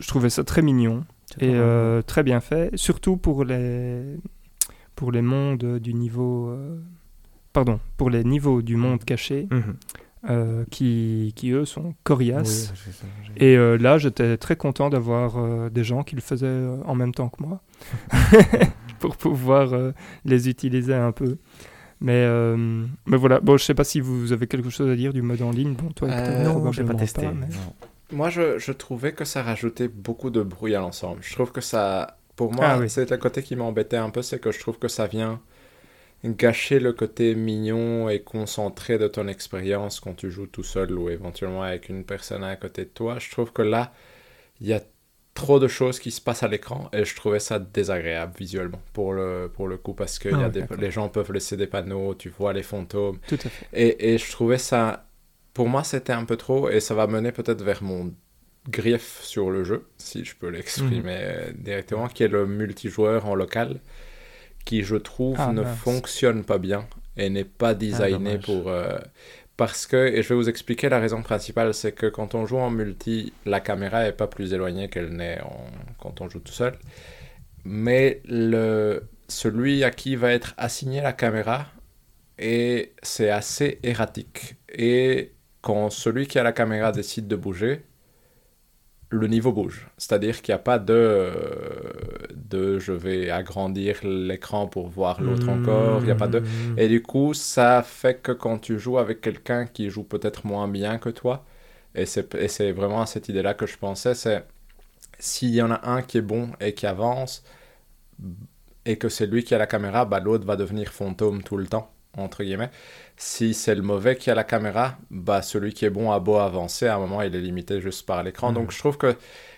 Speaker 1: je trouvais ça très mignon et euh, très bien fait, surtout pour les pour les mondes du niveau, pardon, pour les niveaux du monde caché
Speaker 3: Mhm.
Speaker 1: euh, qui qui eux sont coriaces.
Speaker 3: Oui, ça,
Speaker 1: Et euh, là, j'étais très content d'avoir euh, des gens qui le faisaient euh, en même temps que moi pour pouvoir euh, les utiliser un peu. Mais, euh, mais voilà, bon, je sais pas si vous avez quelque chose à dire du mode en ligne. Bon, toi,
Speaker 2: Euh,
Speaker 3: non, j'ai pas testé.
Speaker 1: mais-
Speaker 3: non.
Speaker 2: Moi, je, je trouvais que ça rajoutait beaucoup de bruit à l'ensemble. Je trouve que ça, pour moi,
Speaker 1: Ah oui.
Speaker 2: c'est le côté qui m'embêtait un peu, c'est que je trouve que ça vient gâcher le côté mignon et concentré de ton expérience quand tu joues tout seul ou éventuellement avec une personne à côté de toi. Je trouve que là, il y a trop de choses qui se passent à l'écran et je trouvais ça désagréable visuellement pour le, pour le coup parce que
Speaker 1: Ah
Speaker 2: y a des- les gens peuvent laisser des panneaux, tu vois les fantômes.
Speaker 1: Tout à fait.
Speaker 2: Et, et je trouvais ça, pour moi, c'était un peu trop, et ça va mener peut-être vers mon grief sur le jeu, si je peux l'exprimer euh, directement, qui est le multijoueur en local, qui, je trouve,
Speaker 1: Ah,
Speaker 2: ne fonctionne pas bien et n'est pas designé
Speaker 3: dommage.
Speaker 2: pour... euh, Parce que, et je vais vous expliquer la raison principale, c'est que quand on joue en multi, la caméra est pas plus éloignée qu'elle n'est en- quand on joue tout seul. Mais le, celui à qui va être assigné la caméra, et c'est assez erratique. Et quand celui qui a la caméra décide de bouger, le niveau bouge. C'est-à-dire qu'il n'y a pas de, de je vais agrandir l'écran pour voir l'autre encore. Il n'y a pas de.
Speaker 1: Hmm.
Speaker 2: Et du coup, ça fait que quand tu joues avec quelqu'un qui joue peut-être moins bien que toi, et c'est vraiment à cette idée-là que je pensais, c'est s'il y en a un qui est bon et qui avance, et que c'est lui qui a la caméra, bah, l'autre va devenir fantôme tout le temps, entre guillemets. Si c'est le mauvais qui a la caméra, bah, celui qui est bon a beau avancer, à un moment, il est limité juste par l'écran.
Speaker 3: Mhm.
Speaker 2: Donc je trouve que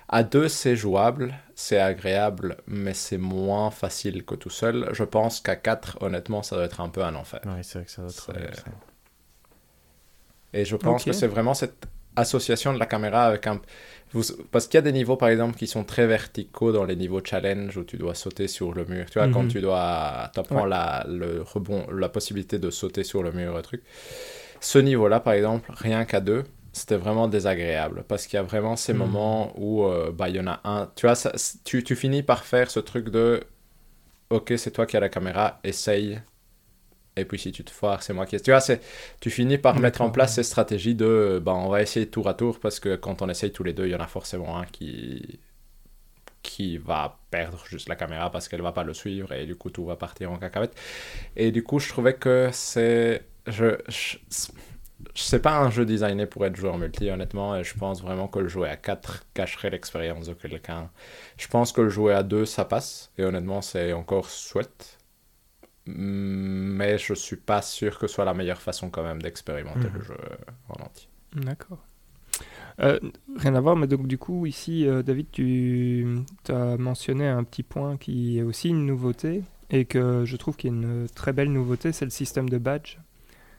Speaker 2: à deux, c'est jouable, c'est agréable, mais c'est moins facile que tout seul. Je pense qu'à quatre, honnêtement, ça doit être un peu un enfer.
Speaker 3: Ouais, c'est vrai que ça doit être. Ça.
Speaker 2: Et je pense que c'est vraiment cette association de la caméra avec un... vous- Parce qu'il y a des niveaux, par exemple, qui sont très verticaux dans les niveaux challenge où tu dois sauter sur le mur. Tu vois, quand
Speaker 1: Mhm.
Speaker 2: tu dois... T'apprends
Speaker 1: Ouais.
Speaker 2: la, le rebond, la possibilité de sauter sur le mur, le truc. Ce niveau-là, par exemple, rien qu'à deux, c'était vraiment désagréable. Parce qu'il y a vraiment ces
Speaker 1: Mhm.
Speaker 2: moments où euh, bah, il y en a un... Tu vois, ça- tu, tu finis par faire ce truc de... Ok, c'est toi qui as la caméra, essaye. Et puis si tu te foires, c'est moi qui... Tu vois, c'est... Tu finis par mettre en place ces stratégies de... Ben, on va essayer tour à tour parce que quand on essaye tous les deux, il y en a forcément un qui qui va perdre juste la caméra parce qu'elle va pas le suivre et du coup tout va partir en cacahuète. Et du coup, je trouvais que c'est... Je... je... C'est pas un jeu designé pour être joué en multi, honnêtement, et je pense vraiment que le jouer à 4 cacherait l'expérience de quelqu'un. Je pense que le jouer à 2, ça passe, et honnêtement, c'est encore chouette. Mais je suis pas sûr que ce soit la meilleure façon quand même d'expérimenter
Speaker 3: Mhm.
Speaker 2: le jeu en entier.
Speaker 1: D'accord. Euh, rien à voir, mais donc du coup, ici, euh, David, tu as mentionné un petit point qui est aussi une nouveauté et que je trouve qu'il y a une très belle nouveauté, c'est le système de badge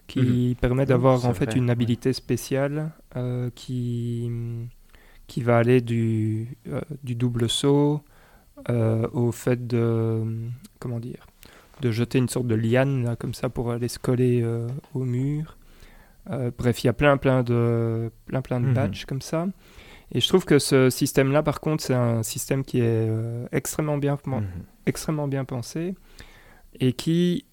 Speaker 1: qui permet d'avoir
Speaker 3: c'est
Speaker 1: en fait
Speaker 3: vrai,
Speaker 1: une
Speaker 3: ouais.
Speaker 1: habilité spéciale euh, qui, qui va aller du, euh, du double saut euh, au fait de, comment dire, de jeter une sorte de liane là, comme ça pour aller se coller euh, au mur. Euh, bref, il y a plein plein de, plein, plein de
Speaker 3: Mhm.
Speaker 1: badges comme ça. Et je trouve que ce système-là, par contre, c'est un système qui est euh, extrêmement, bien,
Speaker 3: Mhm.
Speaker 1: extrêmement bien pensé et qui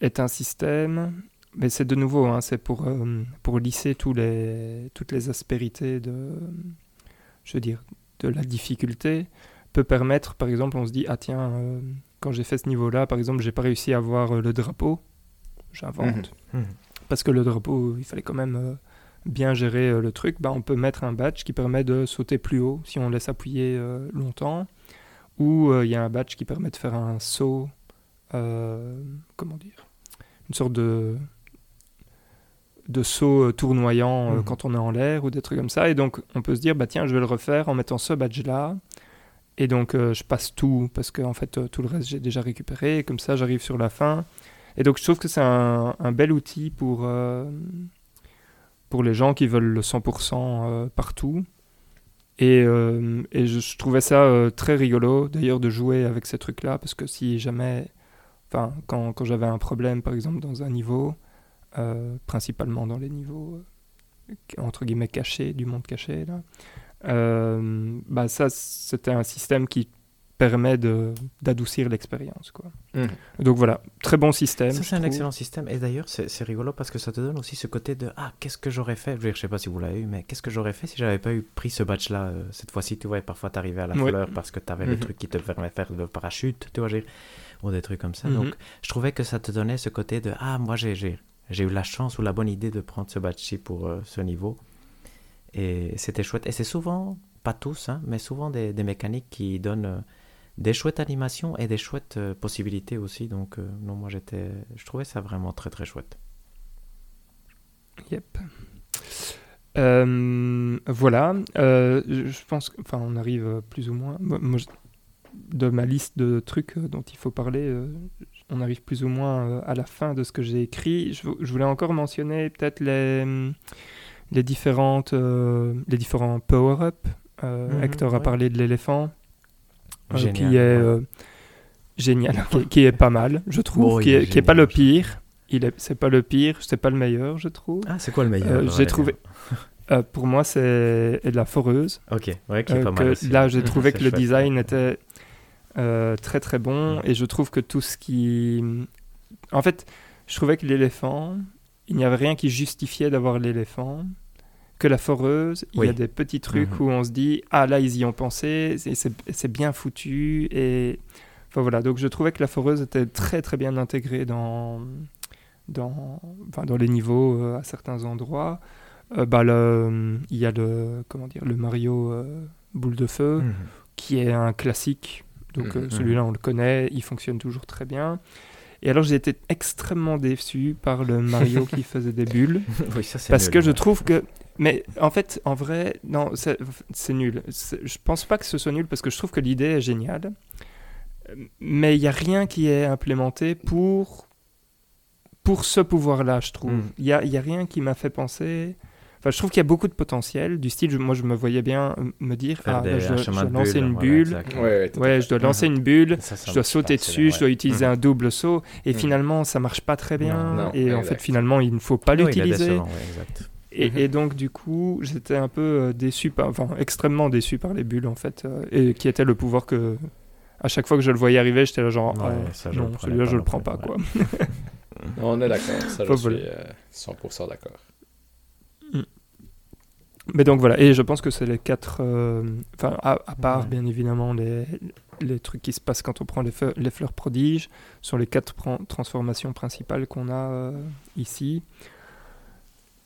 Speaker 1: est un système, mais c'est de nouveau, hein, c'est pour, euh, pour lisser tous les, toutes les aspérités de, je veux dire, de la difficulté, peut permettre, par exemple, on se dit, ah tiens, euh, quand j'ai fait ce niveau-là, par exemple, j'ai pas réussi à avoir euh, le drapeau, j'invente,
Speaker 3: Mhm.
Speaker 1: parce que le drapeau, il fallait quand même euh, bien gérer euh, le truc, bah, on peut mettre un badge qui permet de sauter plus haut si on laisse appuyer euh, longtemps, ou euh, il y a un badge qui permet de faire un saut, euh, comment dire, une sorte de de saut euh, tournoyant euh,
Speaker 3: Mhm.
Speaker 1: quand on est en l'air ou des trucs comme ça. Et donc on peut se dire bah tiens je vais le refaire en mettant ce badge là et donc euh, je passe tout parce que en fait tout le reste j'ai déjà récupéré. Et comme ça j'arrive sur la fin. Et donc je trouve que c'est un, un bel outil pour pour les gens qui veulent le 100% euh, partout. Et, euh, et je, trouvais ça euh, très rigolo d'ailleurs de jouer avec ces trucs là parce que si jamais enfin quand, quand j'avais un problème par exemple dans un niveau euh, principalement dans les niveaux euh, entre guillemets cachés du monde caché là euh, bah ça c'était un système qui permet de d'adoucir l'expérience quoi
Speaker 2: Mhm.
Speaker 1: donc voilà très bon système
Speaker 3: Ça, c'est un
Speaker 1: trouve.
Speaker 3: excellent système. Et d'ailleurs, c'est c'est rigolo parce que ça te donne aussi ce côté de Ah, qu'est-ce que j'aurais fait? Je sais pas si vous l'avez eu, mais qu'est-ce que j'aurais fait si j'avais pas eu pris ce badge-là euh, cette fois-ci Tu vois, et parfois t'arrivais à la
Speaker 1: Ouais.
Speaker 3: fleur parce que t'avais le
Speaker 2: Mhm.
Speaker 3: truc qui te permet de faire le parachute, tu vois, ou des trucs comme ça.
Speaker 1: Mhm.
Speaker 3: Donc, je trouvais que ça te donnait ce côté de Ah, moi, j'ai j'ai- eu la chance ou la bonne idée de prendre ce badge-ci pour euh, ce niveau. Et c'était chouette. Et c'est souvent, pas tous, hein, mais souvent des, mécaniques qui donnent euh, des chouettes animations et des chouettes euh, possibilités aussi. Donc, non, moi, j'étais, je trouvais ça vraiment très, très chouette.
Speaker 1: Yep. Voilà, je pense, enfin, on arrive plus ou moins. De ma liste de trucs dont il faut parler, on arrive plus ou moins euh, à la fin de ce que j'ai écrit. Je, vou- je voulais encore mentionner peut-être les, les différentes, euh, les différents power-up. Euh,
Speaker 3: Mhm,
Speaker 1: Hector a parlé de l'éléphant, euh, qui est
Speaker 3: ouais.
Speaker 1: génial, qui, qui est pas mal, je trouve,
Speaker 3: Oh,
Speaker 1: qui, est,
Speaker 3: est
Speaker 1: qui est pas le pire. il est, c'est pas le pire, c'est pas le meilleur, je trouve.
Speaker 3: Ah, c'est quoi le meilleur
Speaker 1: j'ai trouvé- pour moi, c'est la foreuse.
Speaker 3: Ok, ouais, qui est pas
Speaker 1: que
Speaker 3: mal aussi.
Speaker 1: là, j'ai trouvé que le design était euh, très très bon et je trouve que tout ce qui. En fait, je trouvais que l'éléphant, il n'y avait rien qui justifiait d'avoir l'éléphant. Que la foreuse, il y a des petits trucs
Speaker 3: Mhm.
Speaker 1: où on se dit Ah là, ils y ont pensé, c'est- bien foutu. Et enfin voilà, donc je trouvais que la foreuse était très très bien intégrée dans, dans, enfin, dans les niveaux euh, à certains endroits. Euh, bah, le- il y a le, comment dire, le Mario boule de feu
Speaker 3: Mhm.
Speaker 1: qui est un classique. Donc euh,
Speaker 2: Mhm.
Speaker 1: celui-là, on le connaît, il fonctionne toujours très bien. Et alors, j'ai été extrêmement déçu par le Mario qui faisait des bulles.
Speaker 3: oui, ça c'est
Speaker 1: Parce
Speaker 3: nul,
Speaker 1: que je trouve que. Mais en fait, en vrai, non, c'est nul. Je pense pas que ce soit nul parce que je trouve que l'idée est géniale. Mais il n'y a rien qui est implémenté pour, pour ce pouvoir-là, je trouve.
Speaker 3: Mm.
Speaker 1: Il n'y a, y a rien qui m'a fait penser. Enfin, je trouve qu'il y a beaucoup de potentiel. Du style, je- moi, je me voyais bien euh, me dire
Speaker 3: Faire
Speaker 1: ah,
Speaker 3: des-
Speaker 1: là, je,
Speaker 3: un
Speaker 1: dois- je lancer
Speaker 3: bulle,
Speaker 1: une bulle.
Speaker 2: Ouais,
Speaker 1: je dois lancer une bulle.
Speaker 3: Ça, ça
Speaker 1: Je dois sauter dessus, je dois utiliser
Speaker 3: Mhm.
Speaker 1: un double saut, et
Speaker 2: Mhm.
Speaker 1: finalement ça marche pas très bien,
Speaker 2: Non,
Speaker 1: et en fait finalement il ne faut pas l'utiliser.
Speaker 3: exact.
Speaker 1: Et, et donc, du coup, j'étais un peu euh, déçu, par, enfin, extrêmement déçu par les bulles, en fait, euh, et qui était le pouvoir que, à chaque fois que je le voyais arriver, j'étais là genre,
Speaker 3: Ouais,
Speaker 1: ah,
Speaker 3: ça, je le
Speaker 1: non, celui-là, je le prends pas,
Speaker 3: ouais.
Speaker 1: quoi.
Speaker 2: On est d'accord, ça je suis
Speaker 1: voilà.
Speaker 2: euh, 100% d'accord.
Speaker 1: Mais donc voilà, et je pense que c'est les quatre, euh, enfin, à, à part,
Speaker 3: Ouais.
Speaker 1: bien évidemment, les, les trucs qui se passent quand on prend les, les fleurs prodiges, sont les quatre transformations principales qu'on a euh, ici.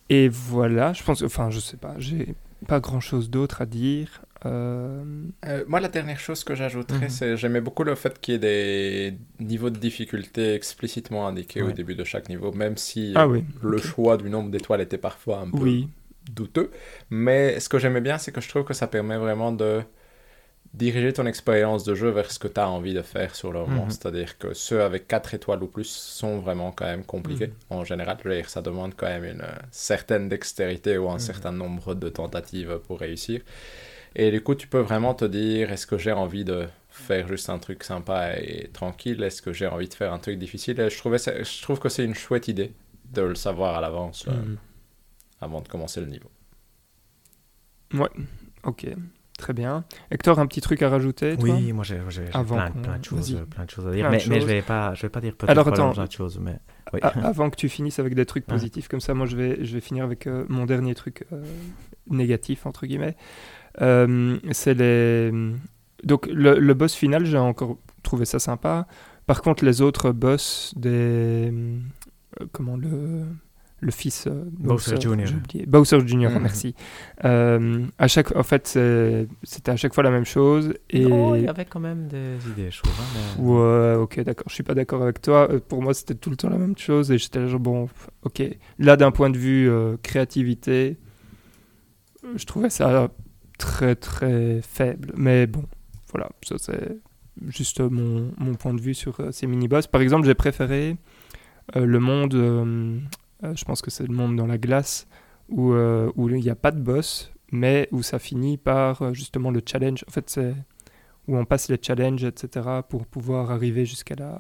Speaker 1: Et voilà, je pense, enfin, je sais pas, j'ai pas grand chose d'autre à dire. Euh,
Speaker 2: Euh, moi, la dernière chose que j'ajouterais,
Speaker 3: Mhm.
Speaker 2: c'est j'aimais beaucoup le fait qu'il y ait des niveaux de difficulté explicitement indiqués au début de chaque niveau, même si
Speaker 1: Ah oui,
Speaker 2: le choix du nombre d'étoiles était parfois un peu
Speaker 1: oui,
Speaker 2: douteux. Mais ce que j'aimais bien, c'est que je trouve que ça permet vraiment de diriger ton expérience de jeu vers ce que tu as envie de faire sur le moment.
Speaker 3: Mhm.
Speaker 2: C'est-à-dire que ceux avec 4 étoiles ou plus sont vraiment quand même compliqués.
Speaker 1: Mhm.
Speaker 2: En général, je veux dire, ça demande quand même une euh, certaine dextérité ou un
Speaker 3: Mhm.
Speaker 2: certain nombre de tentatives pour réussir. Et du coup, tu peux vraiment te dire, est-ce que j'ai envie de faire juste un truc sympa et tranquille? Est-ce que j'ai envie de faire un truc difficile? Et je, trouvais ça- je trouve que c'est une chouette idée de le savoir à l'avance euh,
Speaker 1: Mhm.
Speaker 2: Avant de commencer le niveau.
Speaker 1: ok, très bien. Hector, un petit truc à rajouter toi
Speaker 3: Oui, moi j'ai plein, plein de choses, plein de choses à dire. Mais, mais je vais pas, je vais pas dire peut-être
Speaker 1: Alors, attends.
Speaker 3: plein de choses, mais oui.
Speaker 1: Avant que tu finisses avec des trucs
Speaker 3: Ouais.
Speaker 1: positifs comme ça, moi je vais, je vais finir avec euh, mon dernier truc euh, négatif, entre guillemets. Euh, c'est les. Donc le, le boss final, j'ai encore trouvé ça sympa. Par contre, les autres boss des. euh, comment le. Le fils euh,
Speaker 3: Bowser Jr..
Speaker 1: j'ai oublié. Bowser Jr.,
Speaker 2: Mhm.
Speaker 1: merci. Euh, à chaque, en fait, c'était à chaque fois la même chose. Et...
Speaker 3: Non, il y avait quand même des idées, je trouve. hein, mais-
Speaker 1: Ouais, ok, d'accord. Je suis pas d'accord avec toi. Euh, Pour moi, c'était tout le temps la même chose et j'étais là, genre, bon, ok. Là, d'un point de vue euh, créativité, je trouvais ça très, très faible. Mais bon, voilà, ça c'est juste mon, mon point de vue sur euh, ces mini-boss. Par exemple, j'ai préféré euh, le monde, euh, je pense que c'est le monde dans la glace, où euh, où il n'y a pas de boss, mais où ça finit par euh, justement le challenge. En fait, c'est où on passe les challenges, etc., pour pouvoir arriver jusqu'à la,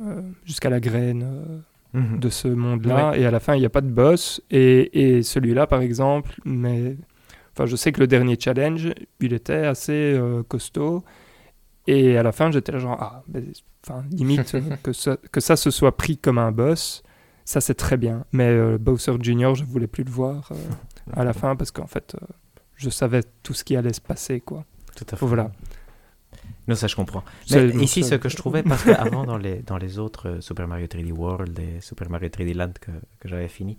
Speaker 1: euh, jusqu'à la graine euh,
Speaker 3: Mhm.
Speaker 1: de ce monde-là. Et à la fin, il n'y a pas de boss. Et, et celui-là, par exemple, mais... Enfin, je sais que le dernier challenge, il était assez euh, costaud. Et à la fin, j'étais là genre, ah, ben, enfin, limite, euh, que, ça, que ça se soit pris comme un boss, ça c'est très bien. Mais euh, Bowser Jr., je voulais plus le voir euh, à la fin parce qu'en fait, euh, je savais tout ce qui allait se passer, quoi.
Speaker 3: Tout à fait.
Speaker 1: Voilà.
Speaker 3: Non, ça je comprends. Mais ici, ce que je trouvais, parce qu'avant, dans les, dans les autres Super Mario 3D World et Super Mario 3D Land que, que j'avais fini,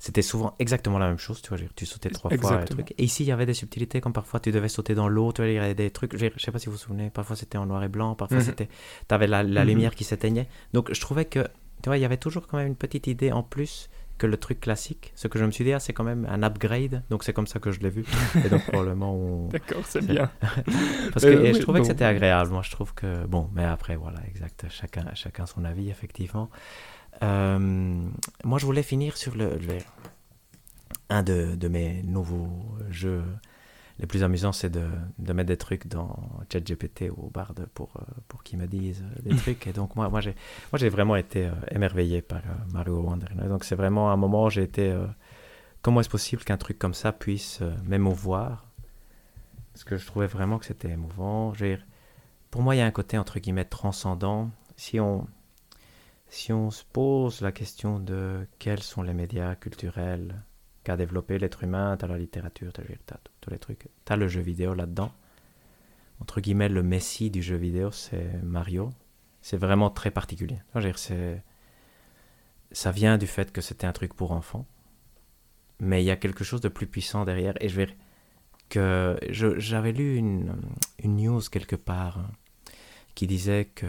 Speaker 3: c'était souvent exactement la même chose. Tu vois, tu sautais trois fois. Et, trucs. et ici, il y avait des subtilités, comme parfois tu devais sauter dans l'eau. Tu vois, il y avait des trucs. Je je sais pas si vous vous souvenez, parfois c'était en noir et blanc, parfois
Speaker 2: Mhm.
Speaker 3: c'était. Tu avais la, la
Speaker 1: Mhm.
Speaker 3: lumière qui s'éteignait. Donc je trouvais que, tu vois, il y avait toujours quand même une petite idée en plus que le truc classique. Ce que je me suis dit, ah, c'est quand même un upgrade. Donc c'est comme ça que je l'ai vu. Et donc probablement on.
Speaker 1: D'accord, c'est bien.
Speaker 3: Parce que
Speaker 1: Euh,
Speaker 3: je trouvais que c'était agréable. Moi, je trouve que. Bon, mais après, voilà, exact. Chacun, chacun son avis, effectivement. Euh, moi, je voulais finir sur le, le- un de, de mes nouveaux jeux les plus amusants, c'est de, de, mettre des trucs dans ChatGPT ou Bard pour, euh, pour qu'ils me disent euh, des trucs. Et donc, moi, moi, j'ai, vraiment été émerveillé par Mario Wonder. Donc, c'est vraiment un moment où j'ai été. comment est-ce possible qu'un truc comme ça puisse m'émouvoir? Parce que je trouvais vraiment que c'était émouvant. pour moi, il y a un côté, entre guillemets, transcendant. Si on, si on se pose la question de quels sont les médias culturels qu'a développé l'être humain, tu as la littérature, tu as, tous les trucs, tu as le jeu vidéo là-dedans. Entre guillemets, le messie du jeu vidéo, c'est Mario. C'est vraiment très particulier. ça vient du fait que c'était un truc pour enfants. Mais il y a quelque chose de plus puissant derrière. Et je vais que j'avais lu une, une news quelque part qui disait que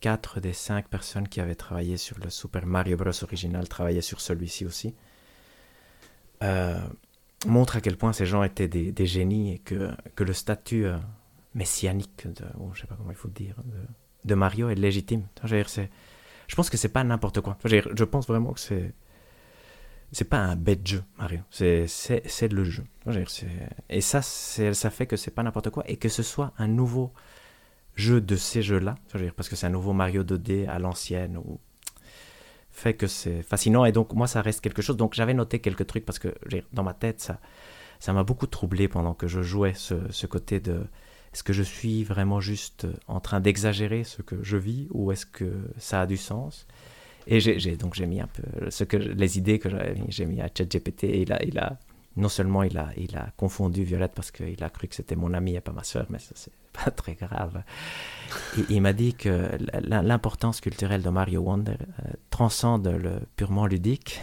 Speaker 3: 4 des 5 personnes qui avaient travaillé sur le Super Mario Bros. original travaillaient sur celui-ci aussi, euh, montre à quel point ces gens étaient des, génies et que, que le statut euh, messianique, de, je sais pas comment il faut dire, de, Mario est légitime. Je, je pense que c'est pas n'importe quoi. Je, pense vraiment que c'est c'est pas un bête jeu, Mario. C'est, c'est, le jeu. Et ça, ça fait que c'est pas n'importe quoi. Et que ce soit un nouveau jeu de ces jeux-là, parce que c'est un nouveau Mario 2D à l'ancienne, ou fait que c'est fascinant et donc moi ça reste quelque chose. Donc j'avais noté quelques trucs parce que dans ma tête ça ça m'a beaucoup troublé pendant que je jouais ce, ce côté de est-ce que je suis vraiment juste en train d'exagérer ce que je vis ou est-ce que ça a du sens? Et j'ai donc j'ai mis un peu ce que les idées que j'ai mis à ChatGPT et il a, il a non seulement il a, il a confondu Violette parce qu'il a cru que c'était mon ami et pas ma soeur, mais ça c'est pas très grave. il m'a dit que l'importance culturelle de Mario Wonder euh, transcende le purement ludique.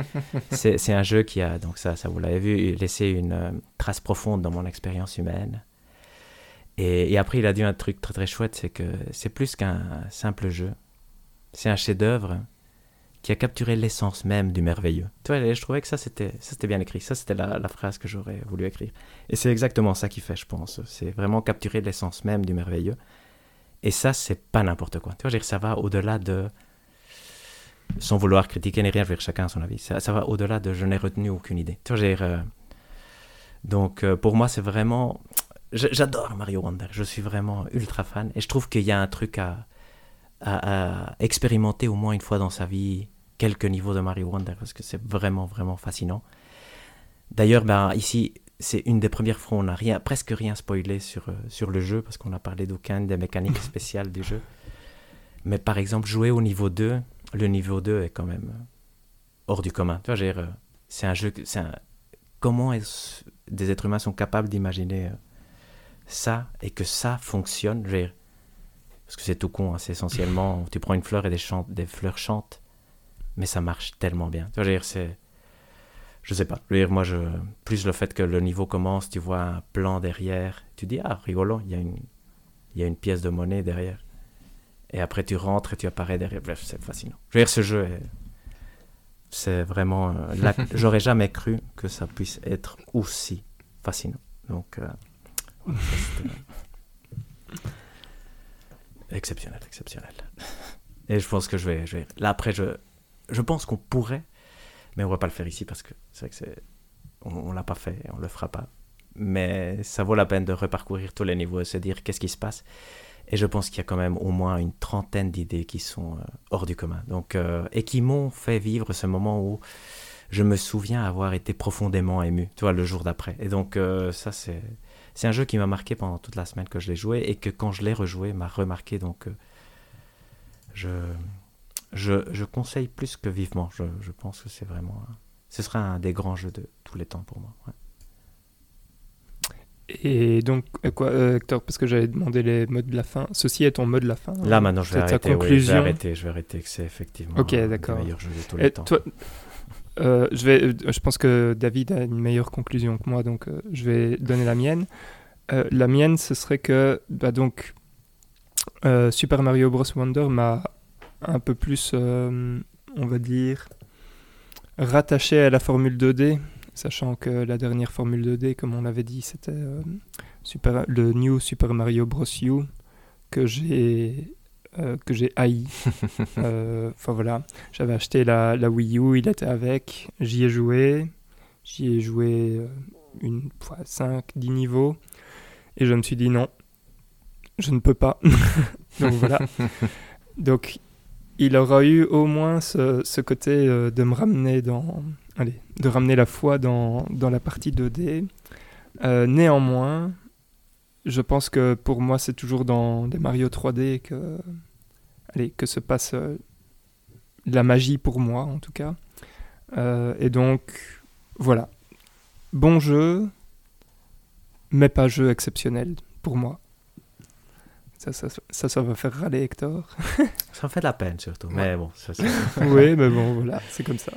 Speaker 3: c'est un jeu qui a, donc ça, ça vous l'avez vu, laissé une euh, trace profonde dans mon expérience humaine. Et, et, après, il a dit un truc très très chouette, c'est que c'est plus qu'un simple jeu. C'est un chef-d'œuvre qui a capturé l'essence même du merveilleux. Tu vois, je trouvais que ça c'était, c'était bien écrit. Ça, c'était la, phrase que j'aurais voulu écrire. Et c'est exactement ça qui fait, je pense. C'est vraiment capturer l'essence même du merveilleux. Et ça, c'est pas n'importe quoi. Tu vois, ça va au-delà de. Sans vouloir critiquer ni rien, chacun son avis. Ça, ça va au-delà de je n'ai retenu aucune idée. Tu vois, euh, Donc, euh, pour moi, c'est vraiment. J'adore Mario Wonder. Je suis vraiment ultra fan. Et je trouve qu'il y a un truc à, à expérimenter au moins une fois dans sa vie quelques niveaux de Mario Wonder parce que c'est vraiment, vraiment fascinant. D'ailleurs, ben, ici, c'est une des premières fois où on n'a rien, presque rien spoilé sur, euh, sur le jeu parce qu'on a parlé d'aucune des mécaniques spéciales du jeu. Mais par exemple, jouer au niveau 2, le niveau 2 est quand même euh, hors du commun. Tu vois, euh, c'est un jeu. C'est un, comment est des êtres humains sont capables d'imaginer ça et que ça fonctionne? Parce que c'est tout con, hein, c'est essentiellement tu prends une fleur et des, des fleurs chantent mais ça marche tellement bien. Tu vois, je veux dire, c'est. Je sais pas. Je veux dire, moi, je... plus le fait que le niveau commence, tu vois un plan derrière, tu dis, ah, rigolo, il y, a une... il y a une pièce de monnaie derrière. Et après, tu rentres et tu apparais derrière. Bref, c'est fascinant. Je veux dire, ce jeu est. C'est vraiment. Euh, j'aurais jamais cru que ça puisse être aussi fascinant. Donc. Euh, exceptionnel, exceptionnel. Et je pense que je vais, je vais... Là, après, je, je pense qu'on pourrait, mais on va pas le faire ici parce que c'est vrai que c'est, on, l'a pas fait, on le fera pas. Mais ça vaut la peine de reparcourir tous les niveaux et se dire qu'est-ce qui se passe. Et je pense qu'il y a quand même au moins une trentaine d'idées qui sont euh, hors du commun. Donc, euh, et qui m'ont fait vivre ce moment où je me souviens avoir été profondément ému, tu vois, le jour d'après. Et donc, euh, ça, c'est, c'est un jeu qui m'a marqué pendant toute la semaine que je l'ai joué et que quand je l'ai rejoué, m'a remarqué. Donc, je, je, conseille plus que vivement. Je, pense que c'est vraiment. Ce sera un des grands jeux de tous les temps pour moi.
Speaker 1: Et donc, euh, quoi, euh, Hector, parce que j'avais demandé les modes de la fin. Ceci est ton mode de la fin.
Speaker 3: Là, maintenant, je vais, arrêter, conclusion. je vais arrêter. Je vais arrêter. Que c'est effectivement
Speaker 1: Ok, d'accord.
Speaker 3: le meilleur jeu de tous les temps.
Speaker 1: Euh, je, vais, je pense que David a une meilleure conclusion que moi, donc je vais donner la mienne. la mienne, ce serait que bah, donc, Super Mario Bros. Wonder m'a un peu plus, euh, on va dire, rattaché à la formule 2D, sachant que la dernière formule 2D, comme on l'avait dit, c'était euh, super, le New Super Mario Bros. U que j'ai euh, que j'ai haï. Enfin voilà, j'avais acheté la, la, Wii U, il était avec, j'y ai joué, j'y ai joué une fois 5, 10 niveaux. Et je me suis dit non, je ne peux pas. Donc voilà. Donc il aura eu au moins ce, côté euh, de me ramener dans. Allez, de ramener la foi dans, la partie 2D. Euh, néanmoins, je pense que pour moi, c'est toujours dans des Mario 3D que, se passe euh, la magie pour moi, en tout cas. Et donc, voilà. Bon jeu, mais pas jeu exceptionnel pour moi. Ça, ça, ça, ça va faire râler Hector.
Speaker 3: Ça me fait de la peine surtout.
Speaker 2: Ouais.
Speaker 3: Mais bon, ça, c'est-
Speaker 1: oui, mais bon, voilà, c'est comme ça.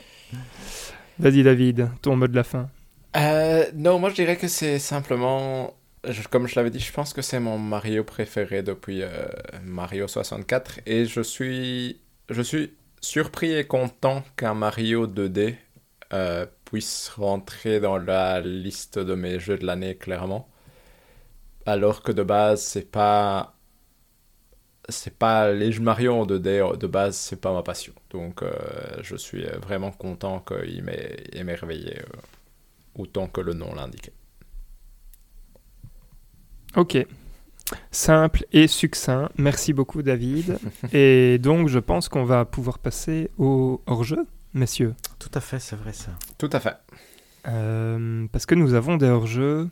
Speaker 1: Vas-y, David, ton mot de la fin.
Speaker 2: Euh, non, moi je dirais que c'est simplement, je- comme je l'avais dit, je pense que c'est mon Mario préféré depuis euh, Mario 64 et je suis, je suis surpris et content qu'un Mario 2D euh, puisse rentrer dans la liste de mes jeux de l'année clairement, alors que de base c'est pas, c'est pas les jeux Mario en 2D de base c'est pas ma passion, donc euh, je suis vraiment content qu'il m'ait émerveillé. euh, autant que le nom l'indiquait.
Speaker 1: Ok. Simple et succinct. Merci beaucoup, David. et donc, je pense qu'on va pouvoir passer au hors-jeu, messieurs.
Speaker 3: Tout à fait, c'est vrai ça.
Speaker 2: Tout à fait.
Speaker 1: Euh, parce que nous avons des hors-jeux.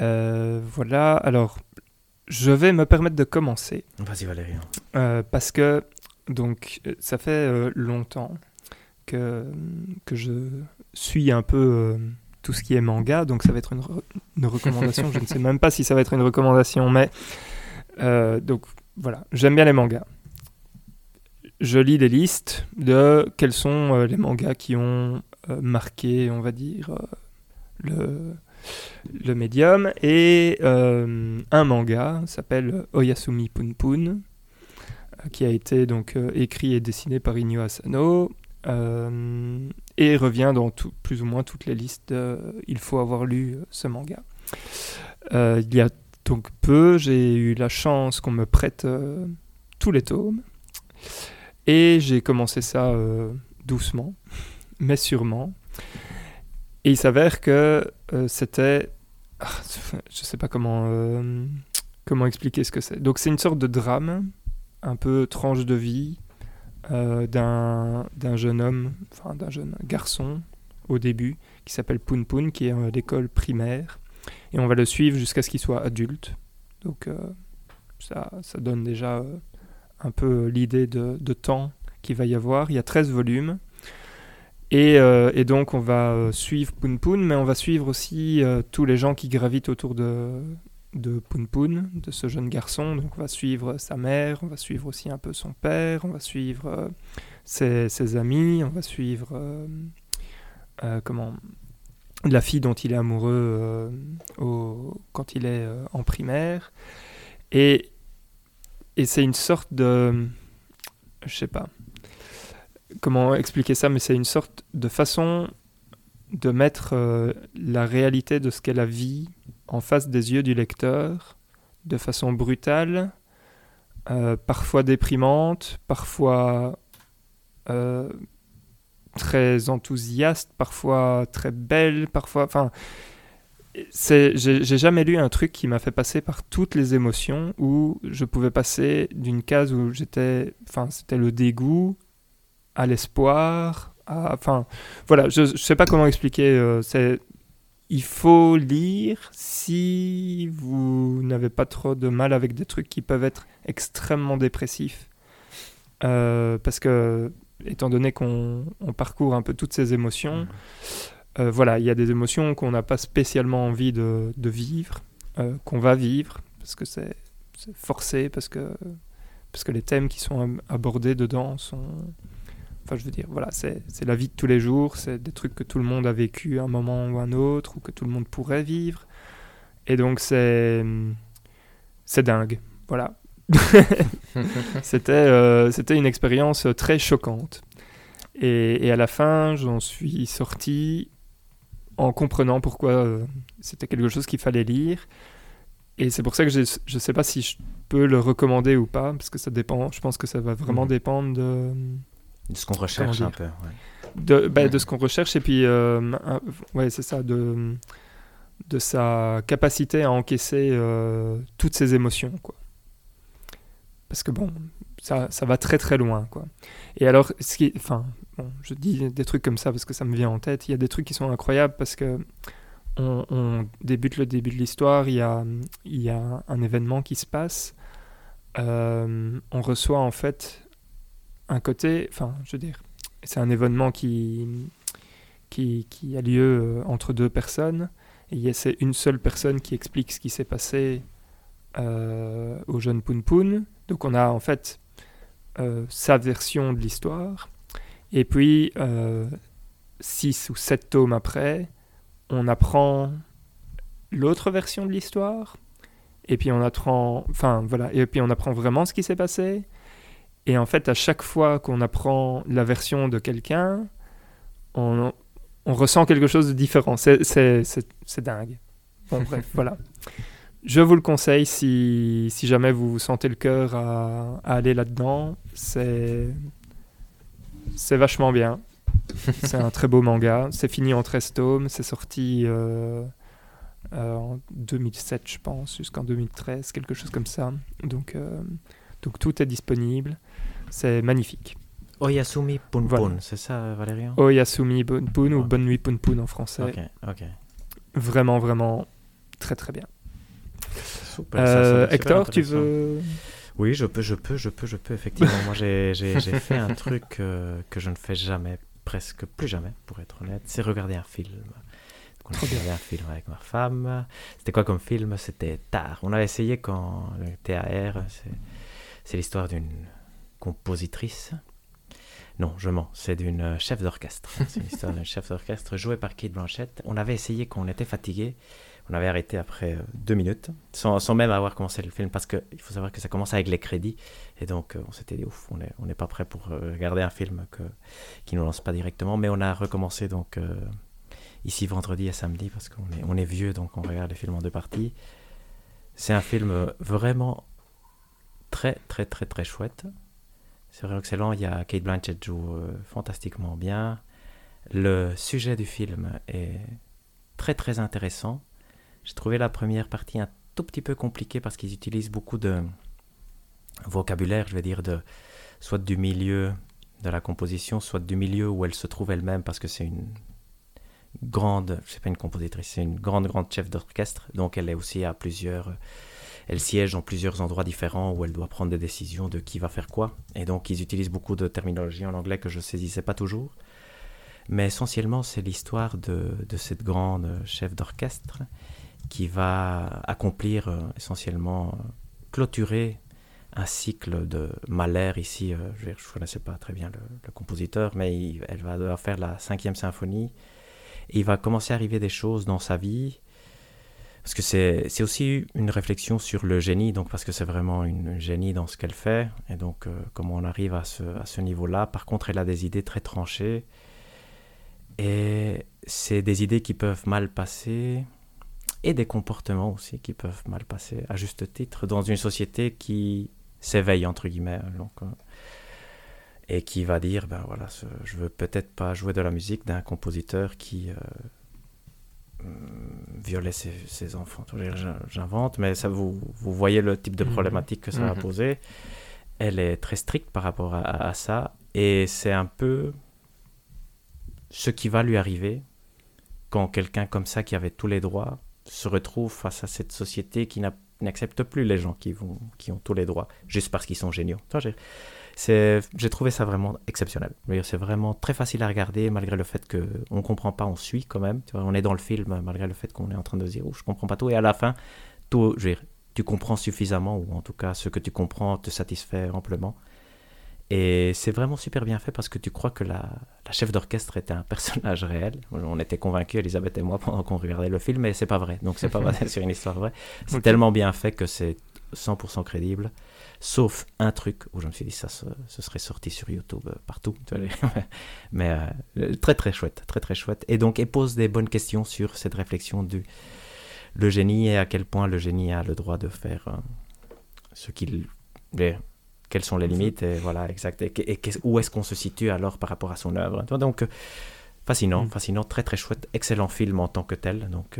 Speaker 1: Euh, voilà. Alors, je vais me permettre de commencer.
Speaker 3: Vas-y Valérie.
Speaker 1: Euh, parce que, donc, euh, ça fait euh, longtemps que, que je suis un peu euh, tout ce qui est manga, donc ça va être une, re- une recommandation. je ne sais même pas si ça va être une recommandation, mais donc voilà, j'aime bien les mangas. Je lis des listes de quels sont les mangas qui ont marqué, on va dire, le, le médium. Et euh, un manga s'appelle Oyasumi Pun Pun, euh, qui a été donc euh, écrit et dessiné par Inyo Asano. et revient dans plus ou moins toutes les listes il faut avoir lu ce manga. Il y a donc peu, j'ai eu la chance qu'on me prête tous les tomes. Et j'ai commencé ça doucement, mais sûrement. Et il s'avère que euh, c'était. ah, je sais pas comment, euh, comment expliquer ce que c'est. Donc, c'est une sorte de drame, un peu tranche de vie, euh, d'un jeune homme, enfin d'un jeune garçon au début, qui s'appelle Poun Poun, qui est à l'école primaire. Et on va le suivre jusqu'à ce qu'il soit adulte. Donc, euh, ça, ça donne déjà un peu l'idée de, de temps qu'il va y avoir. Il y a 13 volumes. Et, euh, et donc, on va euh, suivre Poun Poun, mais on va suivre aussi euh, tous les gens qui gravitent autour de, de Poun Poun, de ce jeune garçon. Donc, on va suivre sa mère, on va suivre aussi un peu son père, on va suivre ses, amis, on va suivre comment la fille dont il est amoureux quand il est en primaire. Et, et c'est une sorte de. Je sais pas comment expliquer ça, mais c'est une sorte de façon de mettre euh, la réalité de ce qu'est la vie en face des yeux du lecteur de façon brutale, euh, parfois déprimante, parfois euh, très enthousiaste, parfois très belle, parfois. Enfin, c'est, j'ai, j'ai jamais lu un truc qui m'a fait passer par toutes les émotions où je pouvais passer d'une case où j'étais, enfin, c'était le dégoût à l'espoir, à, enfin, voilà, je, je sais pas comment expliquer. euh, c'est, il faut lire si vous n'avez pas trop de mal avec des trucs qui peuvent être extrêmement dépressifs, Euh, parce que étant donné qu'on on parcourt un peu toutes ces émotions, euh, voilà, il y a des émotions qu'on n'a pas spécialement envie de, de vivre, euh, qu'on va vivre, parce que c'est forcé, parce que, parce que les thèmes qui sont abordés dedans sont... Enfin, je veux dire, voilà, c'est la vie de tous les jours, c'est des trucs que tout le monde a vécu à un moment ou un autre, ou que tout le monde pourrait vivre. Et donc, c'est... C'est dingue, voilà. C'était euh, c'était une expérience très choquante. Et, et à la fin, j'en suis sorti en comprenant pourquoi euh, c'était quelque chose qu'il fallait lire. Et c'est pour ça que je ne sais pas si je peux le recommander ou pas, parce que ça dépend. Je pense que ça va vraiment
Speaker 3: Mhm.
Speaker 1: dépendre de,
Speaker 3: De ce qu'on recherche un peu. ouais.
Speaker 1: de, bah, de ce qu'on recherche. Et puis, euh, ouais, c'est ça, de, de sa capacité à encaisser euh, toutes ses émotions, quoi. Parce que bon, ça, ça, va très très loin, quoi. Et alors, ce qui, enfin, bon, je dis des trucs comme ça parce que ça me vient en tête. Il y a des trucs qui sont incroyables parce que on, débute le début de l'histoire. Il y a, il y a un événement qui se passe. Euh, on reçoit en fait un côté, enfin, je veux dire, c'est un événement qui, qui, qui a lieu euh, entre deux personnes et c'est une seule personne qui explique ce qui s'est passé euh, au jeune Poun Poun. Donc on a en fait euh, sa version de l'histoire. Et puis, six ou sept tomes après, on apprend l'autre version de l'histoire. Et puis on apprend, enfin voilà, et puis on apprend vraiment ce qui s'est passé. Et en fait, à chaque fois qu'on apprend la version de quelqu'un, on, on ressent quelque chose de différent. C'est dingue. Bon, bref, voilà. Je vous le conseille si, si jamais vous, vous sentez le cœur à, aller là-dedans. C'est vachement bien. c'est un très beau manga. C'est fini en 13 tomes. C'est sorti euh, euh, en 2007, je pense, jusqu'en 2013, quelque chose comme ça. Donc, euh, donc tout est disponible. C'est magnifique.
Speaker 3: Oyasumi Pun Pun, c'est ça, Valérian
Speaker 1: Oyasumi Pun Pun ou Bonne Nuit Pun Pun en français.
Speaker 3: Ok, ok.
Speaker 1: Vraiment, vraiment très très bien. Euh, Hector, tu veux
Speaker 3: Oui, je peux, je peux, je peux, je peux, effectivement. Moi, j'ai fait un truc euh, que je ne fais jamais, presque plus jamais, pour être honnête, c'est regarder un film. on a regardé un film avec ma femme. C'était quoi comme film? C'était Tard. On a essayé quand le TAR, c'est l'histoire d'une compositrice non, je mens. C'est d'une euh, chef d'orchestre. C'est une histoire d'un chef d'orchestre joué par Kate Blanchett. On avait essayé quand on était fatigué. On avait arrêté après euh, deux minutes, sans, même avoir commencé le film, parce qu'il faut savoir que ça commence avec les crédits. Et donc, euh, on s'était dit, ouf, on n'est on pas prêt pour regarder un film qui ne nous lance pas directement. Mais on a recommencé donc ici vendredi et samedi, parce qu'on est, on est vieux, donc on regarde les films en deux parties. C'est un film vraiment très, très, très, très chouette. C'est vraiment excellent. Il y a Kate Blanchett joue euh, fantastiquement bien. Le sujet du film est très très intéressant. J'ai trouvé la première partie un tout petit peu compliquée parce qu'ils utilisent beaucoup de vocabulaire, je vais dire, de, soit du milieu de la composition, soit du milieu où elle se trouve elle-même parce que c'est une grande, je sais pas une compositrice, c'est une grande grande chef d'orchestre, donc elle est aussi à plusieurs elle siège dans plusieurs endroits différents où elle doit prendre des décisions de qui va faire quoi. Et donc ils utilisent beaucoup de terminologie en anglais que je saisissais pas toujours. Mais essentiellement, c'est l'histoire de, cette grande chef d'orchestre qui va accomplir euh, essentiellement, clôturer un cycle de Mahler ici. Euh, je ne connaissais pas très bien le, compositeur, mais elle va devoir faire la cinquième symphonie. Et il va commencer à arriver des choses dans sa vie parce que c'est aussi une réflexion sur le génie, donc parce que c'est vraiment une génie dans ce qu'elle fait, et donc euh, comment on arrive à ce, ce niveau-là. Par contre, elle a des idées très tranchées, et c'est des idées qui peuvent mal passer, et des comportements aussi qui peuvent mal passer, à juste titre, dans une société qui s'éveille, entre guillemets. Donc, euh, et qui va dire, ben voilà, je veux peut-être pas jouer de la musique d'un compositeur qui... Euh, violer ses, enfants. J'invente, mais ça, vous, vous voyez le type de mhm. problématique que ça va mhm. poser. Elle est très stricte par rapport à, ça, et c'est un peu ce qui va lui arriver quand quelqu'un comme ça, qui avait tous les droits, se retrouve face à cette société qui n'accepte plus les gens qui, vont, qui ont tous les droits, juste parce qu'ils sont géniaux j'ai trouvé ça vraiment exceptionnel. C'est vraiment très facile à regarder malgré le fait qu'on ne comprend pas, on suit quand même. Tu vois, on est dans le film malgré le fait qu'on est en train de dire oh, je comprends pas tout. Et à la fin, tout, je tu comprends suffisamment, ou en tout cas ce que tu comprends te satisfait amplement. Et c'est vraiment super bien fait parce que tu crois que la, la chef d'orchestre était un personnage réel. On était convaincus, Elisabeth et moi, pendant qu'on regardait le film, mais c'est pas vrai. Donc c'est pas basé sur une histoire vraie. C'est tellement bien fait que c'est 100% crédible. Sauf un truc où je me suis dit ça ce, serait sorti sur YouTube euh, partout. Mais euh, très très chouette, très très chouette. Et donc elle pose des bonnes questions sur cette réflexion du le génie et à quel point le génie a le droit de faire euh, ce qu'il quelles sont les limites et voilà exact et, où est-ce qu'on se situe alors par rapport à son œuvre donc fascinant mm. fascinant très très chouette excellent film en tant que tel donc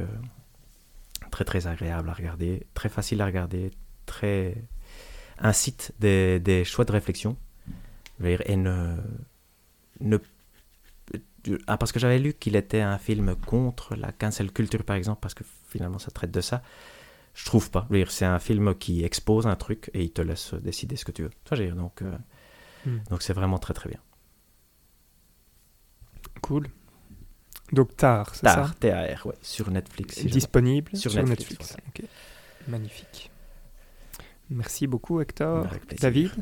Speaker 3: très très agréable à regarder, très facile à regarder, très incite des, des choix de réflexion. Et ne, ne ah, parce que j'avais lu qu'il était un film contre la cancel culture, par exemple, parce que finalement ça traite de ça. Je trouve pas. C'est un film qui expose un truc et il te laisse décider ce que tu veux. Donc, euh, hmm. donc c'est vraiment très très bien.
Speaker 1: Cool. Donc Tar, c'est ça?
Speaker 3: Tar, T-A-R, ouais, sur Netflix.
Speaker 1: Disponible sur, Netflix. Magnifique. Merci beaucoup, Hector. David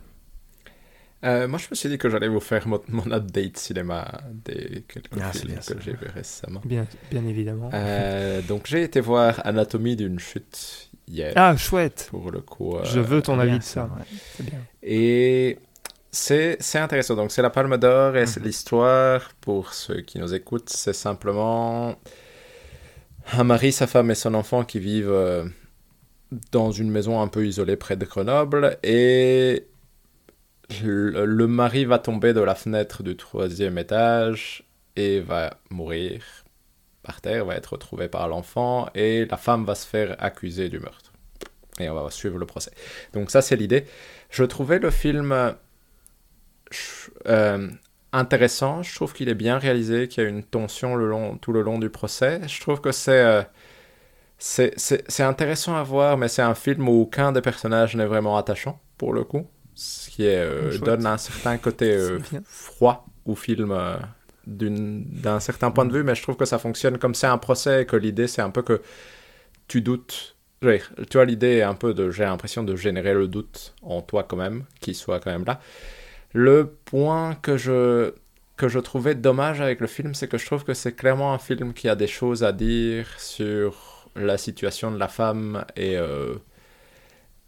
Speaker 2: euh, moi, je me suis dit que j'allais vous faire mon, update cinéma des quelques ah, films que j'ai vus récemment.
Speaker 1: Bien, bien évidemment.
Speaker 2: Euh, donc, j'ai été voir Anatomie d'une chute hier.
Speaker 1: Ah, chouette.
Speaker 2: Pour le coup. Euh,
Speaker 1: je veux ton avis de ça. Bien.
Speaker 2: Et c'est intéressant. Donc, c'est la Palme d'Or et c'est mhm. l'histoire, pour ceux qui nous écoutent, c'est simplement un mari, sa femme et son enfant qui vivent dans une maison un peu isolée près de Grenoble et le, mari va tomber de la fenêtre du troisième étage et va mourir par terre, va être retrouvé par l'enfant et la femme va se faire accuser du meurtre. Et on va suivre le procès. Donc ça c'est l'idée. Je trouvais le film euh, intéressant, je trouve qu'il est bien réalisé, qu'il y a une tension tout le long du procès. Je trouve que c'est... Euh, c'est intéressant à voir, mais c'est un film où aucun des personnages n'est vraiment attachant, pour le coup ce qui euh, donne un certain côté euh, froid au film euh, d'un certain point de vue, mais je trouve que ça fonctionne comme c'est un procès et que l'idée c'est un peu que tu doutes. Tu vois, l'idée est un peu de, j'ai l'impression de générer le doute en toi quand même, qu'il soit quand même là. Le point que je, que je trouvais dommage avec le film, c'est que je trouve que c'est clairement un film qui a des choses à dire sur la situation de la femme et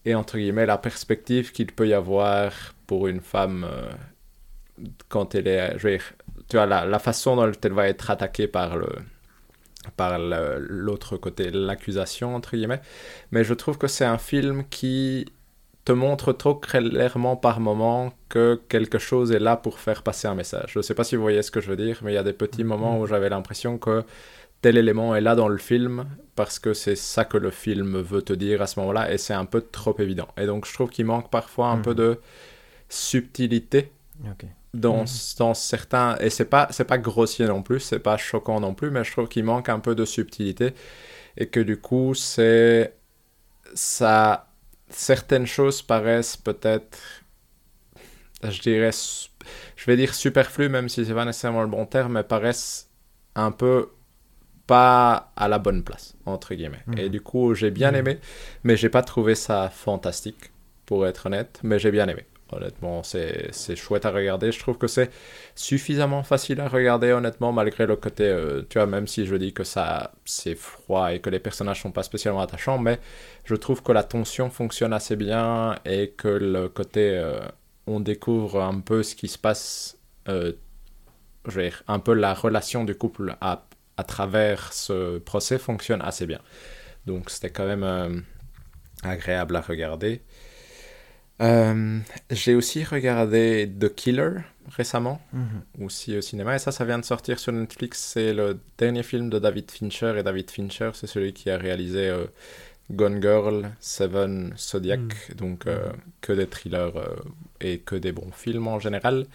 Speaker 2: et entre guillemets la perspective qu'il peut y avoir pour une femme euh, quand elle est je veux dire, tu vois la, la, façon dont elle va être attaquée par le par l'autre côté l'accusation entre guillemets mais je trouve que c'est un film qui te montre trop clairement par moment que quelque chose est là pour faire passer un message. Je ne sais pas si vous voyez ce que je veux dire, mais il y a des petits moments où j'avais l'impression que tel élément est là dans le film parce que c'est ça que le film veut te dire à ce moment-là et c'est un peu trop évident. Et donc je trouve qu'il manque parfois un peu mhm. de subtilité dans, mhm. dans, certains et c'est pas c'est pas grossier non plus, c'est pas choquant non plus, mais je trouve qu'il manque un peu de subtilité et que du coup c'est ça certaines choses paraissent peut-être je dirais je vais dire superflues même si c'est pas nécessairement le bon terme mais paraissent un peu pas à la bonne place, entre guillemets. Et mhm. du coup, j'ai bien mhm. aimé, mais j'ai pas trouvé ça fantastique, pour être honnête, mais j'ai bien aimé. Honnêtement, c'est chouette à regarder. Je trouve que c'est suffisamment facile à regarder, honnêtement, malgré le côté, euh, tu vois, même si je dis que ça c'est froid et que les personnages sont pas spécialement attachants, mais je trouve que la tension fonctionne assez bien et que le côté, euh, on découvre un peu ce qui se passe, euh, je veux dire, un peu la relation du couple à à travers ce procès fonctionne assez bien. Donc c'était quand même euh, agréable à regarder. Euh, j'ai aussi regardé The Killer récemment, mhm. aussi au cinéma, et ça, ça vient de sortir sur Netflix. C'est le dernier film de David Fincher, et David Fincher, c'est celui qui a réalisé euh, Gone Girl, Seven, Zodiac, hmm. donc euh, que des thrillers euh, et que des bons films en général.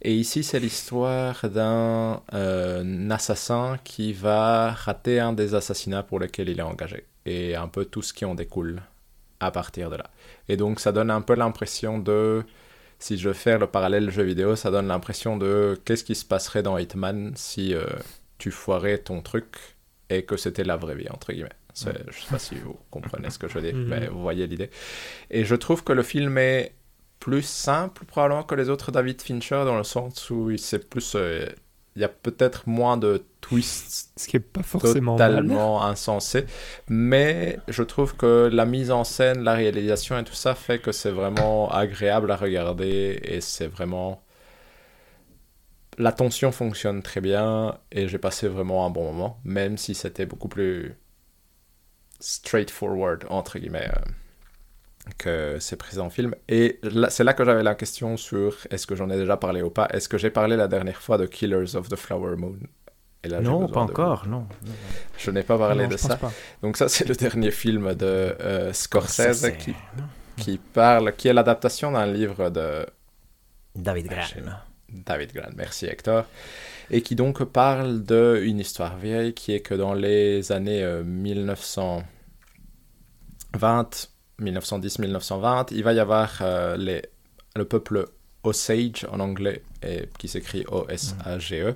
Speaker 2: Et ici, c'est l'histoire d'un euh, assassin qui va rater un des assassinats pour lesquels il est engagé, et un peu tout ce qui en découle à partir de là. Et donc, ça donne un peu l'impression de, si je veux faire le parallèle jeu vidéo, ça donne l'impression de qu'est-ce qui se passerait dans Hitman si tu foirais ton truc et que c'était la vraie vie, entre guillemets. Je ne sais pas si vous comprenez ce que je veux dire, mais vous voyez l'idée. Et je trouve que le film est plus simple probablement que les autres David Fincher dans le sens où c'est plus euh, il y a peut-être moins de twists
Speaker 1: ce qui est pas forcément
Speaker 2: totalement insensé. Mais je trouve que la mise en scène la réalisation et tout ça fait que c'est vraiment agréable à regarder et c'est vraiment la tension fonctionne très bien et j'ai passé vraiment un bon moment même si c'était beaucoup plus straightforward, entre guillemets, euh, que c'est présent en film. Et c'est là que j'avais la question sur est-ce que j'en ai déjà parlé ou pas? Est-ce que j'ai parlé la dernière fois de Killers of the Flower Moon? Et là,
Speaker 3: Non, pas
Speaker 2: de
Speaker 3: encore, non. non.
Speaker 2: Je n'ai pas parlé
Speaker 1: Non,
Speaker 2: de ça. Donc ça, c'est le dernier film de euh, Scorsese qui, qui parle, qui est l'adaptation d'un livre de
Speaker 3: David Gran.
Speaker 2: David Grant, merci Hector, et qui donc parle d'une histoire vieille qui est que dans les années euh, 1920, 1910-1920, il va y avoir euh, les, le peuple Osage en anglais, et qui s'écrit O-S-A-G-E,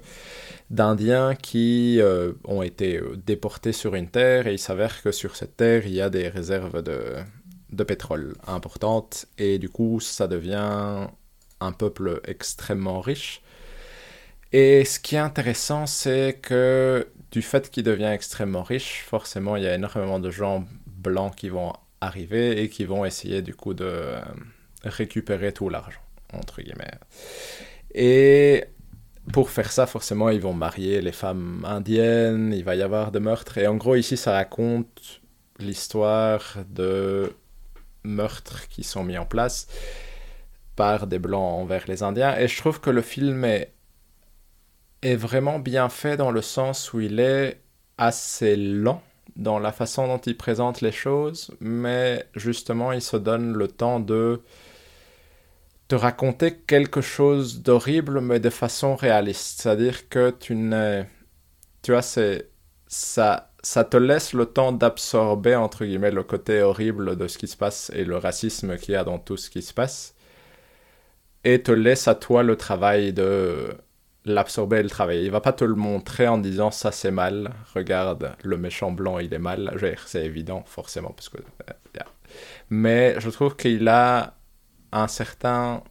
Speaker 2: d'Indiens qui euh, ont été euh, déportés sur une terre, et il s'avère que sur cette terre, il y a des réserves de, de pétrole importantes, et du coup, ça devient un peuple extrêmement riche. Et ce qui est intéressant, c'est que du fait qu'il devient extrêmement riche, forcément, il y a énormément de gens blancs qui vont arriver et qui vont essayer du coup de euh, récupérer tout l'argent, entre guillemets. Et pour faire ça, forcément, ils vont marier les femmes indiennes, il va y avoir des meurtres. Et en gros, ici, ça raconte l'histoire de meurtres qui sont mis en place par des blancs envers les indiens. Et je trouve que le film est, est vraiment bien fait dans le sens où il est assez lent dans la façon dont il présente les choses, mais justement, il se donne le temps de te raconter quelque chose d'horrible, mais de façon réaliste. C'est-à-dire que tu n'es... Tu vois, c'est... Ça, ça te laisse le temps d'absorber, entre guillemets, le côté horrible de ce qui se passe et le racisme qu'il y a dans tout ce qui se passe. Et te laisse à toi le travail de l'absorber et le travailler. Il va pas te le montrer en disant ça c'est mal, regarde le méchant blanc il est mal. C'est évident forcément parce que euh, yeah. mais je trouve qu'il a un certain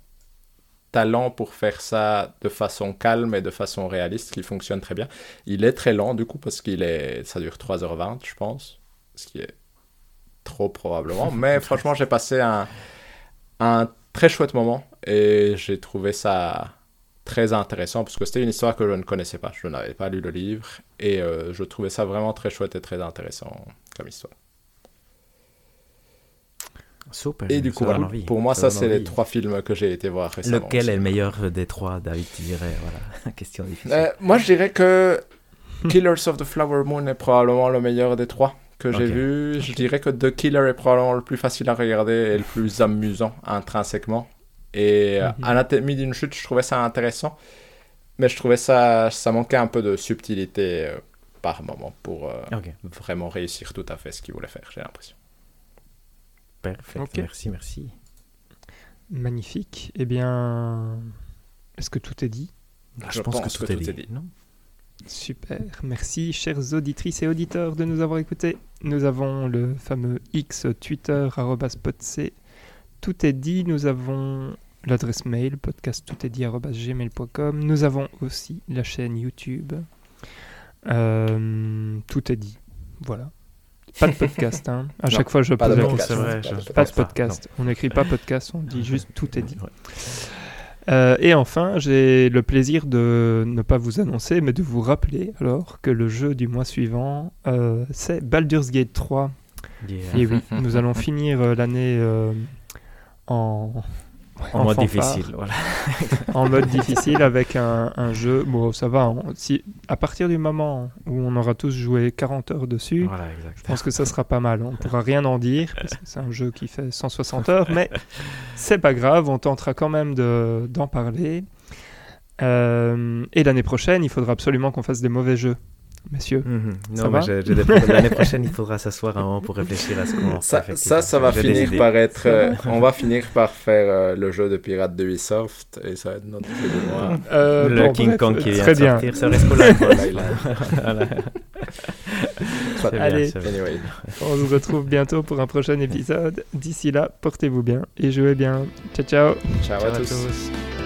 Speaker 2: talent pour faire ça de façon calme et de façon réaliste qui fonctionne très bien. Il est très lent du coup parce qu'il est ça dure 3h20 je pense, ce qui est trop probablement, mais franchement j'ai passé un un très chouette moment et j'ai trouvé ça très intéressant parce que c'était une histoire que je ne connaissais pas. Je n'avais pas lu le livre et euh, je trouvais ça vraiment très chouette et très intéressant comme histoire.
Speaker 3: Super.
Speaker 2: Et du coup, voilà. pour moi, ça, c'est les trois films que j'ai été voir récemment.
Speaker 3: Lequel
Speaker 2: aussi.
Speaker 3: est le meilleur des trois, David, tu dirais? Voilà, question difficile.
Speaker 2: Euh, Moi, je dirais que Killers of the Flower Moon est probablement le meilleur des trois que j'ai
Speaker 3: Ok.
Speaker 2: vu. Je dirais que The Killer est probablement le plus facile à regarder et le plus amusant intrinsèquement. Et
Speaker 1: Mhm.
Speaker 2: Anatomie d'une chute, je trouvais ça intéressant. Mais je trouvais ça, ça manquait un peu de subtilité euh, par moment pour euh, vraiment réussir tout à fait ce qu'il voulait faire, j'ai l'impression.
Speaker 3: parfait. Merci, merci.
Speaker 1: Magnifique. Eh bien, est-ce que tout est dit?
Speaker 3: Ah,
Speaker 2: Je pense que tout est dit.
Speaker 3: Non?
Speaker 1: Super. Merci, chères auditrices et auditeurs, de nous avoir écoutés. Nous avons le fameux X Twitter, arrobas podc. Tout est dit. Nous avons l'adresse mail, podcasttoutestdit.gmail.com. Nous avons aussi la chaîne YouTube. Euh, tout est dit. Voilà. Pas de podcast, hein. À
Speaker 2: Non,
Speaker 1: chaque fois, je pose la question.
Speaker 3: vrai.
Speaker 2: Pas
Speaker 3: je
Speaker 2: de
Speaker 1: Pas podcast. On n'écrit pas podcast, on dit juste tout est dit.
Speaker 3: Ouais.
Speaker 1: Euh, et enfin, j'ai le plaisir de ne pas vous annoncer, mais de vous rappeler alors que le jeu du mois suivant, euh, c'est Baldur's Gate 3.
Speaker 3: Yeah.
Speaker 1: Et oui, nous allons finir euh, en,
Speaker 3: En mode
Speaker 1: fanfare,
Speaker 3: difficile, voilà.
Speaker 1: en mode difficile avec un, un jeu. Bon, ça va. on- si, à partir du moment où on aura tous joué 40 heures dessus,
Speaker 3: Voilà,
Speaker 1: je pense que ça sera pas mal. On ne pourra rien en dire parce que c'est un jeu qui fait 160 heures, mais c'est pas grave, on tentera quand même de- d'en parler. Euh, et l'année prochaine, il faudra absolument qu'on fasse des mauvais jeux, messieurs.
Speaker 3: Mhm.
Speaker 1: Ça
Speaker 3: Non, mais j'ai- j'ai des problèmes. l'année prochaine, il faudra s'asseoir un moment pour réfléchir à ce qu'on
Speaker 2: Ça,
Speaker 3: faire,
Speaker 2: ça, ça va finir par être. euh, on va finir par faire euh, le jeu de pirate de Ubisoft et ça va être notre jeu du mois.
Speaker 1: Euh,
Speaker 3: Le
Speaker 1: bon,
Speaker 3: King
Speaker 1: bref,
Speaker 3: Kong qui vient
Speaker 1: Très
Speaker 3: de
Speaker 1: bien.
Speaker 3: sortir, ça reste.
Speaker 2: Voilà.
Speaker 1: Allez.
Speaker 3: c'est bien.
Speaker 2: Anyway.
Speaker 1: On se retrouve bientôt pour un prochain épisode. D'ici là, portez-vous bien et jouez bien. Ciao, ciao.
Speaker 2: Ciao,
Speaker 3: Ciao
Speaker 2: à
Speaker 3: à
Speaker 2: tous.
Speaker 3: tous.